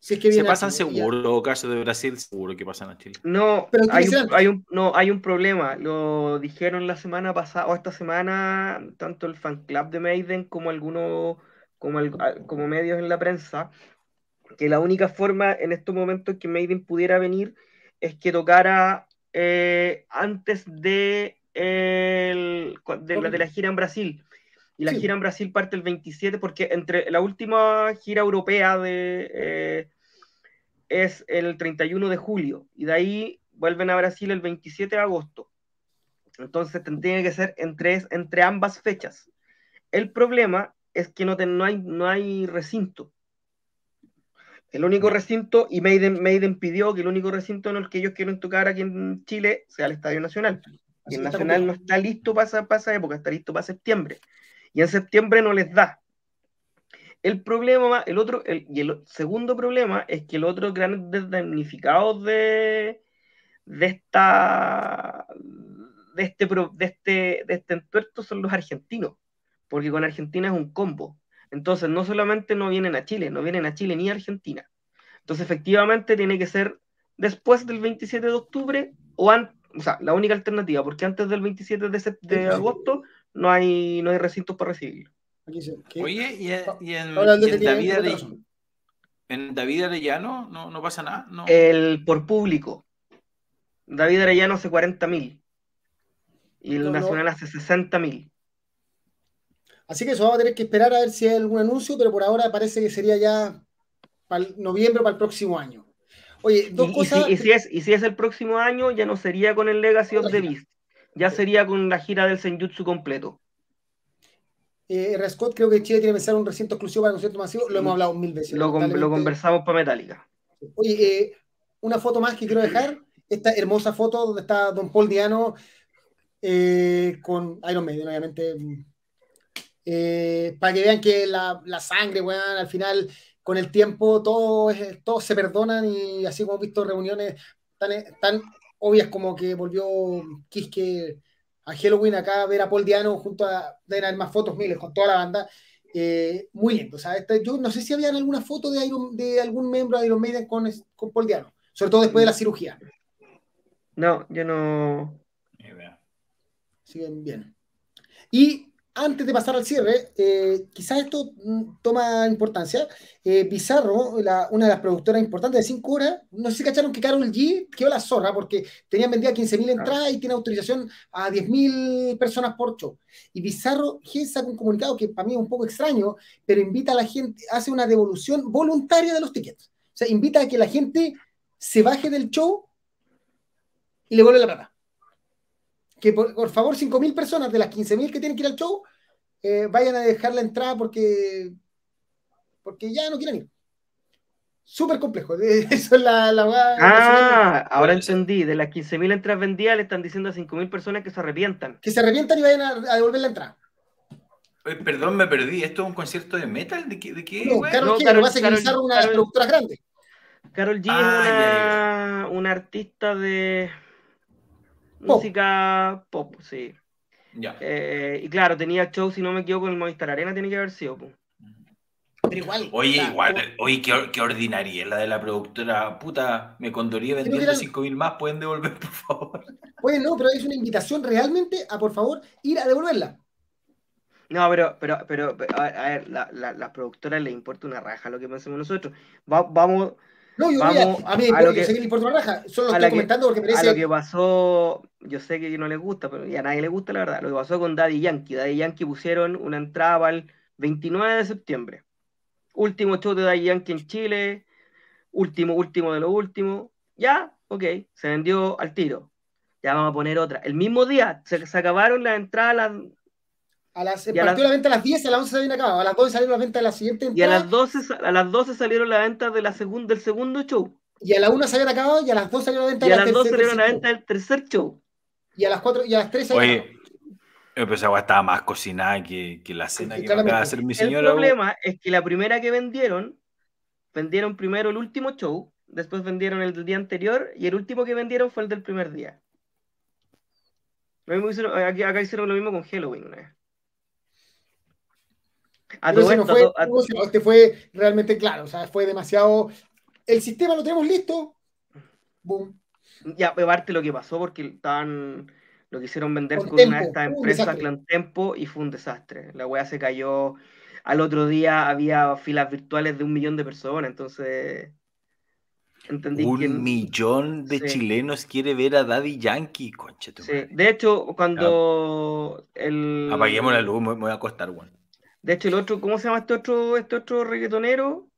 Speaker 3: Si es que Se pasan seguro, caso de Brasil, seguro que pasan a Chile.
Speaker 2: No, hay un, hay un, no, hay un problema. Lo dijeron la semana pasada o esta semana, tanto el fan club de Maiden como algunos, como, como medios en la prensa, que la única forma en estos momentos que Maiden pudiera venir es que tocara eh, antes de, el, de, la, de la gira en Brasil y la gira en Brasil parte el 27 porque entre la última gira europea de, eh, es el 31 de julio y de ahí vuelven a Brasil el 27 de agosto. Entonces tendría que ser entre, entre ambas fechas. El problema es que no, no, hay, no hay recinto. El único recinto, y Maiden, Maiden pidió que el único recinto en el que ellos quieren tocar aquí en Chile sea el Estadio Nacional. Y el Nacional no está listo para para esa época, está listo para septiembre y en septiembre no les da. El problema, el otro, el, y el segundo problema es que el otro gran damnificado de, de esta de este, de este, de este entuerto son los argentinos, porque con Argentina es un combo. Entonces, no solamente no vienen a Chile, no vienen a Chile ni a Argentina. Entonces, efectivamente, tiene que ser después del 27 de octubre o antes, o sea, la única alternativa, porque antes del 27 de, de agosto no hay, no hay recintos para recibirlo.
Speaker 3: Oye, y, en, David, en David Arellano no, no pasa nada. No.
Speaker 2: El por público. David Arellano hace 40 mil. Y el Nacional hace 60 mil.
Speaker 1: Así que eso vamos a tener que esperar a ver si hay algún anuncio, pero por ahora parece que sería ya para noviembre para el próximo año. Oye, dos cosas.
Speaker 2: Y si, es, y si es el próximo año, ya no sería con el Legacy of the Beast ya sería con la gira del Senjutsu completo.
Speaker 1: Eh, Scott, creo que Chile tiene que pensar un recinto exclusivo para conciertos masivos, lo hemos hablado mil veces.
Speaker 2: Lo, conversamos para Metallica.
Speaker 1: Oye, eh, una foto más que quiero dejar, esta hermosa foto donde está Don Paul Diano eh, con Iron Maiden, obviamente. Eh, para que vean que la, sangre, weón, al final, con el tiempo, todos todo se perdonan y así como hemos visto reuniones tan, tan obvias como que volvió Kiske a Halloween acá a ver a Paul Diano junto a, deben haber más fotos miles con toda la banda. Eh, muy lindo. O sea, este, yo no sé si habían alguna foto de, de algún miembro de Iron Maiden con, con Paul Diano, sobre todo después de la cirugía.
Speaker 2: No, yo no.
Speaker 1: Siguen bien. Y antes de pasar al cierre, eh, quizás esto mm, toma importancia. Eh, Bizarro, una de las productoras importantes de 5 horas, no sé si cacharon que Carol G quedó la zorra porque tenían vendida 15.000 entradas y tiene autorización a 10.000 personas por show. Y Bizarro G saca un comunicado que para mí es un poco extraño, pero invita a la gente, hace una devolución voluntaria de los tickets. O sea, invita a que la gente se baje del show y le vuelve la plata que por, favor 5.000 personas de las 15.000 que tienen que ir al show eh, vayan a dejar la entrada porque, porque ya no quieren ir. Súper complejo. Eso es la, la
Speaker 2: Ah, ahora entendí. De las 15.000 entradas vendidas le están diciendo a 5.000 personas que se arrepientan.
Speaker 1: Que se arrepientan y vayan a, devolver la entrada.
Speaker 3: perdón, me perdí. ¿Esto es un concierto de metal? ¿De qué? De qué
Speaker 1: no, Carol, G, Carol, va a ser una productora grande.
Speaker 2: Carol G es ah, una, artista de música pop, sí. Eh, y claro, tenía show, si no me equivoco, en el Movistar Arena tiene que haber sido.
Speaker 3: Pero igual. Oye, igual, oye, qué, qué ordinaria la de la productora. Puta, me condoría vendiendo 5.000 más, pueden devolver, por favor.
Speaker 1: Pues no, pero es una invitación realmente a, por favor, ir a devolverla.
Speaker 2: No, pero, pero, pero, a, ver, la, la, las productoras les importa una raja lo que pensemos nosotros. vamos
Speaker 1: no, yo Vamos a, mí a lo que, sé que le importa una raja, solo lo estoy comentando porque
Speaker 2: parece... A lo que pasó, yo sé que no le gusta, pero ya a nadie le gusta la verdad, lo que pasó con Daddy Yankee. Daddy Yankee pusieron una entrada para el 29 de septiembre. Último show de Daddy Yankee en Chile, último, último de lo último. Ya, ok, se vendió al tiro. Ya vamos a poner otra. El mismo día se, se acabaron las entradas,
Speaker 1: a las, partió la venta a las 10, a las 11 se habían acabado. A las 12 salieron las ventas de la siguiente
Speaker 2: entrada. Y a las 12, a las 12 salieron las ventas de la del segundo show.
Speaker 1: Y a las 1 se habían acabado y a las 2 salieron las ventas
Speaker 2: de la Y a las 2 salieron las ventas del tercer show.
Speaker 1: Y a las 4 y a las 3
Speaker 3: se Oye, pues agua estaba más cocinada que, que la cena que, acaba de hacer mi señora.
Speaker 2: El problema es que la primera que vendieron, vendieron primero el último show, después vendieron el del día anterior y el último que vendieron fue el del primer día. Lo mismo hicieron, acá hicieron lo mismo con Halloween una vez
Speaker 1: este fue realmente claro, o sea, fue demasiado el sistema lo tenemos listo. Boom.
Speaker 2: Ya, aparte lo que pasó porque estaban, lo quisieron vender con, una de estas empresas, Clan Tempo, y fue un desastre. La weá se cayó. Al otro día había filas virtuales de un millón de personas, entonces
Speaker 3: Entendí un millón de chilenos quiere ver a Daddy Yankee, concha
Speaker 2: sí. De hecho, cuando el...
Speaker 3: Apaguemos la luz, me, voy a acostar, weón.
Speaker 2: De hecho, el otro, ¿cómo se llama este otro, este otro reggaetonero?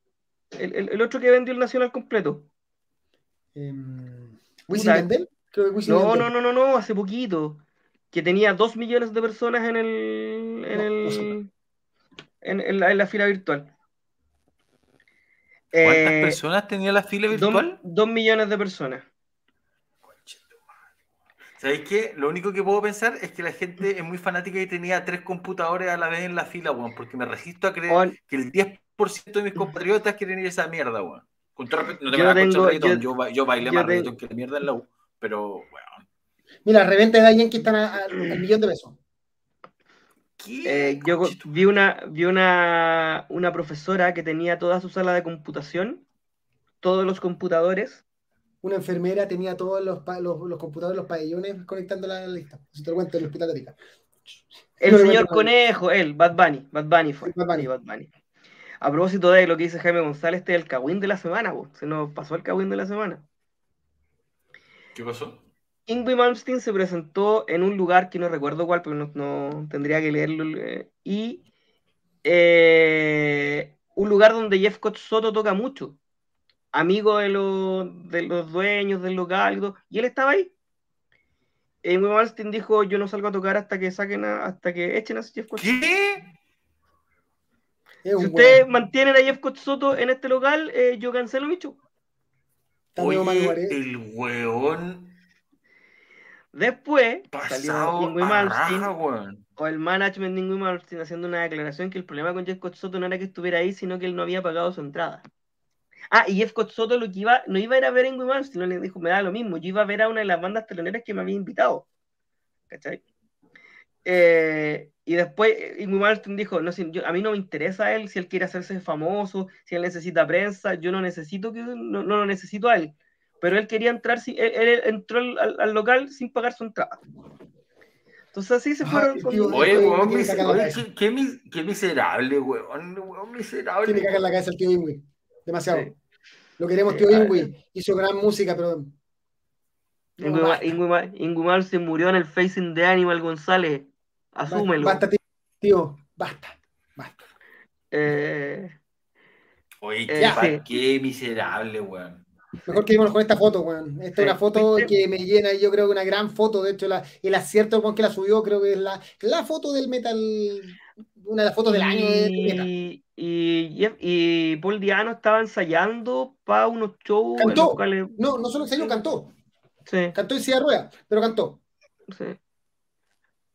Speaker 2: El, el, otro que vendió el Nacional completo.
Speaker 1: ¿Wisin
Speaker 2: no, no, no, no, no, hace poquito. Que tenía dos millones de personas en el. En, el, en, la, en la fila virtual.
Speaker 3: ¿Cuántas eh, personas tenía la fila virtual?
Speaker 2: Dos, millones de personas.
Speaker 3: ¿Sabéis qué? Lo único que puedo pensar es que la gente es muy fanática y tenía tres computadores a la vez en la fila, weón, porque me resisto a creer que el 10% de mis compatriotas quieren ir a esa mierda, weón. Con todo respeto, no te yo, tengo, yo, yo, yo, bailé más reggaetón que la mierda en la U, pero, weón.
Speaker 1: Mira, reventas de alguien que están al millón de pesos.
Speaker 2: Eh, yo vi una, vi una, una profesora que tenía toda su sala de computación, todos los computadores.
Speaker 1: Una enfermera tenía todos los, los, computadores, los pabellones conectando la lista. Si te lo cuento en el hospital de
Speaker 2: El señor Conejo, él, Bad Bunny. Bad Bunny fue. Bad Bunny. Bad Bunny. A propósito de lo que dice Jaime González, este es el cagüín de la semana, se nos pasó el cagüín de la semana.
Speaker 3: ¿Qué pasó?
Speaker 2: Ingrid Malmsteen se presentó en un lugar que no recuerdo cuál, pero no, tendría que leerlo. Eh, y eh, un lugar donde Jeff Soto toca mucho. Amigo de, de los dueños del local, y él estaba ahí. Ingrid Malmsteen dijo: Yo no salgo a tocar hasta que saquen hasta que echen a Jeff Soto.
Speaker 3: ¿Qué?
Speaker 2: Si ustedes mantienen a Jeff Soto en este local, eh, yo cancelo mi show.
Speaker 3: el weón
Speaker 2: Después salió Ingui Malmsteen o el management de Ingui Malmsteen haciendo una declaración que el problema con Jeff Soto no era que estuviera ahí, sino que él no había pagado su entrada. Ah, y Jeff Soto lo que iba, no iba a ir a ver a Ingui Malmsteen, no le dijo, me da lo mismo, yo iba a ver a una de las bandas teloneras que me había invitado. ¿Cachai? Eh, y después Ingui Malmsteen dijo, no, a mí no me interesa él, si él quiere hacerse famoso, si él necesita prensa, yo no necesito que, no, no lo necesito a él pero él quería entrar, él, entró al, local sin pagar su entrada. Entonces así se fueron.
Speaker 3: Oye, weón, qué, miserable, weón, weón, miserable.
Speaker 1: Tiene que cagar la cabeza el tío Ingui. Demasiado. Lo queremos, tío Ingui. Hizo gran música, pero.
Speaker 2: Ingui se murió en el facing de Animal González. Asúmelo.
Speaker 1: Basta, tío. Basta. Basta.
Speaker 2: Eh,
Speaker 3: Oye, qué, qué miserable, weón.
Speaker 1: Mejor que con esta foto, weón. Esta es una foto que me llena, yo creo que una gran foto. De hecho, la, el acierto con que la subió, creo que es la, la foto del metal, una de las fotos del año
Speaker 2: y, Y, y, Paul Diano estaba ensayando para unos shows.
Speaker 1: Cantó. No, no solo ensayó, cantó. Sí. Cantó en silla de ruedas, pero cantó.
Speaker 2: Sí.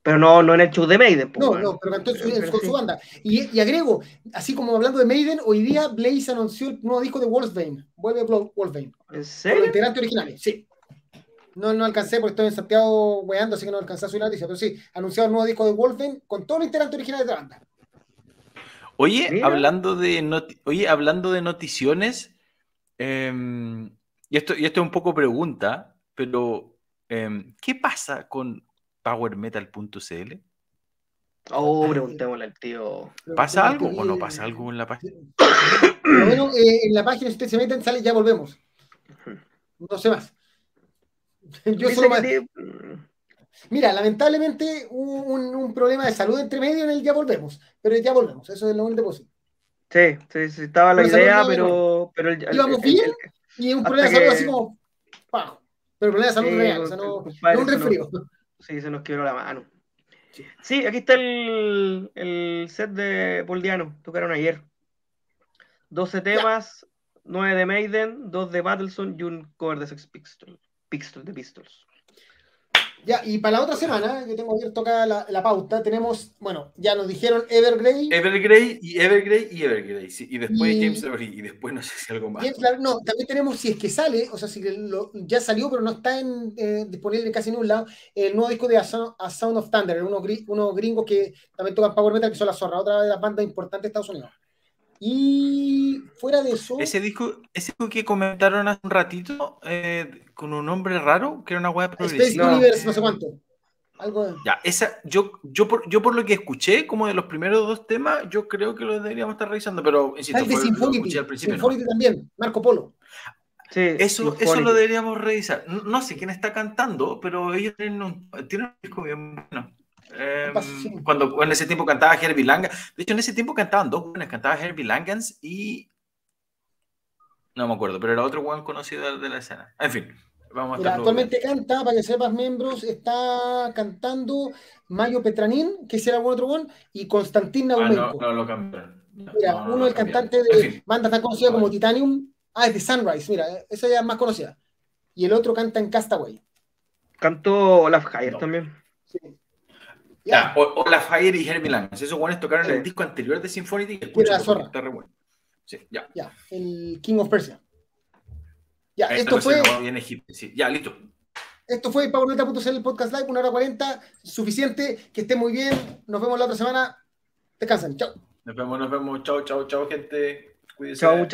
Speaker 2: Pero no, no en el show de Maiden.
Speaker 1: Pues, no, no, pero cantó con su banda. Y, agrego, así como hablando de Maiden, hoy día Blaze anunció el nuevo disco de Wolfsbane. Vuelve Wolfsbane.
Speaker 2: ¿En serio?
Speaker 1: Los integrantes originales, sí. No, no alcancé porque estoy en Santiago weando, así que no alcancé a subir la noticia. Pero sí, anunciado el nuevo disco de Wolfbane con todos los integrantes originales de la banda.
Speaker 3: Oye, hablando de, Oye, hablando de noticiones, em, y, esto, y esto es un poco pregunta, pero em, ¿qué pasa con powermetal.cl?
Speaker 2: Oh, preguntémosle al tío.
Speaker 3: ¿Pasa algo o no pasa algo en la página?
Speaker 1: bueno, eh, en la página especialmente sale ya volvemos. No sé más. Yo solo Mira, lamentablemente un, un, problema de salud entre medio en el ya volvemos, pero ya volvemos, eso es lo único posible.
Speaker 2: Sí, sí, sí, estaba la idea, pero, pero
Speaker 1: el, íbamos bien y un problema de salud así como bajo. Pero el problema de salud real, o sea, no, no un resfrío.
Speaker 2: Sí, se nos quebró la mano. Sí, aquí está el, el set de Poldiano, tocaron ayer. 12 temas, 9 de Maiden, 2 de Battleson y un cover de Sex Pistols, Pistols de Pistols.
Speaker 1: Ya, y para la otra semana, que tengo abierto acá la, la, pauta, tenemos, bueno, ya nos dijeron Evergrey.
Speaker 3: Evergrey y Evergrey y Evergrey, sí, y después James Evergrey, y después no sé si algo más.
Speaker 1: no, también tenemos, si es que sale, o sea, si lo, ya salió, pero no está en, eh, disponible casi en un lado, el nuevo disco de A Sound, of Thunder, unos, unos gringos que también tocan Power Metal, que son la zorra, otra de las bandas importantes de Estados Unidos. Y fuera de eso.
Speaker 3: Ese disco, ese disco que comentaron hace un ratito, eh, con un nombre raro, que era una web
Speaker 1: Space Universe, no sé cuánto. Algo
Speaker 3: Ya, esa, yo, yo, por, yo por lo que escuché, como de los primeros dos temas, yo creo que los deberíamos estar revisando, pero
Speaker 1: insisto, fue, Symphonity, al principio. Symphonity también, Marco Polo.
Speaker 3: Sí, eso, eso lo deberíamos revisar. No, sé quién está cantando, pero ellos tienen un, tienen un disco bien bueno. Em, cuando en ese tiempo cantaba Herbie Langan. De hecho, en ese tiempo cantaban dos buenas. Cantaba Herbie Langans y. No me acuerdo, pero era otro buen conocido de la escena. En fin. Vamos
Speaker 1: a actualmente canta, para que sepas, miembros, está cantando Mayo Petranín, que será algún otro buen, y Constantin
Speaker 3: ah, no, no, lo cambiaron.
Speaker 1: Mira, uno es el cantante de banda tan conocida como Titanium. Ah, es de Sunrise, mira, esa ya es más conocida. Y el otro canta en Castaway.
Speaker 2: Cantó Olaf Hayer también. Sí.
Speaker 3: Ya, Olaf Hayer y Herbie Langas. Esos buenos tocaron en el disco anterior de Symphony.
Speaker 1: Escucha, está re bueno. Sí, ya. Ya, el King of Persia. Ya, esto fue.
Speaker 3: Ya, listo.
Speaker 1: Esto fue Pauleta.cl el podcast live, una hora cuarenta, suficiente. Que esté muy bien. Nos vemos la otra semana. Descansen. Chao.
Speaker 3: Nos vemos, nos vemos. Chao, chao, chao, gente. Cuídense. Chao,